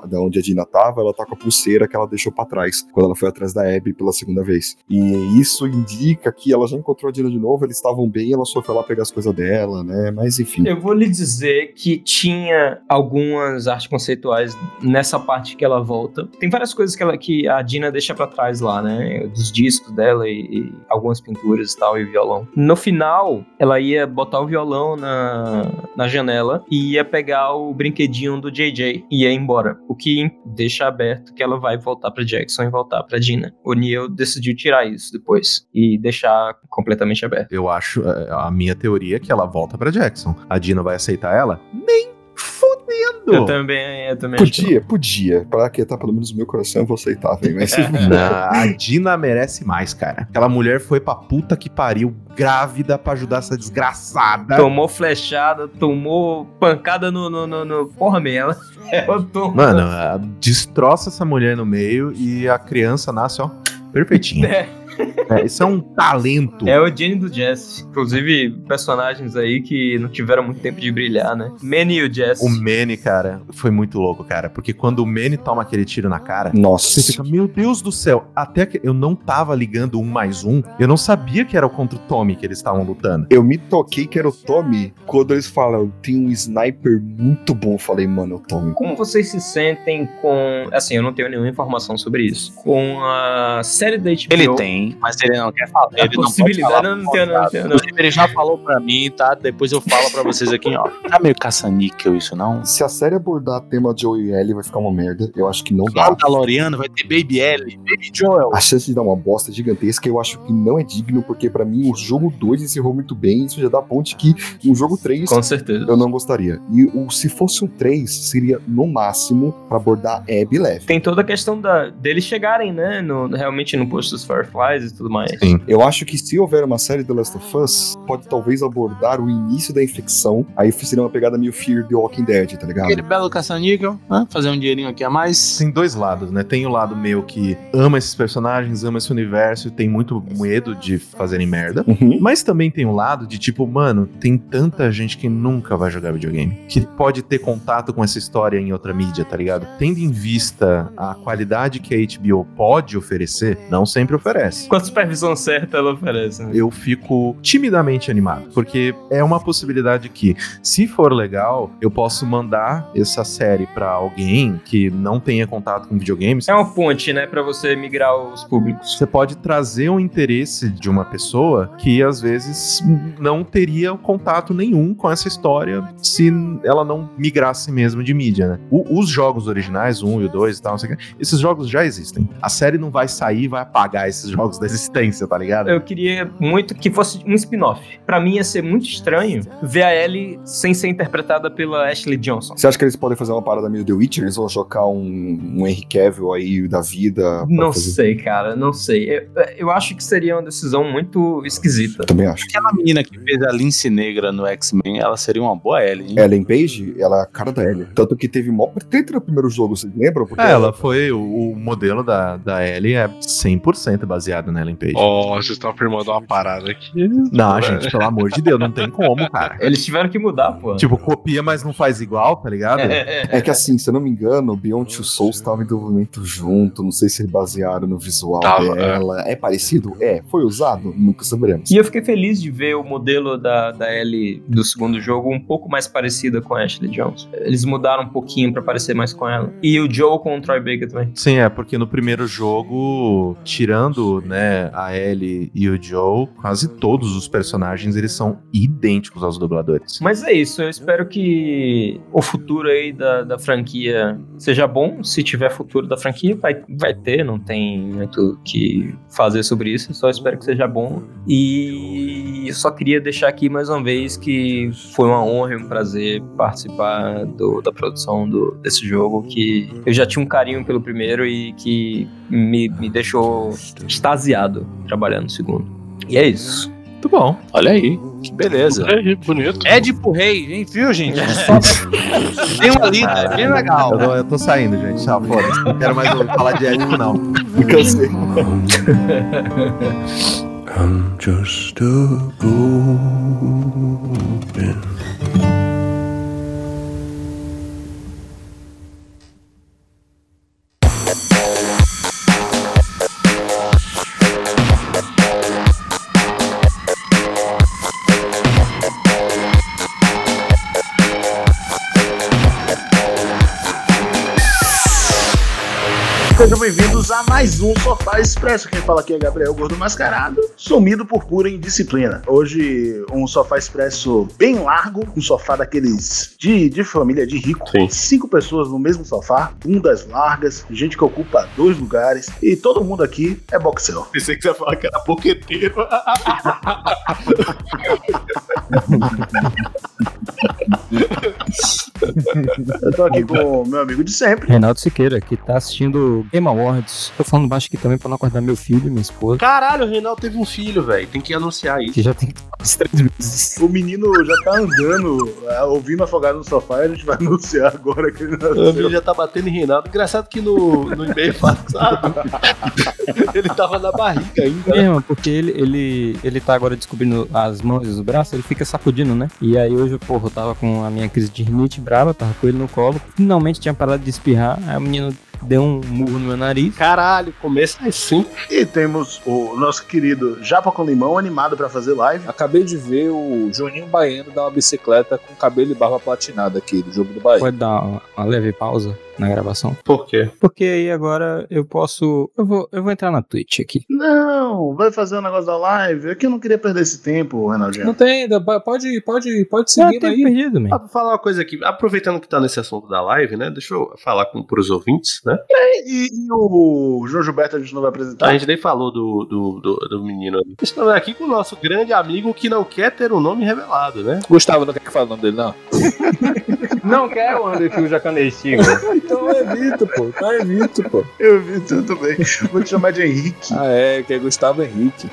da onde a Dina tava, ela tá com a pulseira que ela deixou pra trás. Quando ela foi atrás da Abby pela segunda vez. E isso indica que ela já encontrou a Dina de novo, eles estavam bem, ela só foi lá pegar as coisas dela, né? Mas enfim. Eu vou lhe dizer que tinha algumas artes conceituais nessa parte que ela volta. Tem várias coisas que, ela, que a Dina deixa pra trás lá, né? Dos discos dela e, e algumas pinturas e tal, e violão. No final, ela ia botar o violão na, na janela e ia pegar o brinquedinho do JJ e ia embora. O que deixa aberto que ela vai voltar pra Jackson e voltar pra Dina. O Neil decidiu tirar isso depois e deixar completamente aberto. Eu acho, é, a minha teoria é que ela volta pra Jackson. A Dina vai aceitar ela? Nem fudendo! Eu também, eu também acho que Podia, podia. Pra aquietar pelo menos o meu coração, eu vou aceitar, velho. Mas (laughs) Não, a Dina merece mais, cara. Aquela mulher foi pra puta que pariu, grávida, pra ajudar essa desgraçada. Tomou flechada, tomou pancada no. no, no, no- Porra, man, ela, tomou. Mano, a- destroça essa mulher no meio e a criança nasce, ó, perfeitinha. (laughs) É. É, isso é um talento. É o Jenny do Jesse. Inclusive, personagens aí que não tiveram muito tempo de brilhar, né? Manny e o Jesse. O Manny, cara, foi muito louco, cara. Porque quando o Manny toma aquele tiro na cara, Nossa. você fica, meu Deus do céu. Até que eu não tava ligando um mais um. Eu não sabia que era contra o Tommy que eles estavam lutando. Eu me toquei que era o Tommy quando eles falam, tem um sniper muito bom. Eu falei, mano, é o Tommy. Como vocês se sentem com. Assim, eu não tenho nenhuma informação sobre isso. Com a série da HBO. Ele tem, mas ele não quer falar. Ele não pode falar não, não não, não. Ele já falou pra mim, tá? Depois eu falo pra vocês aqui, ó. Tá meio caça-níquel isso, não? Se a série abordar tema de Joey e Ellie, vai ficar uma merda. Eu acho que não dá. Mandaloriano vai ter Baby Ellie, Baby Joel. A chance de dar uma bosta gigantesca eu acho que não é digno, porque pra mim o jogo 2 encerrou muito bem. Isso já dá ponte que no jogo 3 Com certeza. eu não gostaria. E o, se fosse um 3, seria no máximo pra abordar Abby leve. Tem toda a questão da, deles chegarem, né? No, realmente no posto dos Fireflies e tudo mais. Sim. Eu acho que se houver uma série The Last of Us, pode talvez abordar o início da infecção. Aí seria uma pegada meio Fear the Walking Dead, tá ligado? Aquele belo caça-níquel, né? fazer um dinheirinho aqui a mais. Tem dois lados, né? Tem o lado meu que ama esses personagens, ama esse universo e tem muito medo de fazerem merda. Uhum. Mas também tem o lado de tipo, mano, tem tanta gente que nunca vai jogar videogame, que pode ter contato com essa história em outra mídia, tá ligado? Tendo em vista a qualidade que a HBO pode oferecer, não sempre oferece. Com a supervisão certa, ela oferece. né? Eu fico timidamente animado, porque é uma possibilidade que, se for legal, eu posso mandar essa série pra alguém que não tenha contato com videogames É uma ponte, né? Pra você migrar os públicos. você pode trazer o interesse de uma pessoa que às vezes não teria contato nenhum com essa história se ela não migrasse mesmo de mídia, né? O- os jogos originais, o 1 e o 2 e tal, não sei o que, esses jogos já existem. A série não vai sair e vai apagar esses jogos da existência, tá ligado? Eu queria muito que fosse um spin-off. Pra mim ia ser muito estranho ver a Ellie sem ser interpretada pela Ashley Johnson. Você acha que eles podem fazer uma parada meio The Witcher? Eles vão jogar um, um Henry Cavill aí da vida? Não fazer- sei, cara, não sei. Eu, eu acho que seria uma decisão muito esquisita. Também acho. Aquela menina que fez a Lince Negra no X-Men, ela seria uma boa Ellie, hein? Ellen Page, ela é a cara da Ellie. Tanto que teve mó treta no primeiro jogo, vocês lembram? Porque É, ela foi. O, o modelo da, da Ellie é 100% baseado na Ellen Page. Ó, vocês estão afirmando uma parada aqui. Não, gente, pelo amor de Deus, não tem como, (laughs) cara. Eles tiveram que mudar, pô. Tipo, copia, mas não faz igual, tá ligado? É que assim, se eu não me engano, o Beyond Two Souls estava em desenvolvimento junto. Não sei se eles basearam no visual Tava, dela. É. parecido? É. Foi usado? Nunca saberemos. E eu fiquei feliz de ver o modelo da, da Ellie do segundo jogo um pouco mais parecida com a Ashley Johnson. Eles mudaram um pouquinho pra parecer mais com ela. E o Joe com o Troy Baker também. Sim, é, porque no primeiro jogo, tirando, né, a Ellie e o Joe, quase todos os personagens, eles são idênticos aos dubladores. Mas é isso, eu espero que o futuro aí da, da franquia seja bom. Se tiver futuro da franquia, vai, vai ter, não tem muito que fazer sobre isso. Só espero que seja bom. E eu só queria deixar aqui mais uma vez que foi uma honra e um prazer participar do- da produção do- desse jogo. Que eu já tinha um carinho pelo primeiro e que me, me deixou extasiado trabalhando no segundo. E é isso. Muito bom. Olha aí, que beleza. É, bonito. Ed pro rei, hein, viu, gente? Só... (laughs) Tem uma lida, bem legal. Eu tô, eu tô saindo, gente. Tchau, foda-se. Não quero mais ouvir falar de ético, não. Cansei. I'm just a golden bem-vindos a mais um Sofá Expresso. Quem fala aqui é Gabriel Gordo Mascarado, sumido por pura indisciplina. Hoje, um Sofá Expresso bem largo, um sofá daqueles de, de família de rico. Sim. Cinco pessoas no mesmo sofá, bundas largas, gente que ocupa dois lugares e todo mundo aqui é boxel. Pensei que você ia falar que era boqueteiro. (laughs) Eu tô aqui com o meu amigo de sempre. Reinaldo Siqueira, que tá assistindo Game Awards. Tô falando baixo aqui também pra não acordar meu filho e minha esposa, Caralho, o Reinaldo teve um filho, velho. Tem que anunciar isso. que já tem uns três meses. O menino já tá andando, é, ouvindo afogado no sofá e a gente vai anunciar agora que ele O menino nasceu. já tá batendo em Reinaldo. Engraçado que no, no e-mail sabe? (laughs) Ele tava na barriga ainda. É, mano, porque ele, ele, ele tá agora descobrindo as mãos e os braços, ele fica sacudindo, né? E aí hoje, porra, eu tava com a minha crise de rinite brava, tava com ele no colo, finalmente tinha parado de espirrar, aí o menino deu um murro no meu nariz. Caralho, começa assim. E temos o nosso querido Japa com Limão animado pra fazer live. Acabei de ver o Juninho Baiano dar uma bicicleta com cabelo e barba platinada aqui do jogo do Bahia. Pode dar uma, uma leve pausa na gravação? Por quê? Porque aí agora eu posso. Eu vou, eu vou entrar na Twitch aqui. Não, vai fazer o negócio da live. É que eu não queria perder esse tempo, Renaldinho. Não tem, pode, pode, pode seguir aí. perdido, man. Ah, pra falar uma coisa aqui, aproveitando que tá nesse assunto da live, né? Deixa eu falar com, pros ouvintes, né? E, e o João Gilberto a gente não vai apresentar? A gente nem falou do, do, do, do menino ali. Estamos aqui com o nosso grande amigo que não quer ter o nome revelado, né? Gustavo não quer que fale o nome dele, não. (laughs) Não quero o André Fio Jacanestigo. Então eu evito, pô. Então eu evito, pô. Eu vi tudo bem. Vou te chamar de Henrique. Ah, é, que é Gustavo Henrique.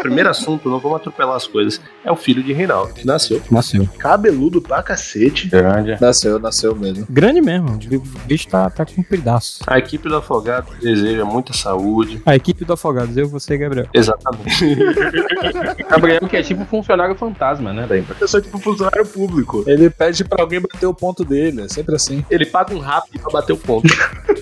Primeiro assunto, não vamos atropelar as coisas. É o filho de Reinaldo, que nasceu. Nasceu. Cabeludo pra cacete. Grande. Nasceu, nasceu mesmo. Grande mesmo. O bicho tá, tá com um pedaço. A equipe do Afogado deseja muita saúde. A equipe do Afogados, eu, você e Gabriel. Exatamente. (laughs) Gabriel, que é tipo funcionário fantasma, né? Da empresa. Eu sou tipo funcionário público. Ele pede pra alguém bater o ponto dele, é sempre assim. Ele paga um rápido pra bater o ponto. (laughs)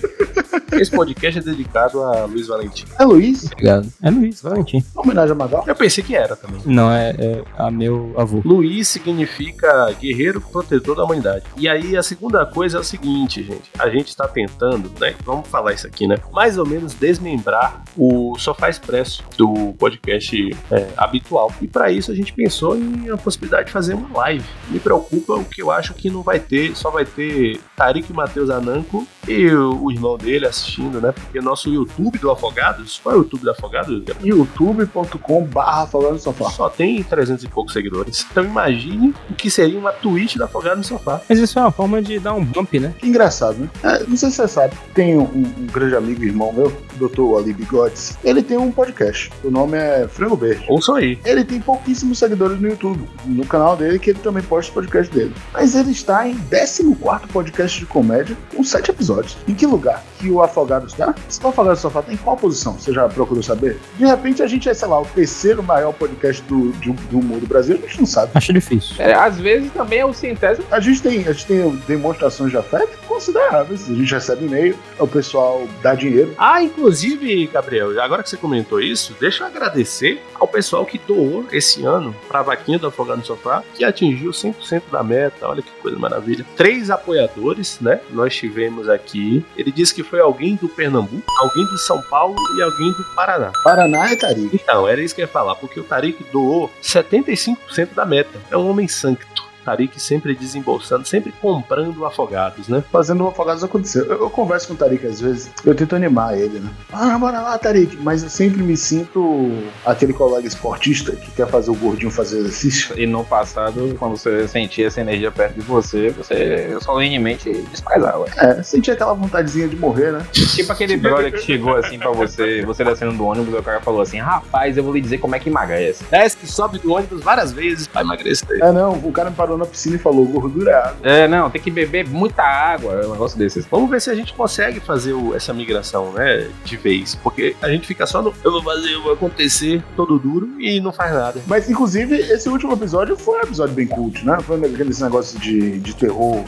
Esse podcast é dedicado a Luiz Valentim. É Luiz? Obrigado. É Luiz, Valentim. Homenagem a Magal? Eu pensei que era também. Não, é, é a meu avô. Luiz significa guerreiro protetor da humanidade. E aí a segunda coisa é o seguinte, gente. A gente está tentando, né? Vamos falar isso aqui, né? Mais ou menos desmembrar o Sofá Expresso do podcast é, habitual. E para isso a gente pensou em a possibilidade de fazer uma live. Me preocupa o que eu acho que não vai ter, só vai ter Tarik Matheus Ananco e o, o irmão dele assistindo, né? Porque nosso YouTube do Afogados, qual é o YouTube do Afogados? Youtube.com barra no sofá. Só tem 300 e poucos seguidores. Então imagine o que seria uma Twitch do Afogado no Sofá. Mas isso é uma forma de dar um bump, né? Que engraçado, né? É, não sei se você sabe, tem um, um grande amigo e irmão meu, o Dr. Ali Bigodes. Ele tem um podcast. O nome é Frango Verde. Ouçam aí. Ele tem pouquíssimos seguidores no YouTube, no canal dele, que ele também posta o podcast dele. Mas ele está em 14 podcast de comédia, com 7 episódios. Em que lugar que o Afogado está? Se o Afogado Sofá tá em qual posição? Você já procurou saber? De repente a gente é, sei lá, o terceiro maior podcast do, de, do humor do Brasil, a gente não sabe. Acho difícil. É, às vezes também é o centésimo. A gente tem, a gente tem demonstrações de afeto consideráveis. A gente recebe e-mail, o pessoal dá dinheiro. Ah, inclusive, Gabriel, agora que você comentou isso, deixa eu agradecer ao pessoal que doou esse ano para a vaquinha do Afogado no Sofá, que atingiu 100% da meta. Olha que coisa maravilha. Três apoiadores, né? Nós tivemos aqui. Ele disse que foi alguém do Pernambuco, alguém do São Paulo e alguém do Paraná. Paraná e Tarik. Então, era isso que eu ia falar, porque o Tarik doou 75% da meta. É um homem sancto. Tarik sempre desembolsando, sempre comprando afogados, né? Fazendo o Afogados acontecer. Eu, eu converso com o Tarik às vezes, eu tento animar ele, né? Ah, bora lá, Tarik. Mas eu sempre me sinto aquele colega esportista que quer fazer o gordinho fazer exercício. E no passado, quando você sentia essa energia perto de você, você solenemente desprezava. É, sentia aquela vontadezinha de morrer, né? Tipo aquele brother que chegou assim pra você, você descendo do ônibus, e o cara falou assim: rapaz, eu vou lhe dizer como é que emagrece. Desce que sobe do ônibus várias vezes pra emagrecer. É, não, o cara me parou na piscina e falou: gordura é água. É, não, tem que beber muita água, é um negócio desses. Vamos ver se a gente consegue fazer o- essa migração, né? De vez. Porque a gente fica só no eu vou fazer, eu vou acontecer, todo duro e não faz nada. Mas, inclusive, esse último episódio foi um episódio bem cult, né? Foi aquele negócio de, de terror.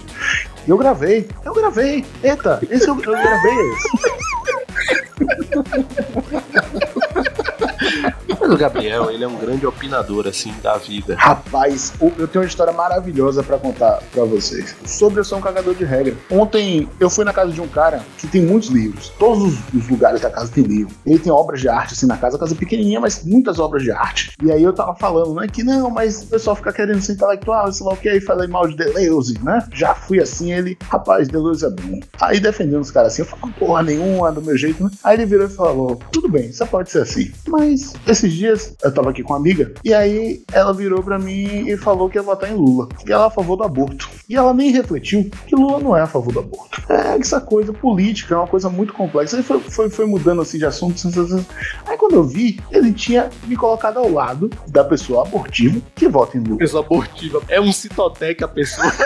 E eu gravei, eu gravei. Eita, esse eu, eu gravei esse. (laughs) Mas o Gabriel, (laughs) ele é um grande opinador, assim, da vida. Rapaz, eu tenho uma história maravilhosa pra contar pra vocês. Sobre eu sou um cagador de regra. Ontem eu fui na casa de um cara que tem muitos livros. Todos os, lugares da casa tem livro. Ele tem obras de arte assim na casa, casa pequenininha, mas muitas obras de arte. E aí eu tava falando, né, que não, mas o pessoal fica querendo ser intelectual, sei lá o que, aí falei mal de Deleuze, né? Já fui assim, ele, rapaz, Deleuze é bom. Aí defendendo os caras assim, eu falo, porra nenhuma, do meu jeito, né? Aí ele virou e falou, tudo bem, isso pode ser assim. Mas esses dias eu tava aqui com uma amiga, e aí ela virou pra mim e falou que ia votar em Lula. E ela é a favor do aborto. E ela nem refletiu que Lula não é a favor do aborto. É essa coisa política, é uma coisa muito complexa. Aí foi, foi, foi mudando assim de assunto. Aí quando eu vi, ele tinha me colocado ao lado da pessoa abortiva que vota em Lula. Pessoa abortiva. É um citotec a pessoa. (laughs)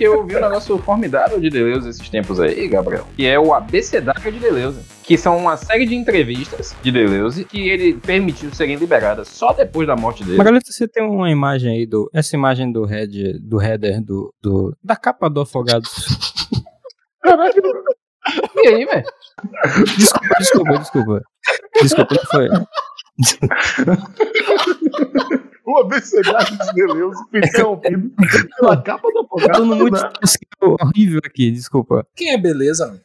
Eu vi um negócio formidável de Deleuze esses tempos aí, Gabriel. Que é o abecedário de Deleuze. Que são uma série de entrevistas de Deleuze que ele permitiu serem liberadas só depois da morte dele. Magalhães, você tem uma imagem aí do. Essa imagem do head, do header do, do da capa do Afogados. (laughs) E aí, velho? Desculpa, desculpa, desculpa. Desculpa, não foi. (laughs) O abecedário de Deleuze foi interrompido pela capa do Tá dando apogado. muito horrível aqui, desculpa. Quem é beleza?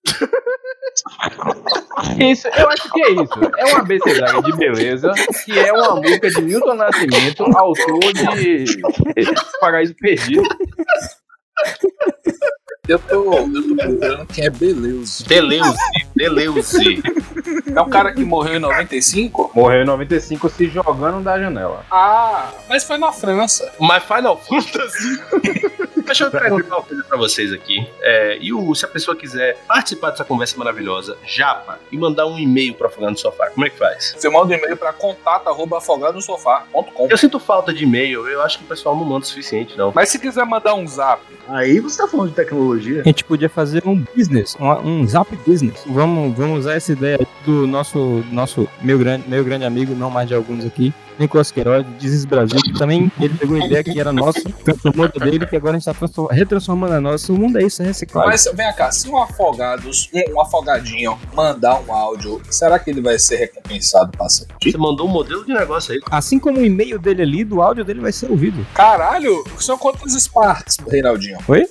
Isso, eu acho que é isso. É uma abecedário de beleza, que é uma música de Milton Nascimento, autor de Paraíso Perdido. Eu tô, eu tô procurando quem é Beleuze. Deleuze, Deleuze. É um cara que morreu em 95? Morreu em 95 se jogando da janela. Ah, mas foi na França. Mas Final Fantasy. (laughs) Deixa eu perguntar uma coisa pra vocês aqui. É, e o, se a pessoa quiser participar dessa conversa maravilhosa, japa, e mandar um e-mail pro Afogado no Sofá, como é que faz? Você manda um e-mail pra contato.afogadosofá.com. Eu sinto falta de e-mail, eu acho que o pessoal não manda o suficiente, não. Mas se quiser mandar um zap, Aí você tá falando de tecnologia. A gente podia fazer um business, um, um zap business. Vamos, vamos usar essa ideia do nosso, nosso meu, grande, meu grande amigo, não mais de alguns aqui, Nicolas Queiroz, de Dizes Brasil, que também ele pegou a ideia que era nossa, transformou dele, que agora a gente tá transform- retransformando a nossa. O mundo é isso, é reciclagem. Mas vem cá, se um afogados, um, um afogadinho mandar um áudio, será que ele vai ser recompensado pra ser? Você mandou um modelo de negócio aí. Assim como o e-mail dele ali, do áudio dele vai ser ouvido. Caralho, são quantos Sparks, Reinaldinho? Oi?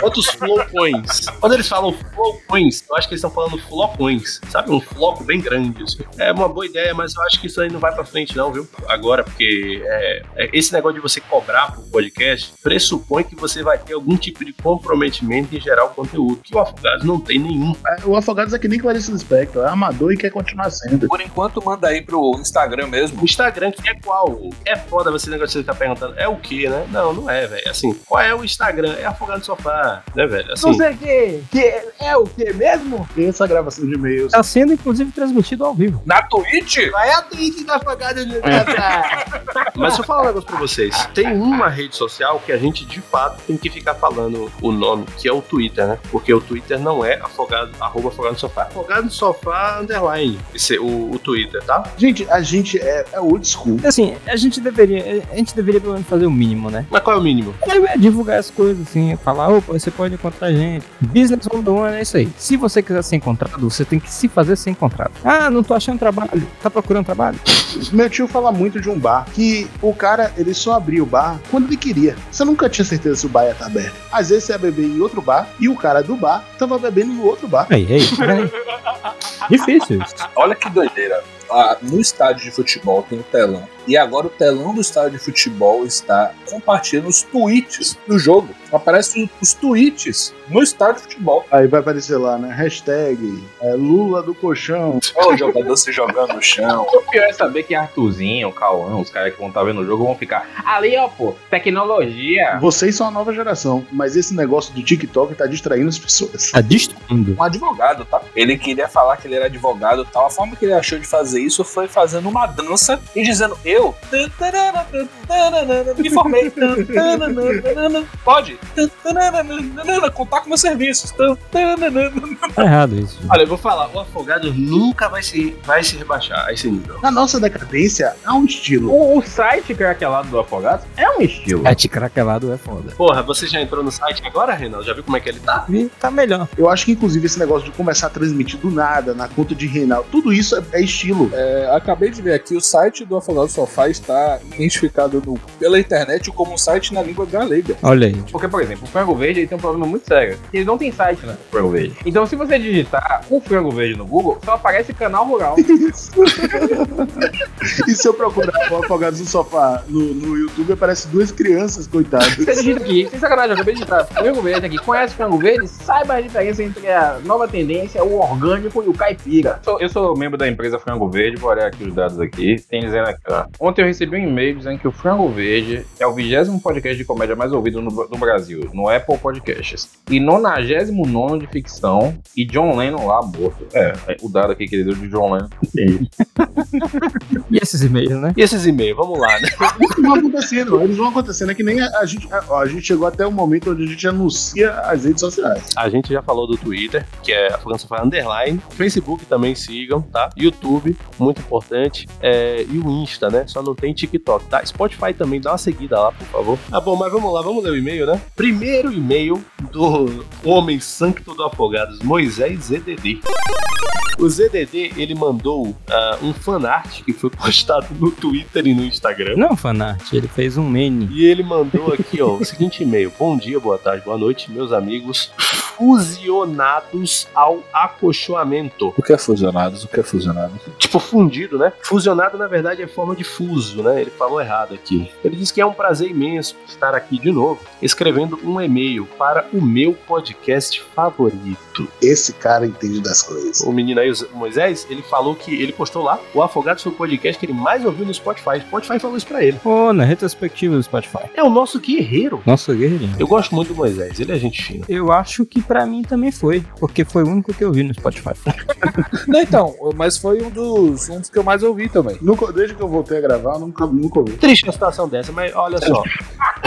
Quantos flowcoins? Quando eles falam flowcoins, eu acho que eles estão falando flocões. Sabe? Um floco bem grande. assim. É uma boa ideia, mas eu acho que isso aí não vai pra frente, não, viu? Agora, porque é, é, esse negócio de você cobrar pro podcast pressupõe que você vai ter algum tipo de comprometimento em gerar o conteúdo. Que o Afogados não tem nenhum. É, O Afogados é que nem Clarice Lispector, é amador e quer continuar sendo. Por enquanto, manda aí pro Instagram mesmo. O Instagram que é qual? É foda você negócio que você tá perguntando. É o que, né? Não, não é, velho. Assim, qual é o Instagram? É Afogado no Sofá, né, velho? Assim, Não sei o que, que é o que mesmo? Tem essa gravação de e-mails. Tá sendo, inclusive, transmitido ao vivo. Na Twitch? Vai a Twitch da Afogado no Sofá. Mas deixa eu falar um negócio pra vocês. Tem uma rede social que a gente, de fato, tem que ficar falando o nome, que é o Twitter, né? Porque o Twitter não é afogado, arroba afogado no sofá. Afogado no sofá, underline. Esse, é o, o Twitter, tá? Gente, a gente é, é old school. Assim, a gente deveria, a gente deveria pelo menos fazer o mínimo, né? Mas qual é o mínimo? É divulgar as coisas, assim, falar, opa, você pode encontrar a gente. Business on the one é isso aí. Se você quiser ser encontrado, você tem que se fazer ser encontrado. Ah, não tô achando trabalho. Tá procurando trabalho? Meu tio fala muito de um bar que o cara ele só abria o bar quando ele queria. Você nunca tinha certeza se o bar ia estar aberto. Às vezes você ia beber em outro bar e o cara do bar tava bebendo no outro bar. Ei, ei, peraí. (laughs) Difícil isso. Olha que doideira. Ah, no estádio de futebol tem um telão. E agora o telão do estádio de futebol está compartilhando os tweets do jogo. Aparecem os tweets no estádio de futebol. Aí vai aparecer lá, né? Hashtag é, Lula do colchão. Olha o jogador se jogando no chão. O pior é saber que Arthurzinho, o Cauã, os caras que vão estar vendo o jogo vão ficar ali, ó, pô, tecnologia. Vocês são a nova geração, mas esse negócio do TikTok tá distraindo as pessoas. Tá destruindo. Um advogado, tá? Ele queria falar que ele era advogado e tal. A forma que ele achou de fazer isso foi fazendo uma dança e dizendo: Eu me formei. Pode contar com meus serviços. Tá errado isso. Olha, eu vou falar, o Afogado nunca vai se, vai se rebaixar a esse nível. Na nossa decadência, há um estilo. O, o site craquelado do Afogados é um estilo. É, te craquelado é foda. Porra, você já entrou no site agora, Renan? Já viu como é que ele tá? E tá melhor. Eu acho que, inclusive, esse negócio de começar a transmitir do nada, na conta de Reinaldo, tudo isso é, é estilo. É, acabei de ver aqui, o site do Afogado Sofá está identificado no- pela internet como um site na língua galega. Olha aí. Porque, por exemplo, o Frango Verde ele tem um problema muito sério. Ele não tem site, né? O Frango Verde. Então, se você digitar o Frango Verde no Google, só aparece canal rural. (laughs) (laughs) E se eu procurar o Afogados no Sofá no, no YouTube, aparece duas crianças, coitadas. Você digita aqui, sem sacanagem, eu acabei de digitar Frango Verde aqui. Conhece o Frango Verde? Saiba a diferença entre a nova tendência, o orgânico e o caipira. Sou- Eu sou membro da empresa Frango Verde, vou olhar aqui os dados aqui. Tem dizendo aqui, ó. Ontem eu recebi um e-mail dizendo que o Frango Verde é o vigésimo podcast de comédia mais ouvido no, no Brasil, no Apple Podcasts. E 99 de ficção, e John Lennon lá morto. É, é, o dado aqui que ele deu de John Lennon. E esses e-mails, né? E esses e-mails, vamos lá, né? Eles vão acontecendo, eles vão acontecendo. É que nem a, a gente. a- a gente chegou até o momento onde a gente anuncia as redes sociais. A gente já falou do Twitter, que é Afogando Sofá Underline. Facebook também sigam, tá? YouTube, muito importante. É, e o Insta, né? Só não tem TikTok, tá? Spotify também, dá uma seguida lá, por favor. Ah, bom, mas vamos lá, vamos ler o e-mail, né? Primeiro e-mail do homem santo do Afogados, Moisés ZDD. O ZDD, ele mandou ah, um fanart que foi (laughs) postado no Twitter e no Instagram. Não, fanart, ele fez um meme. E ele mandou aqui, ó, o seguinte e-mail. Bom dia, boa tarde, boa noite, meus amigos fusionados ao acolchoamento. O que é fusionados? O que é fusionados? Tipo, fundido, né? Fusionado, na verdade, é forma de fuso, né? Ele falou errado aqui. Ele diz que é um prazer imenso estar aqui de novo, escrevendo um e-mail para o meu podcast favorito. Esse cara entende das coisas. O menino aí, o Moisés, ele falou que ele postou lá, o Afogados foi o podcast que ele mais ouviu no Spotify. Spotify falou isso pra ele. Pô, na retrospectiva do Spotify. É o nosso guerreiro. Nossa, guerreirinho. Eu gosto muito do Moisés, ele é gente fina. Eu acho que pra mim também foi, porque foi o único que eu vi no Spotify. (laughs) Não, então, mas foi um dos, um dos que eu mais ouvi também. Nunca, desde que eu voltei gravar, nunca, nunca ouvi. Triste a situação dessa, mas olha só.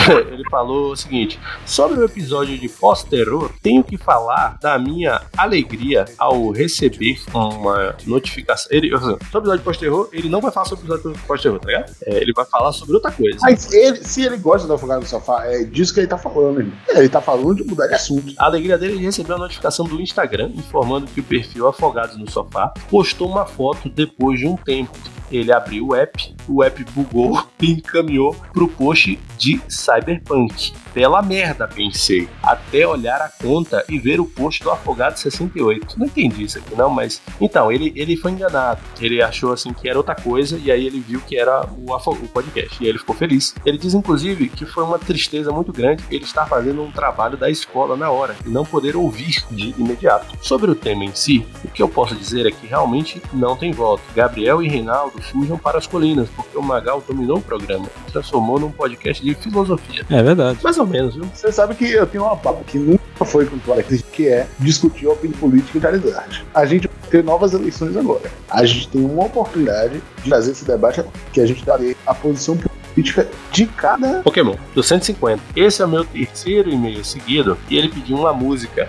(laughs) Ele falou o seguinte: sobre o episódio de pós-terror, tenho que falar da minha alegria ao receber uma notificação. Ele, sobre o episódio de pós-terror, ele não vai falar sobre o episódio de pós-terror, tá ligado? É, ele vai falar sobre outra coisa. Mas ele, se ele gosta do Afogado no Sofá, é disso que ele tá falando, irmão. Ele tá falando de mudar de assunto. A alegria dele é de receber a notificação do Instagram informando que o perfil Afogados no Sofá postou uma foto depois de um tempo. Ele abriu o app, o app bugou (laughs) e encaminhou pro post de Cyberpunk. Bela merda, pensei. Até olhar a conta e ver o post do Afogado 68. Não entendi isso aqui, não, mas. Então, ele, ele foi enganado. Ele achou assim que era outra coisa e aí ele viu que era o, Afo- o podcast. E aí ele ficou feliz. Ele diz, inclusive, que foi uma tristeza muito grande ele estar fazendo um trabalho da escola na hora e não poder ouvir de imediato. Sobre o tema em si, o que eu posso dizer é que realmente não tem volta. Gabriel e Reinaldo fujam para as colinas, porque o Magal dominou o programa e transformou num podcast de filosofia. É verdade. Mais ou menos, viu? Você sabe que eu tenho uma pauta que nunca foi com o Alex, que é discutir a opinião política de realidade. A gente vai ter novas eleições agora. A gente tem uma oportunidade de fazer esse debate que a gente daria a posição política de cada. Pokémon, do 150. Esse é o meu terceiro e-mail seguido e ele pediu uma música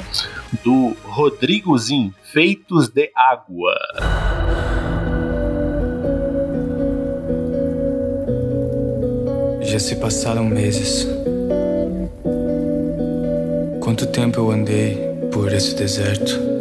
do Rodrigozinho, Feitos de Água. Já se passaram meses. Quanto tempo eu andei por esse deserto?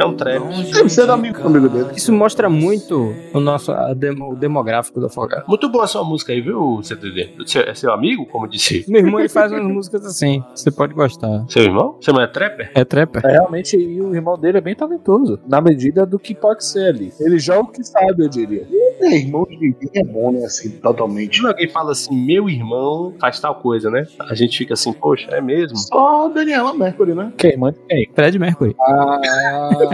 É um trap. Deve ser amigo, amigo dele. Isso mostra muito o nosso a demo- o demográfico do Afogado. Muito boa a sua música aí, viu, CTD? Seu- É seu amigo, como disse? Meu irmão ele faz umas músicas assim, você pode gostar. Seu irmão? Seu irmão é trapper? É trapper? É, realmente, e o irmão dele é bem talentoso, na medida do que pode ser ali. Ele joga o que sabe, eu diria. É, irmão de ninguém é bom, né? Assim, totalmente. Quando alguém fala assim, meu irmão faz tal coisa, né? A gente fica assim, poxa, é mesmo? Só Daniela Mercury, né? Quem, mãe? Quem? Fred Mercury.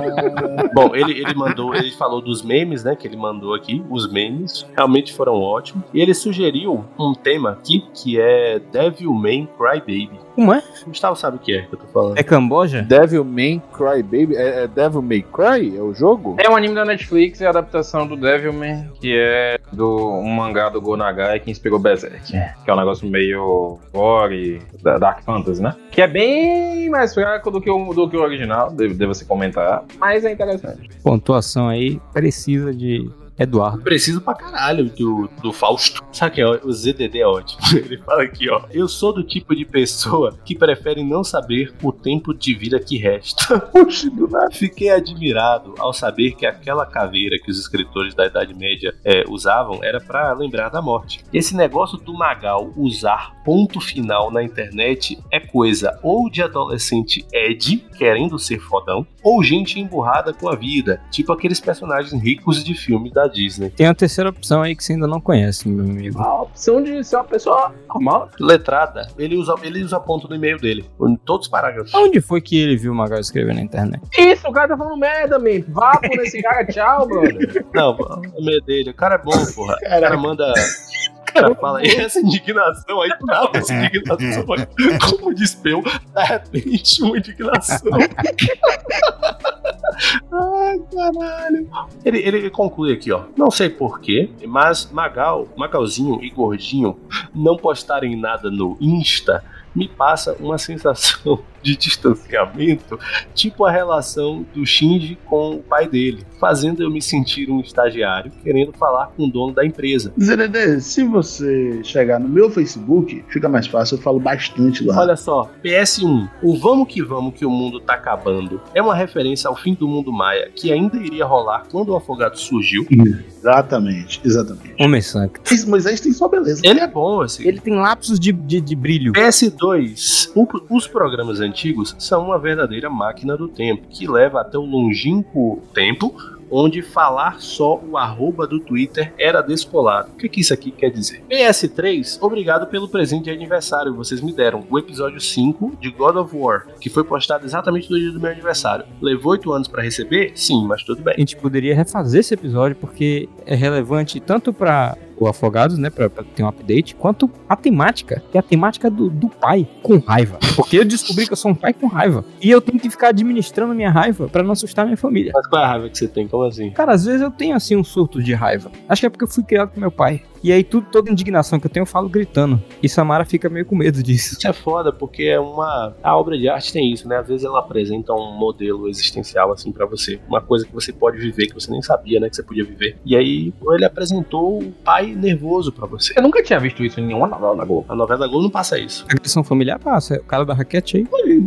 (laughs) Bom, ele, ele mandou, ele falou dos memes, né? Que ele mandou aqui. Os memes realmente foram ótimos. E ele sugeriu um tema aqui que é Devilman Crybaby. Como é? Gustavo sabe o que é que eu tô falando. É Camboja? Devil May Cry Baby? É, é Devil May Cry? É o jogo? É um anime da Netflix, é a adaptação do Devilman, que é do um mangá do Go Nagai que inspirou Berserk. Que é um negócio meio gore, da Dark Fantasy, né? Que é bem mais fraco do que o, do que o original, devo, devo se comentar, mas é interessante. Pontuação aí precisa de Eduardo. Preciso pra caralho do, do Fausto. Sabe que é? O ZDD é ótimo. (laughs) Ele fala aqui, ó. Eu sou do tipo de pessoa que prefere não saber o tempo de vida que resta. (laughs) Fiquei admirado ao saber que aquela caveira que os escritores da Idade Média é, usavam era pra lembrar da morte. Esse negócio do Magal usar ponto final na internet é coisa ou de adolescente Ed querendo ser fodão, ou gente emburrada com a vida, tipo aqueles personagens ricos de filme da da Disney. Tem a terceira opção aí que você ainda não conhece, meu amigo. A opção de ser uma pessoa normal. Letrada, ele usa, ele usa ponto no e-mail dele, em todos os parágrafos. Onde foi que ele viu o Magal escrever na internet? Isso, o cara tá falando merda, man. Vá por esse cara, tchau, brother. Não, o e-mail dele, o cara é bom, porra. O cara manda. O cara (laughs) fala aí, (laughs) essa indignação aí, do nada, essa indignação aí. Como despeu, de repente, uma indignação. (laughs) Ai, caralho. Ele, ele conclui aqui, ó. Não sei porquê, mas Magal, Magalzinho e Gordinho não postarem nada no Insta me passa uma sensação de distanciamento, tipo a relação do Shinji com o pai dele, fazendo eu me sentir um estagiário querendo falar com o dono da empresa. Zerede, se você chegar no meu Facebook, fica mais fácil, eu falo bastante lá. Olha só, PS1, o Vamos que Vamos que o mundo tá acabando é uma referência ao fim do mundo maia que ainda iria rolar quando o Afogado surgiu. Exatamente, exatamente. Homem sangue. Moisés tem sua beleza. Ele é bom, assim. Ele tem lapsos de, de, de brilho. PS2, o- os programas antigos são uma verdadeira máquina do tempo, que leva até o longínquo tempo onde falar só o arroba do Twitter era descolado. O que, que isso aqui quer dizer? PS3, obrigado pelo presente de aniversário vocês me deram. O episódio 5 de God of War, que foi postado exatamente no dia do meu aniversário. Levou 8 anos pra receber? Sim, mas tudo bem. A gente poderia refazer esse episódio porque é relevante tanto pra o Afogados, né, pra, pra ter um update, quanto a temática, que é a temática do, do pai com raiva. Porque eu descobri que eu sou um pai com raiva. E eu tenho que ficar administrando minha raiva pra não assustar minha família. Mas qual é a raiva que você tem? Como assim? Cara, às vezes eu tenho assim um surto de raiva. Acho que é porque eu fui criado com meu pai. E aí tudo, toda indignação que eu tenho eu falo gritando. E Samara fica meio com medo disso. Isso é foda, porque é uma. A obra de arte tem isso, né? Às vezes ela apresenta um modelo existencial, assim, pra você. Uma coisa que você pode viver, que você nem sabia, né? Que você podia viver. E aí, ele apresentou o pai nervoso pra você. Eu nunca tinha visto isso em nenhuma novela da Globo. A novela da Globo não passa isso. Agressão familiar passa. O cara da raquete aí.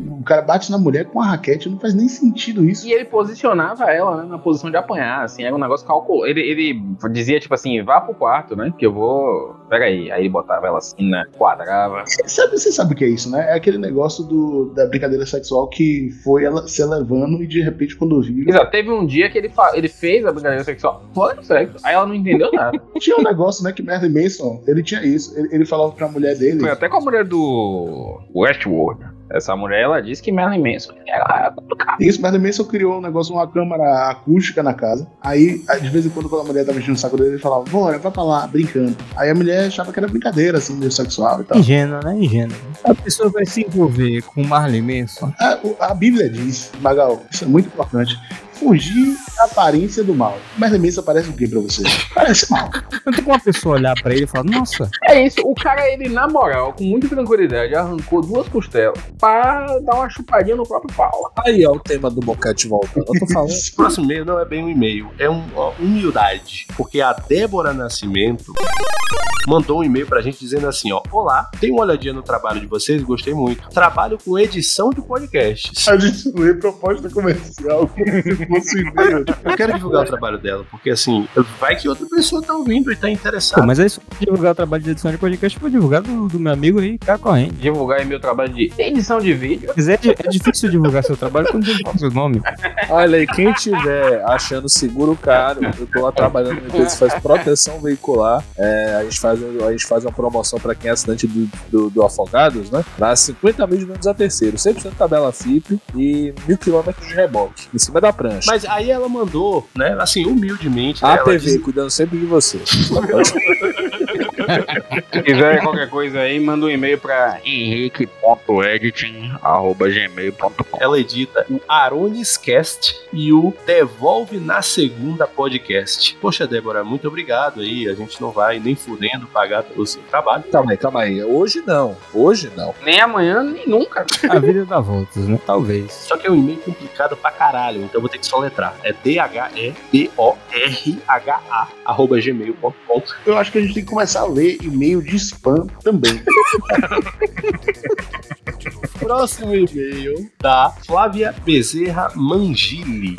O cara bate na mulher com a raquete, não faz nem sentido isso. E ele posicionava ela né, na posição de apanhar, assim, era um negócio calculado. Ele, ele dizia, tipo assim, vá pro quarto, né? Que eu vou. Pera aí. Botava ela assim, né? Quadrava. Sabe, você sabe o que é isso, né? É aquele negócio do, da brincadeira sexual que foi ela se elevando e de repente quando viu. Exato, teve um dia que ele, fa- ele fez a brincadeira sexual. Foi no sexo. Aí ela não entendeu nada. (laughs) Tinha um negócio, né, que Merlin Manson, ele tinha isso. Ele, ele falava pra mulher dele. Foi até com a mulher do Westworld. Essa mulher, ela disse que Marilyn Manson era Isso, Merlin Manson criou um negócio, uma câmara acústica na casa. Aí, de vez em quando, quando a mulher tava enchendo o saco dele, ele falava, bora, vai pra lá, brincando. Aí a mulher achava que era brincadeira, assim, meio sexual e tal. Ingênua, né? Ingênua. A pessoa vai se envolver com Marley Manson. A, a Bíblia diz, Magal, isso é muito importante. Fugir da aparência do mal. Merlin Manson parece o quê pra você? Parece mal. Não tem como uma pessoa olhar pra ele e falar, nossa, É isso, o cara, ele, na moral, com muita tranquilidade, arrancou duas costelas pra dar uma chupadinha no próprio pau. Aí é o tema do boquete voltando. Eu tô (laughs) falando. O próximo e-mail não é bem um e-mail, é um, ó, humildade. Porque a Débora Nascimento mandou um e-mail pra gente dizendo assim, ó. Olá, dei uma olhadinha no trabalho de vocês, gostei muito. Trabalho com edição de podcasts. A gente não é proposta comercial (laughs) ideia. (laughs) Eu quero divulgar o trabalho dela, porque assim, vai que outra pessoa tá ouvindo e tá Pô, interessada. mas aí se for divulgar o trabalho de edição de podcast, vou divulgar do, do meu amigo aí, cara correndo. Divulgar aí meu trabalho de edição de vídeo. Mas é, é difícil divulgar seu trabalho quando você fala seu nome. Olha aí, quem tiver achando seguro caro, eu tô lá trabalhando numa empresa que faz proteção veicular. É, a, gente faz, a gente faz uma promoção pra quem é assinante do, do, do Afogados, né? Pra 50 mil de menos a terceiro, 100% tabela FIP e mil quilômetros de reboque, em cima da prancha. Mas aí ela mandou, né, assim, humildemente. A né, ela APV, disse- cuidando sempre de você. (laughs) Se quiser qualquer coisa aí, manda um e-mail pra henrique.editing.gmail.com Ela edita o Aronescast e o Devolve na Segunda Podcast. Poxa, Débora, muito obrigado aí. A gente não vai nem fudendo pagar pelo seu trabalho. Calma aí, calma aí. Hoje não. Hoje não. Nem amanhã, nem nunca. A vida dá voltas, né? Talvez. Só que é um e-mail complicado pra caralho, então eu vou ter que soletrar. É D-H-E-B-O-R-H-A arroba gmail.com. Eu acho que a gente tem que começar a ler e-mail de spam também. (laughs) Próximo e-mail da Flávia Bezerra Mangili.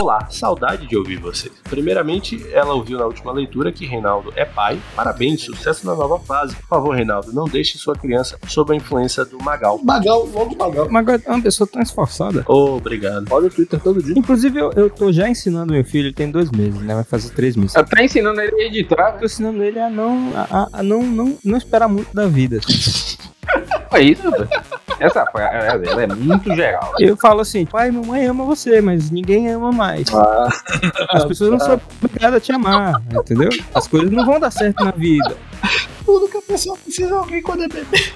Olá, saudade de ouvir vocês. Primeiramente, ela ouviu na última leitura que Reinaldo é pai. Parabéns, sucesso na nova fase. Por favor, Reinaldo, não deixe sua criança sob a influência do Magal. Magal, logo Magal. Magal é uma pessoa tão esforçada. Obrigado. Olha o Twitter todo dia. Inclusive, eu, eu tô já ensinando meu filho, ele tem dois meses, né? Vai fazer três meses. Tá ensinando ele a editar, Tô ensinando ele a não, a, a não, não, não esperar muito da vida. (laughs) É isso, velho. Essa frase ela é muito geral. Eu falo assim, pai, mamãe ama você, mas ninguém ama mais. As pessoas não são obrigadas a te amar, entendeu? As coisas não vão dar certo na vida. Tudo que a pessoa precisa é alguém quando é bebê.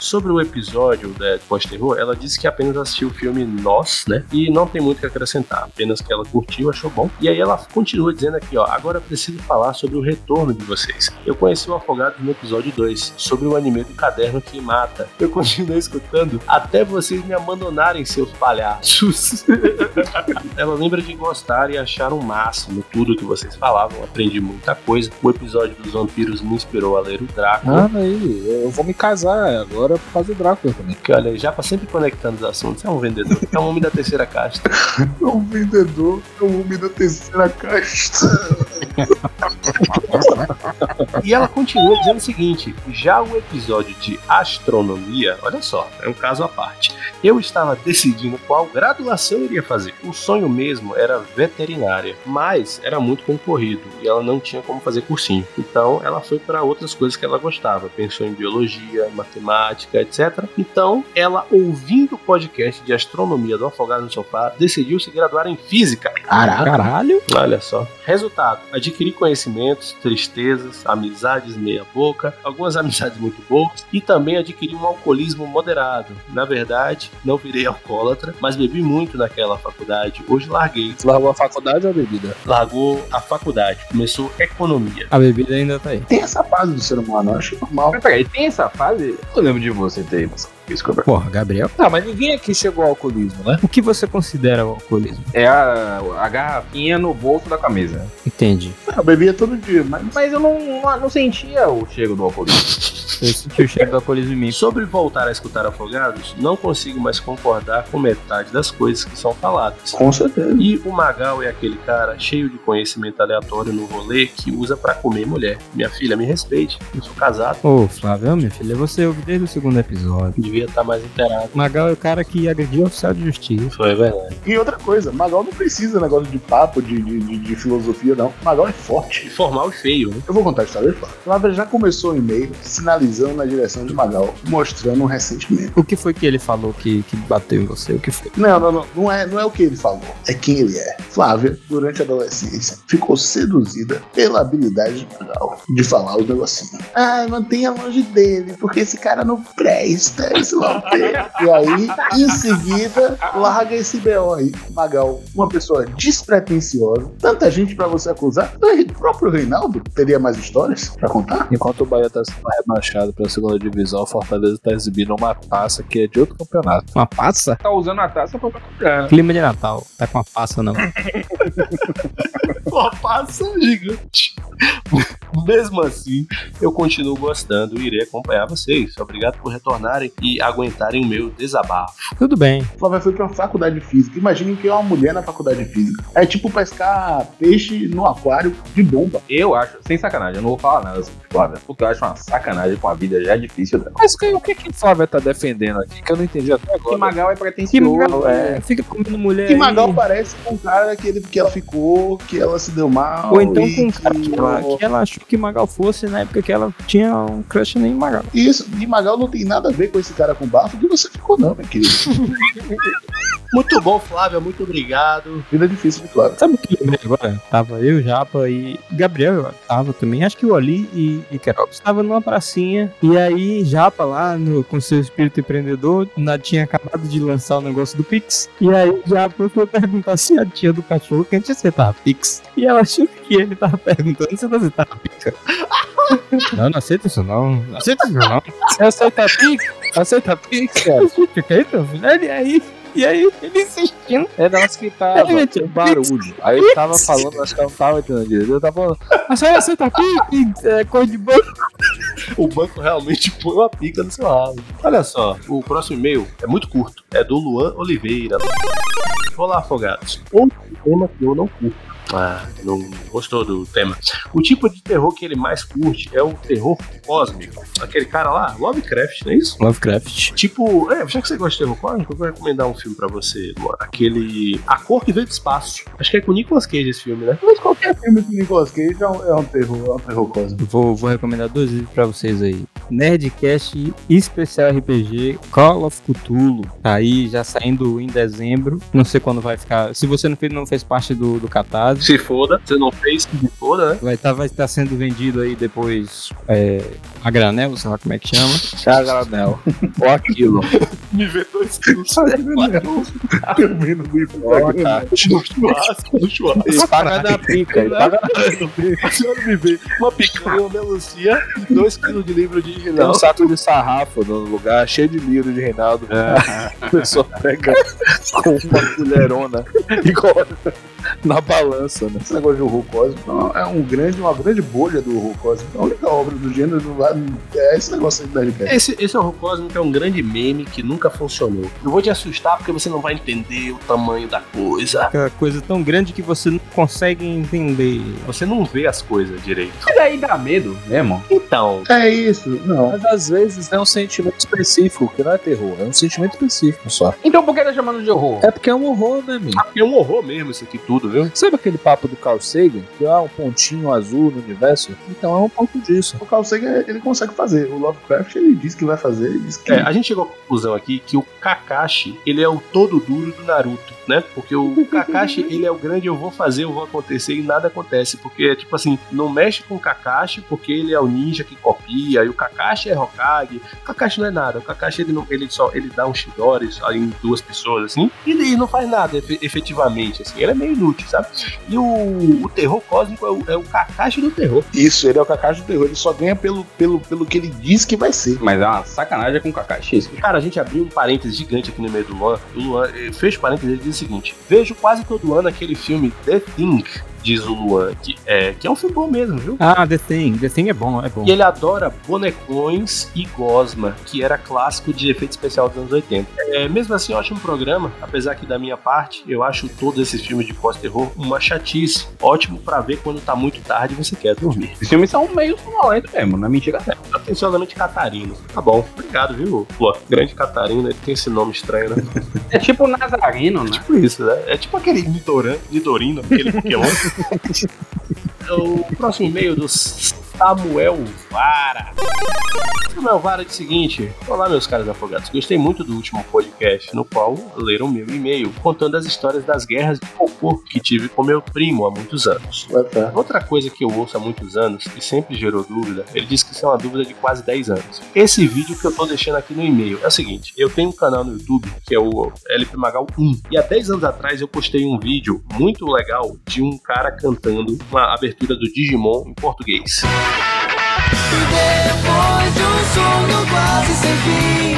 Sobre o episódio da pós-terror, ela disse que apenas assistiu o filme Nós, né? E não tem muito o que acrescentar, apenas que ela curtiu, achou bom. E aí ela continua dizendo aqui, ó, agora preciso falar sobre o retorno de vocês. Eu conheci o Afogado no episódio 2, sobre o anime do caderno que mata. Eu continuei escutando até vocês me abandonarem, seus palhaços. (laughs) ela lembra de gostar e achar um máximo tudo que vocês falavam, aprendi muita coisa. O episódio dos vampiros me inspirou a ler o Drácula. Ah, aí, eu vou me casar agora por causa do Drácula também. Que olha, já tá sempre conectando os assuntos. É um vendedor. É um homem da terceira casta. (laughs) É um vendedor, é um homem da terceira casta. (laughs) E ela continua dizendo o seguinte: já o episódio de astronomia, olha só, é um caso à parte. Eu estava decidindo qual graduação eu iria fazer. O sonho mesmo era veterinária, mas era muito concorrido e ela não tinha como fazer cursinho. Então ela foi para outras coisas que ela gostava. Pensou em biologia, matemática, etc. Então ela, ouvindo o podcast de astronomia do Afogado no Sofá, decidiu se graduar em física. Caraca. Caralho. Olha só. Resultado: adquiri conhecimentos, tristezas, amizades meia-boca, algumas (laughs) amizades muito boas e também adquiri um alcoolismo moderado. Na verdade, não virei alcoólatra, mas bebi muito naquela faculdade. Hoje larguei. Largou a faculdade ou a bebida? Largou a faculdade, começou economia. A bebida ainda tá aí. Tem essa fase do ser humano, eu acho normal. Mas peraí, tem essa fase? Eu lembro de você ter isso, Gabriel. Porra, Gabriel. Tá, mas ninguém aqui chegou ao alcoolismo, né? O que você considera o alcoolismo? É a, a garrafinha no bolso da camisa. Entendi. Eu bebia todo dia, mas. Mas eu não, não, não sentia o cheiro do alcoolismo. (laughs) Eu senti o cheiro do alcoolismo em mim. Sobre voltar a escutar Afogados, não consigo mais concordar com metade das coisas que são faladas. Com certeza. E o Magal é aquele cara cheio de conhecimento aleatório no rolê que usa pra comer mulher. Minha filha, me respeite, eu sou casado. Ô, Flávio, minha filha, você ouviu desde o segundo episódio. Devia estar mais inteirado. Magal é o cara que agrediu o oficial de justiça. Foi verdade. E outra coisa, Magal não precisa negócio de papo, de, de, de- de filosofia, não. Magal é forte. Formal e feio, né? Eu vou contar a história de Flávia. Flávia já começou o e-mail sinalizando na direção de Magal, mostrando um ressentimento. O que foi que ele falou que, que bateu em você? O que foi? Não, não, não. Não é, não é o que ele falou. É quem ele é. Flávia, durante a adolescência, ficou seduzida pela habilidade de Magal de falar os negocinhos. Ah, mantenha longe dele, porque esse cara não presta, esse lá o quê? E aí, em seguida, larga esse B.O. aí. Magal, uma pessoa despretensiosa, tanta gente pra você acusar. O próprio Reinaldo teria mais histórias pra contar? Enquanto o Bahia tá sendo rebaixado pra segunda divisão, o Fortaleza tá exibindo uma taça que é de outro campeonato. Uma passa? Tá usando a taça pra comprar. Clima de Natal. Tá com uma passa, não. (laughs) Uma passa gigante. Mesmo assim, eu continuo gostando e irei acompanhar vocês. Obrigado por retornarem e aguentarem o meu desabafo. Tudo bem. Flávia foi pra uma faculdade de física. Imaginem que é uma mulher na faculdade de física. É tipo pescar peixe no aquário de bomba. Eu acho, sem sacanagem, eu não vou falar nada sobre Flávia, porque eu acho uma sacanagem com a vida já difícil dela. Mas que- o que que Flávia tá defendendo aqui que eu não entendi até Que agora? Magal é Que pretencioso. Magal é. é, fica comendo mulher. Que aí. Magal parece com um cara que, ele, que ela ficou, que ela se deu mal. Ou então com um cara que ela, que ela achou que Magal fosse na época que ela tinha um crush em Magal. Isso, e Magal não tem nada a ver com esse cara com bafo que você ficou, não, meu querido. (laughs) Muito bom, Flávia, muito obrigado. Vida difícil de Flávio. Sabe o que eu lembrei agora? Tava eu, Japa e Gabriel, eu tava também. Acho que o Ali e, e Queiroz. Tava numa pracinha e aí Japa lá no, com seu espírito empreendedor na, tinha acabado de lançar o negócio do Pix. E aí Japa foi perguntar se a tia do cachorro que antes aceitava Pix. E ela achou que ele tava perguntando se ela aceitava Pix. (laughs) Não, não aceita isso não. Não aceita isso não. Você aceita Pix? Aceita Pix, cara? Fica aí, meu filho. Ele aí E aí, ele insistindo. É nós que tava Ele com barulho. Aí ele tava falando, acho que eu não tava entendendo direito. Eu tava falando, A senhora senta aqui, que é cor de banco. O banco realmente põe uma pica no seu rabo. Olha só, o próximo e-mail é muito curto. É do Luan Oliveira. Olá, afogados. Outro tema que eu não curto. Ah, não gostou do tema. O tipo de terror que ele mais curte é o terror cósmico. Aquele cara lá, Lovecraft, não é isso? Lovecraft. Tipo, é, já que você gosta de terror cósmico, eu vou recomendar um filme pra você, Luan. Aquele. A Cor que Veio do Espaço. Acho que é com o Nicolas Cage esse filme, né? Mas qualquer filme com Nicolas Cage é um, é um terror, é um terror cósmico. Vou, vou recomendar dois vídeos pra vocês aí. Nerdcast especial RPG Call of Cthulhu. Tá aí já saindo em dezembro. Não sei quando vai ficar. Se você não fez, não fez parte do, do Catarse. Se foda, você não fez, se foda, né? Vai estar vai tá sendo vendido aí depois é, a granel, sei lá como é que chama. (laughs) Chaganel. Ou aquilo. (laughs) Me vê dois quilos. Termino do No churrasco, churrasco. Ele paga da pica, ele paga A (laughs) senhora me vê uma picanha, uma melancia e dois quilos de livro de Tem um Reinaldo. saco de sarrafo no lugar, cheio de livro de Reinaldo. A pessoa pega com uma colherona e coloca (laughs) na balança, né? Esse negócio de horror cósmico é um grande, uma grande bolha do horror cósmico. A única obra do gênero não vai- é esse negócio aí do Nerdcast. Esse, esse horror cósmico é um grande meme que nunca funcionou. Eu vou te assustar porque você não vai entender o tamanho da coisa. Aquela coisa tão grande que você não consegue entender. Você não vê as coisas direito. Mas aí dá medo mesmo. Então, É isso, não. Mas às vezes é um sentimento específico, que não é terror, é um sentimento específico só. Então por que tá chamando de horror? É porque é um horror, né, amigo? é um horror mesmo isso aqui tudo, viu? Sabe aquele papo do Carl Sagan? Que há um pontinho azul no universo? Então é um pouco disso. O Carl Sagan, ele consegue fazer. O Lovecraft, ele diz que vai fazer, ele diz que... É, a gente chegou à conclusão aqui que o Kakashi, ele é o todo duro do Naruto, né? Porque o (laughs) Kakashi, ele é o grande eu vou fazer, eu vou acontecer e nada acontece. Porque é tipo assim, não mexe com o Kakashi porque ele é o ninja que copia e o Kakashi é Hokage. O Kakashi não é nada. O Kakashi, ele, não, ele só ele dá um Shidori só em duas pessoas, assim, e ele não faz nada efe- efetivamente, assim. Ele é meio inútil, sabe? E o, o terror cósmico é o, é o Kakashi do terror. Isso, ele é o Kakashi do terror. Ele só ganha pelo, pelo, pelo que ele diz que vai ser. Mas é uma sacanagem com o Kakashi isso. Cara, a gente abriu um parênteses gigante aqui no meio do Luan. O Luan eh, fecha o parênteses e diz o seguinte: Vejo quase todo ano aquele filme The Thing, diz o Luan, que é, que é um filme bom mesmo, viu? Ah, The Thing. The Thing é bom, é bom. E ele adora bonecões e gosma, que era clássico de efeito especial dos anos 80. É, mesmo assim, um programa, apesar que da minha parte, eu acho todos esses filmes de pós-terror uma chatice. Ótimo pra ver quando tá muito tarde e você quer dormir. Esses filmes são meio sonolentos mesmo, não é mentira até. Atenciosamente Catarino. Tá bom, obrigado, viu? Luan? Grande Catarino, ele tem esse nome estranho, né? É tipo Nazareno, né? Tipo isso, né? É tipo aquele Nidoran, Nidorino, aquele Pokémon. (laughs) (laughs) o próximo e-mail do Samuel Vara. Samuel Vara diz o seguinte: Olá, meus caros afogados. Gostei muito do último podcast, no qual leram meu e-mail contando as histórias das guerras de cocô que tive com meu primo há muitos anos. Outra coisa que eu ouço há muitos anos e sempre gerou dúvida, ele disse que isso é uma dúvida de quase 10 anos. Esse vídeo que eu tô deixando aqui no e-mail é o seguinte: eu tenho um canal no YouTube que é o LP Magal 1 e há 10 anos atrás eu postei um vídeo muito legal de um cara cantando uma abertura do Digimon em português. Depois de um sonho quase sem fim,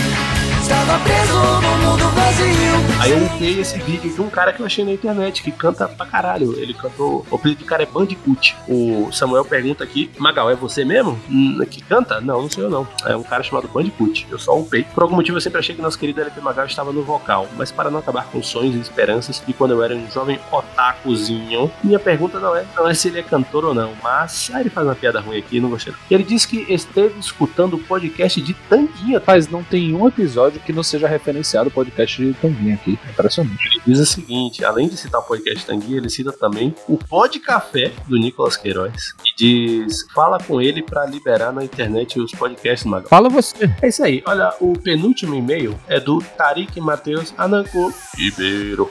estava preso no mundo vazio. Aí eu upei esse vídeo de um cara que eu achei na internet, que canta pra caralho. Ele cantou. O apelido do cara é Bandicoot. O Samuel pergunta aqui: Magal, é você mesmo? Hum, que canta? Não, não sou eu não. É um cara chamado Bandicoot. Eu só upei. Por algum motivo eu sempre achei que nosso querido LP Magal estava no vocal. Mas para não acabar com sonhos e esperanças de quando eu era um jovem otakuzinho, minha pergunta não é, não é se ele é cantor ou não. Mas. Ah, ele faz uma piada ruim aqui, não gostei. não. Ele disse que esteve escutando o podcast de Tanguinha. Mas não tem um episódio que não seja referenciado o podcast de Tanguinha aqui. É Impressionante. Ele diz o seguinte: além de citar o podcast Tanguinha, ele cita também o Pod Café do Nicolas Queiroz. E diz: fala com ele pra liberar na internet os podcasts, Magal. Fala você. É isso aí. Olha, o penúltimo e-mail é do Tarik Matheus Ananco Ribeiro.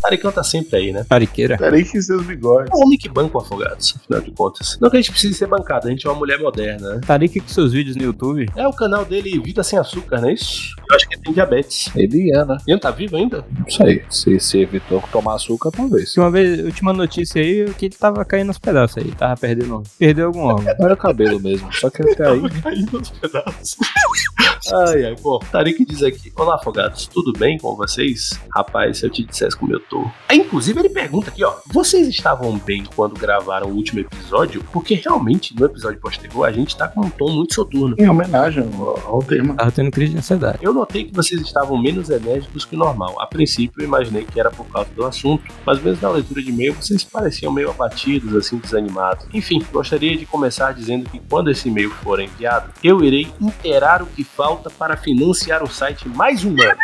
Taricão tá sempre aí, né? Tariqueira. Peraí que seus bigodes. É o homem que banca o afogados, afinal de contas. Não que a gente precise ser bancado, a gente é uma mulher moderna, né? Tarik com seus vídeos no YouTube. É o canal dele Vida Sem Açúcar, não é isso? Eu acho que ele tem diabetes. Eliana. Ian tá vivo ainda? Não sei. Se, se evitou tomar açúcar, talvez. Última vez, última notícia aí, que ele tava caindo aos pedaços aí, tava perdendo. Perdeu algum órgão. Era o cabelo mesmo, só que até aí. Caindo aos pedaços. Ai, ai, bom. Tarik diz aqui: Olá, afogados, tudo bem com vocês? Rapaz, se eu te dissesse como eu tô. Ah, inclusive, ele pergunta aqui, ó: Vocês estavam bem quando gravaram o último episódio? Porque realmente, no episódio posterior, a gente tá com um tom muito soturno. Em homenagem ao, ao tema. Tava tendo crise de ansiedade. Eu notei que vocês estavam menos enérgicos que o normal. A princípio, eu imaginei que era por causa do assunto, mas mesmo na leitura de e-mail, vocês pareciam meio abatidos, assim, desanimados. Enfim, gostaria de começar dizendo que quando esse e-mail for enviado, eu irei inteirar o que falta para financiar o site mais um ano.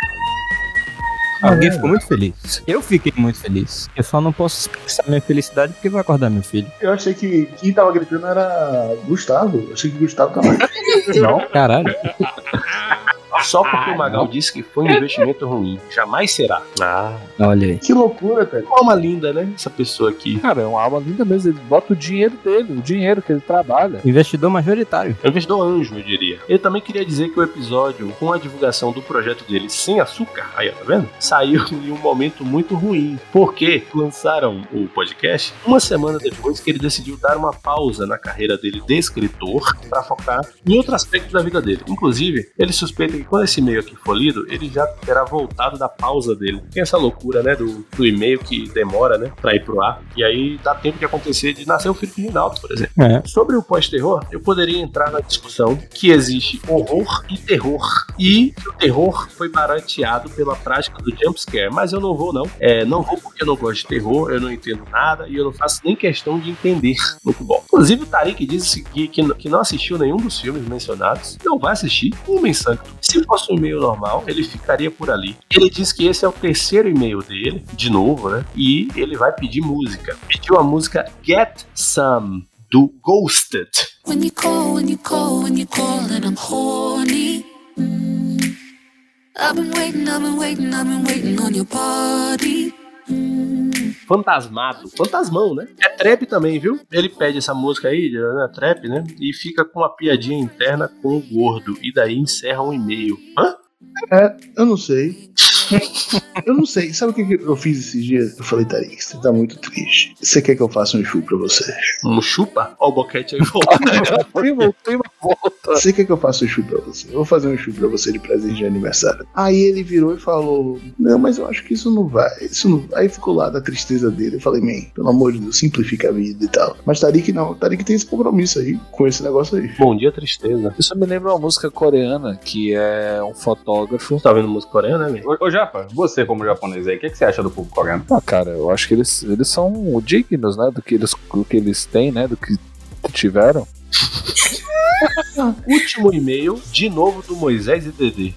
Alguém ficou muito feliz. Eu fiquei muito feliz. Eu só não posso expressar minha felicidade porque vai acordar meu filho. Eu achei que quem tava gritando era Gustavo. Eu achei que Gustavo tava. (laughs) Não. Caralho. (laughs) Só porque o Magal disse que foi um investimento ruim. Jamais será. Ah. Olha aí. Que loucura, velho. Alma linda, né? Essa pessoa aqui. Cara, é uma alma linda mesmo. Ele bota o dinheiro dele, o dinheiro que ele trabalha. Investidor majoritário. É um investidor anjo, eu diria. Ele também queria dizer que o episódio, com a divulgação do projeto dele sem açúcar, aí, ó, tá vendo? Saiu (laughs) em um momento muito ruim. Porque lançaram o podcast uma semana depois que ele decidiu dar uma pausa na carreira dele de escritor para focar em outro aspecto da vida dele. Inclusive, ele suspeita que quando esse e-mail aqui for lido, ele já terá voltado da pausa dele. Tem essa loucura, né, do, do e-mail que demora, né, pra ir pro ar. E aí dá tempo de acontecer de nascer o filho de Rinaldo, por exemplo. É. Sobre o pós-terror, eu poderia entrar na discussão que existe horror e terror. E que o terror foi barateado pela prática do jumpscare. Mas eu não vou, não. É, não vou porque eu não gosto de terror, eu não entendo nada e eu não faço nem questão de entender. Muito bom. Inclusive, o Tarik disse que, que, que não assistiu nenhum dos filmes mencionados. Não vai assistir. Um Sancto. Se fosse um e-mail normal, ele ficaria por ali. Ele diz que esse é o terceiro e-mail dele, de novo, né? E ele vai pedir música. Pediu a música Get Some, do Ghosted. When you call, when you call, when you call, and I'm horny. Mm. I've been waiting, I've been waiting, I've been waiting on your body. Fantasmado. Fantasmão, né? É trap também, viu? Ele pede essa música aí, né? Trap, né? E fica com uma piadinha interna com o gordo. E daí encerra um e-mail. Hã? É, eu não sei. Eu não sei. Sabe o que eu fiz esses dias? Eu falei, Tarik, você tá muito triste. Você quer que eu faça um chu pra você? Um chupa? Ó, o boquete aí volta. (laughs) Tem uma volta. Você quer que eu faça um chu pra você? Eu vou fazer um chu pra você de presente de aniversário. Aí ele virou e falou: Não, mas eu acho que isso não vai. Isso não... Aí ficou lá da tristeza dele. Eu falei, man, pelo amor de Deus, simplifica a vida e tal. Mas Tarik não. Tarik tem esse compromisso aí com esse negócio aí. Bom dia, tristeza. Isso me lembra uma música coreana que é um fotógrafo. Tá vendo música coreana, né, ô Japa, você como japonês aí, o que, que você acha do povo coreano? Ah, cara, eu acho que eles, eles são dignos, né? Do que eles, do que eles têm, né? Do que tiveram. (laughs) Último e-mail, de novo do Moisés e Dedê.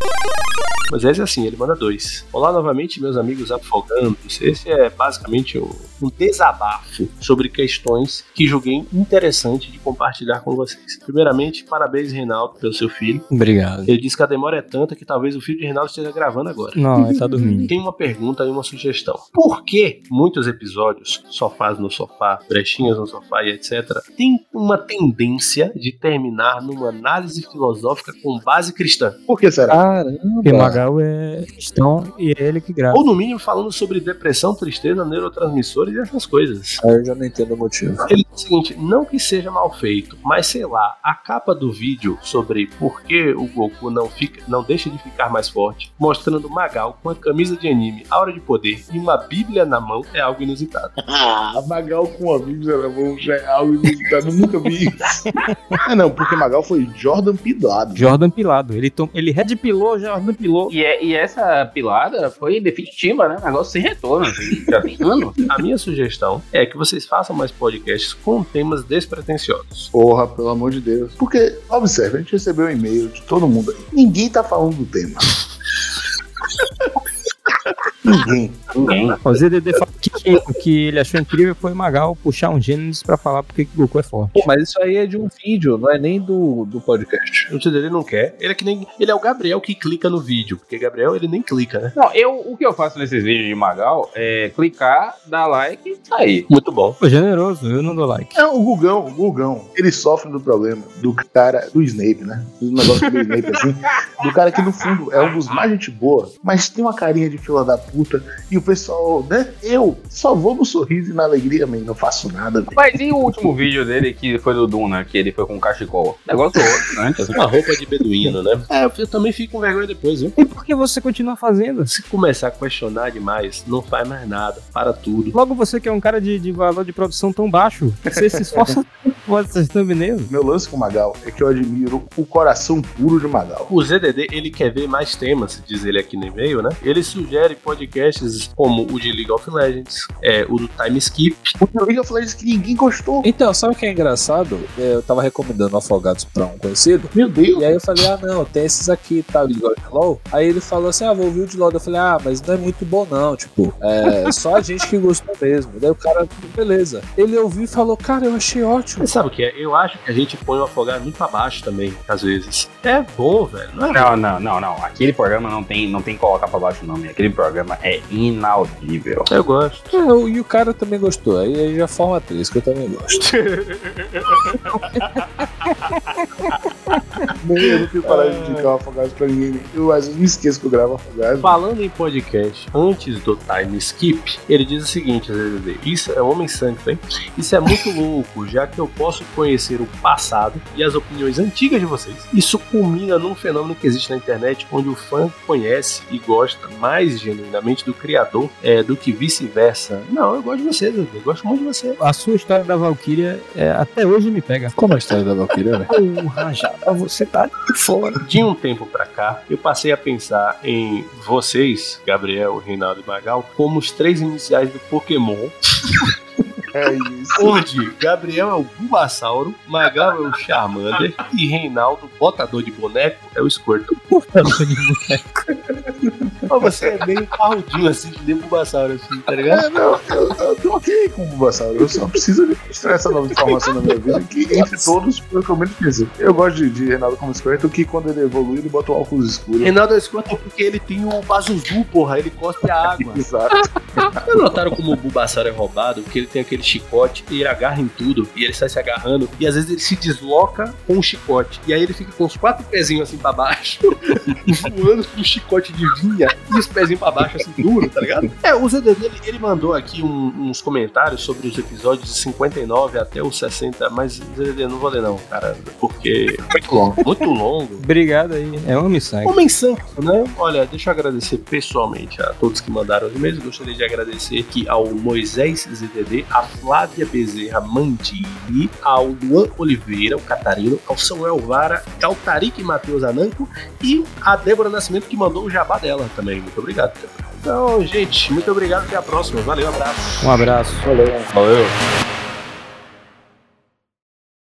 Moisés é assim, ele manda dois. Olá novamente, meus amigos afogandos. Esse é basicamente um, um desabafo sobre questões que julguei interessante de compartilhar com vocês. Primeiramente, parabéns, Reinaldo, pelo seu filho. Obrigado. Ele disse que a demora é tanta que talvez o filho de Reinaldo esteja gravando agora. Não, ele tá dormindo. Tem uma pergunta e uma sugestão. Por que muitos episódios, sofás no sofá, brechinhas no sofá e etc., tem uma tendência de terminar numa análise filosófica com base cristã? Por que será? Porque É cristão e é ele que grava. Ou no mínimo falando sobre depressão, tristeza, neurotransmissores e essas coisas. Aí eu já não entendo o motivo. Ele diz o seguinte: não que seja mal feito, mas sei lá, a capa do vídeo sobre por que o Goku não, fica, não deixa de ficar mais forte, mostrando Magal com a camisa de anime, aura de poder e uma bíblia na mão é algo inusitado. (laughs) Ah, Magal com a Bíblia na mão já é algo inusitado. Eu nunca vi isso. ah, não, porque Magal foi Jordan Pilado. Jordan Pilado. Ele, tom... ele redpilou, Jordan pilou. E, é- e essa pilada foi definitiva, né? Negócio sem retorno. assim, Já tem (laughs) ano. A minha sugestão é que vocês façam mais podcasts com temas despretensiosos. Porra, pelo amor de Deus. Porque, observe, a gente recebeu um e-mail de todo mundo aí. Ninguém tá falando do tema. (laughs) Ninguém. Ninguém. O ZDD fala que que ele achou incrível foi Magal puxar um Gênesis pra falar porque que Goku é forte. Pô, mas isso aí é de um vídeo, não é nem do, do podcast. O dele não quer. Ele é que nem. Ele é o Gabriel que clica no vídeo. Porque Gabriel, ele nem clica, né? Não, eu, o que eu faço nesses vídeos de Magal é clicar, dar like e sair. Muito bom. Pô, generoso, eu não dou like. É, o Gugão, o Gugão, ele sofre do problema do cara, do Snape, né? Do negócio do Snape, assim. Do cara que, no fundo, é um dos mais gente boa, mas tem uma carinha de fila da puta. E o pessoal, né? Eu só vou no sorriso e na alegria, man. Não faço nada. Mas e o último vídeo dele que foi do Duna, que ele foi com um cachecol? Negócio outro, né? (laughs) Uma roupa de beduíno, né? É, eu também fico com vergonha depois, viu? E por que você continua fazendo? Se começar a questionar demais, não faz mais nada. Para tudo. Logo você que é um cara de, de valor de produção tão baixo, você se esforça (laughs) tanto thumbnails. Meu lance com o Magal é que eu admiro o coração puro de Magal. O ZDD, ele quer ver mais temas, diz ele aqui no e-mail, né? Ele sugere podcasts como o de League of Legends, é, o do Time Skip. O do League of Legends que ninguém gostou. Então, sabe o que é engraçado? É, Eu tava recomendando Afogados pra um conhecido. Meu Deus! E aí eu falei, ah, não, tem esses aqui, tá? Gosta de LOL. Aí ele falou assim, ah, vou ouvir o de LOL. Eu falei, ah, mas não é muito bom, não. Tipo, é (laughs) só a gente que gostou mesmo. Daí o cara, beleza. Ele ouviu e falou, cara, eu achei ótimo. Mas sabe o que é? Eu acho que a gente põe o afogado muito pra baixo também, às vezes. É bom, velho. Não é Não, não, não, não. Aquele programa não tem, não tem que colocar pra baixo, não. Aquele programa é inaudível. Eu gosto. É, o- e o cara também gostou. Aí, aí já forma atriz, que eu também gosto. (laughs) Eu não tenho coragem de indicar o Afogados pra ninguém. Eu às vezes me esqueço que eu gravo Afogados. Falando em podcast, antes do time skip, ele diz o seguinte, isso é homem santo, hein? Isso é muito louco, já que eu posso conhecer o passado e as opiniões antigas de vocês. Isso culmina num fenômeno que existe na internet, onde o fã conhece e gosta mais genuinamente do criador é, do que vice-versa. Não, eu gosto de você, ZZD, eu gosto muito de você. A sua história da Valkyria é, até hoje me pega. Como a história da Valkyria, né? Porra, já você tá de fora. De um tempo pra cá, eu passei a pensar em vocês, Gabriel, Reinaldo e Magal, como os três iniciais do Pokémon. (laughs) É isso. Onde Gabriel é o Bulbasauro, Magal é o Charmander e Reinaldo, botador de boneco, é o Squirtle. Botador de boneco. Mas você é meio parrudinho assim, que nem o Bulbasauro, assim, tá ligado? É, não, eu, eu tô ok com o Bulbasauro. Eu só preciso mostrar essa nova informação na minha vida que, entre todos, foi o que eu menos pensei. Eu gosto de, de Reinaldo como Squirtle, que quando ele evolui, ele bota o óculos escuros. Reinaldo é o Squirtle porque ele tem o Bazuzu, porra, ele cospe a água. Exato. Já notaram como o Bulbasauro é roubado? Porque ele tem aquele chicote e ele agarra em tudo. E ele sai se agarrando. E às vezes ele se desloca com o chicote. E aí ele fica com os quatro pezinhos assim pra baixo. (laughs) voando com o chicote de vinha. E os pezinhos pra baixo assim duro, tá ligado? (laughs) É, o ZDD ele, ele mandou aqui um- uns comentários sobre os episódios de 59 até os 60. Mas ZDD, não vou ler não, cara. Porque é muito longo. Muito longo. Obrigado aí. É homem sangue. Homem santo, né? Olha, deixa eu agradecer pessoalmente a todos que mandaram os e-mails. Gostaria de agradecer aqui ao Moisés ZDD, a Flávia Bezerra Mandini, ao Luan Oliveira, o Catarino, ao Samuel Vara, ao Tarik Matheus Ananco e a Débora Nascimento que mandou o jabá dela também. Muito obrigado. Então, gente, muito obrigado. Até a próxima. Valeu, abraço. Um abraço. Valeu. Valeu.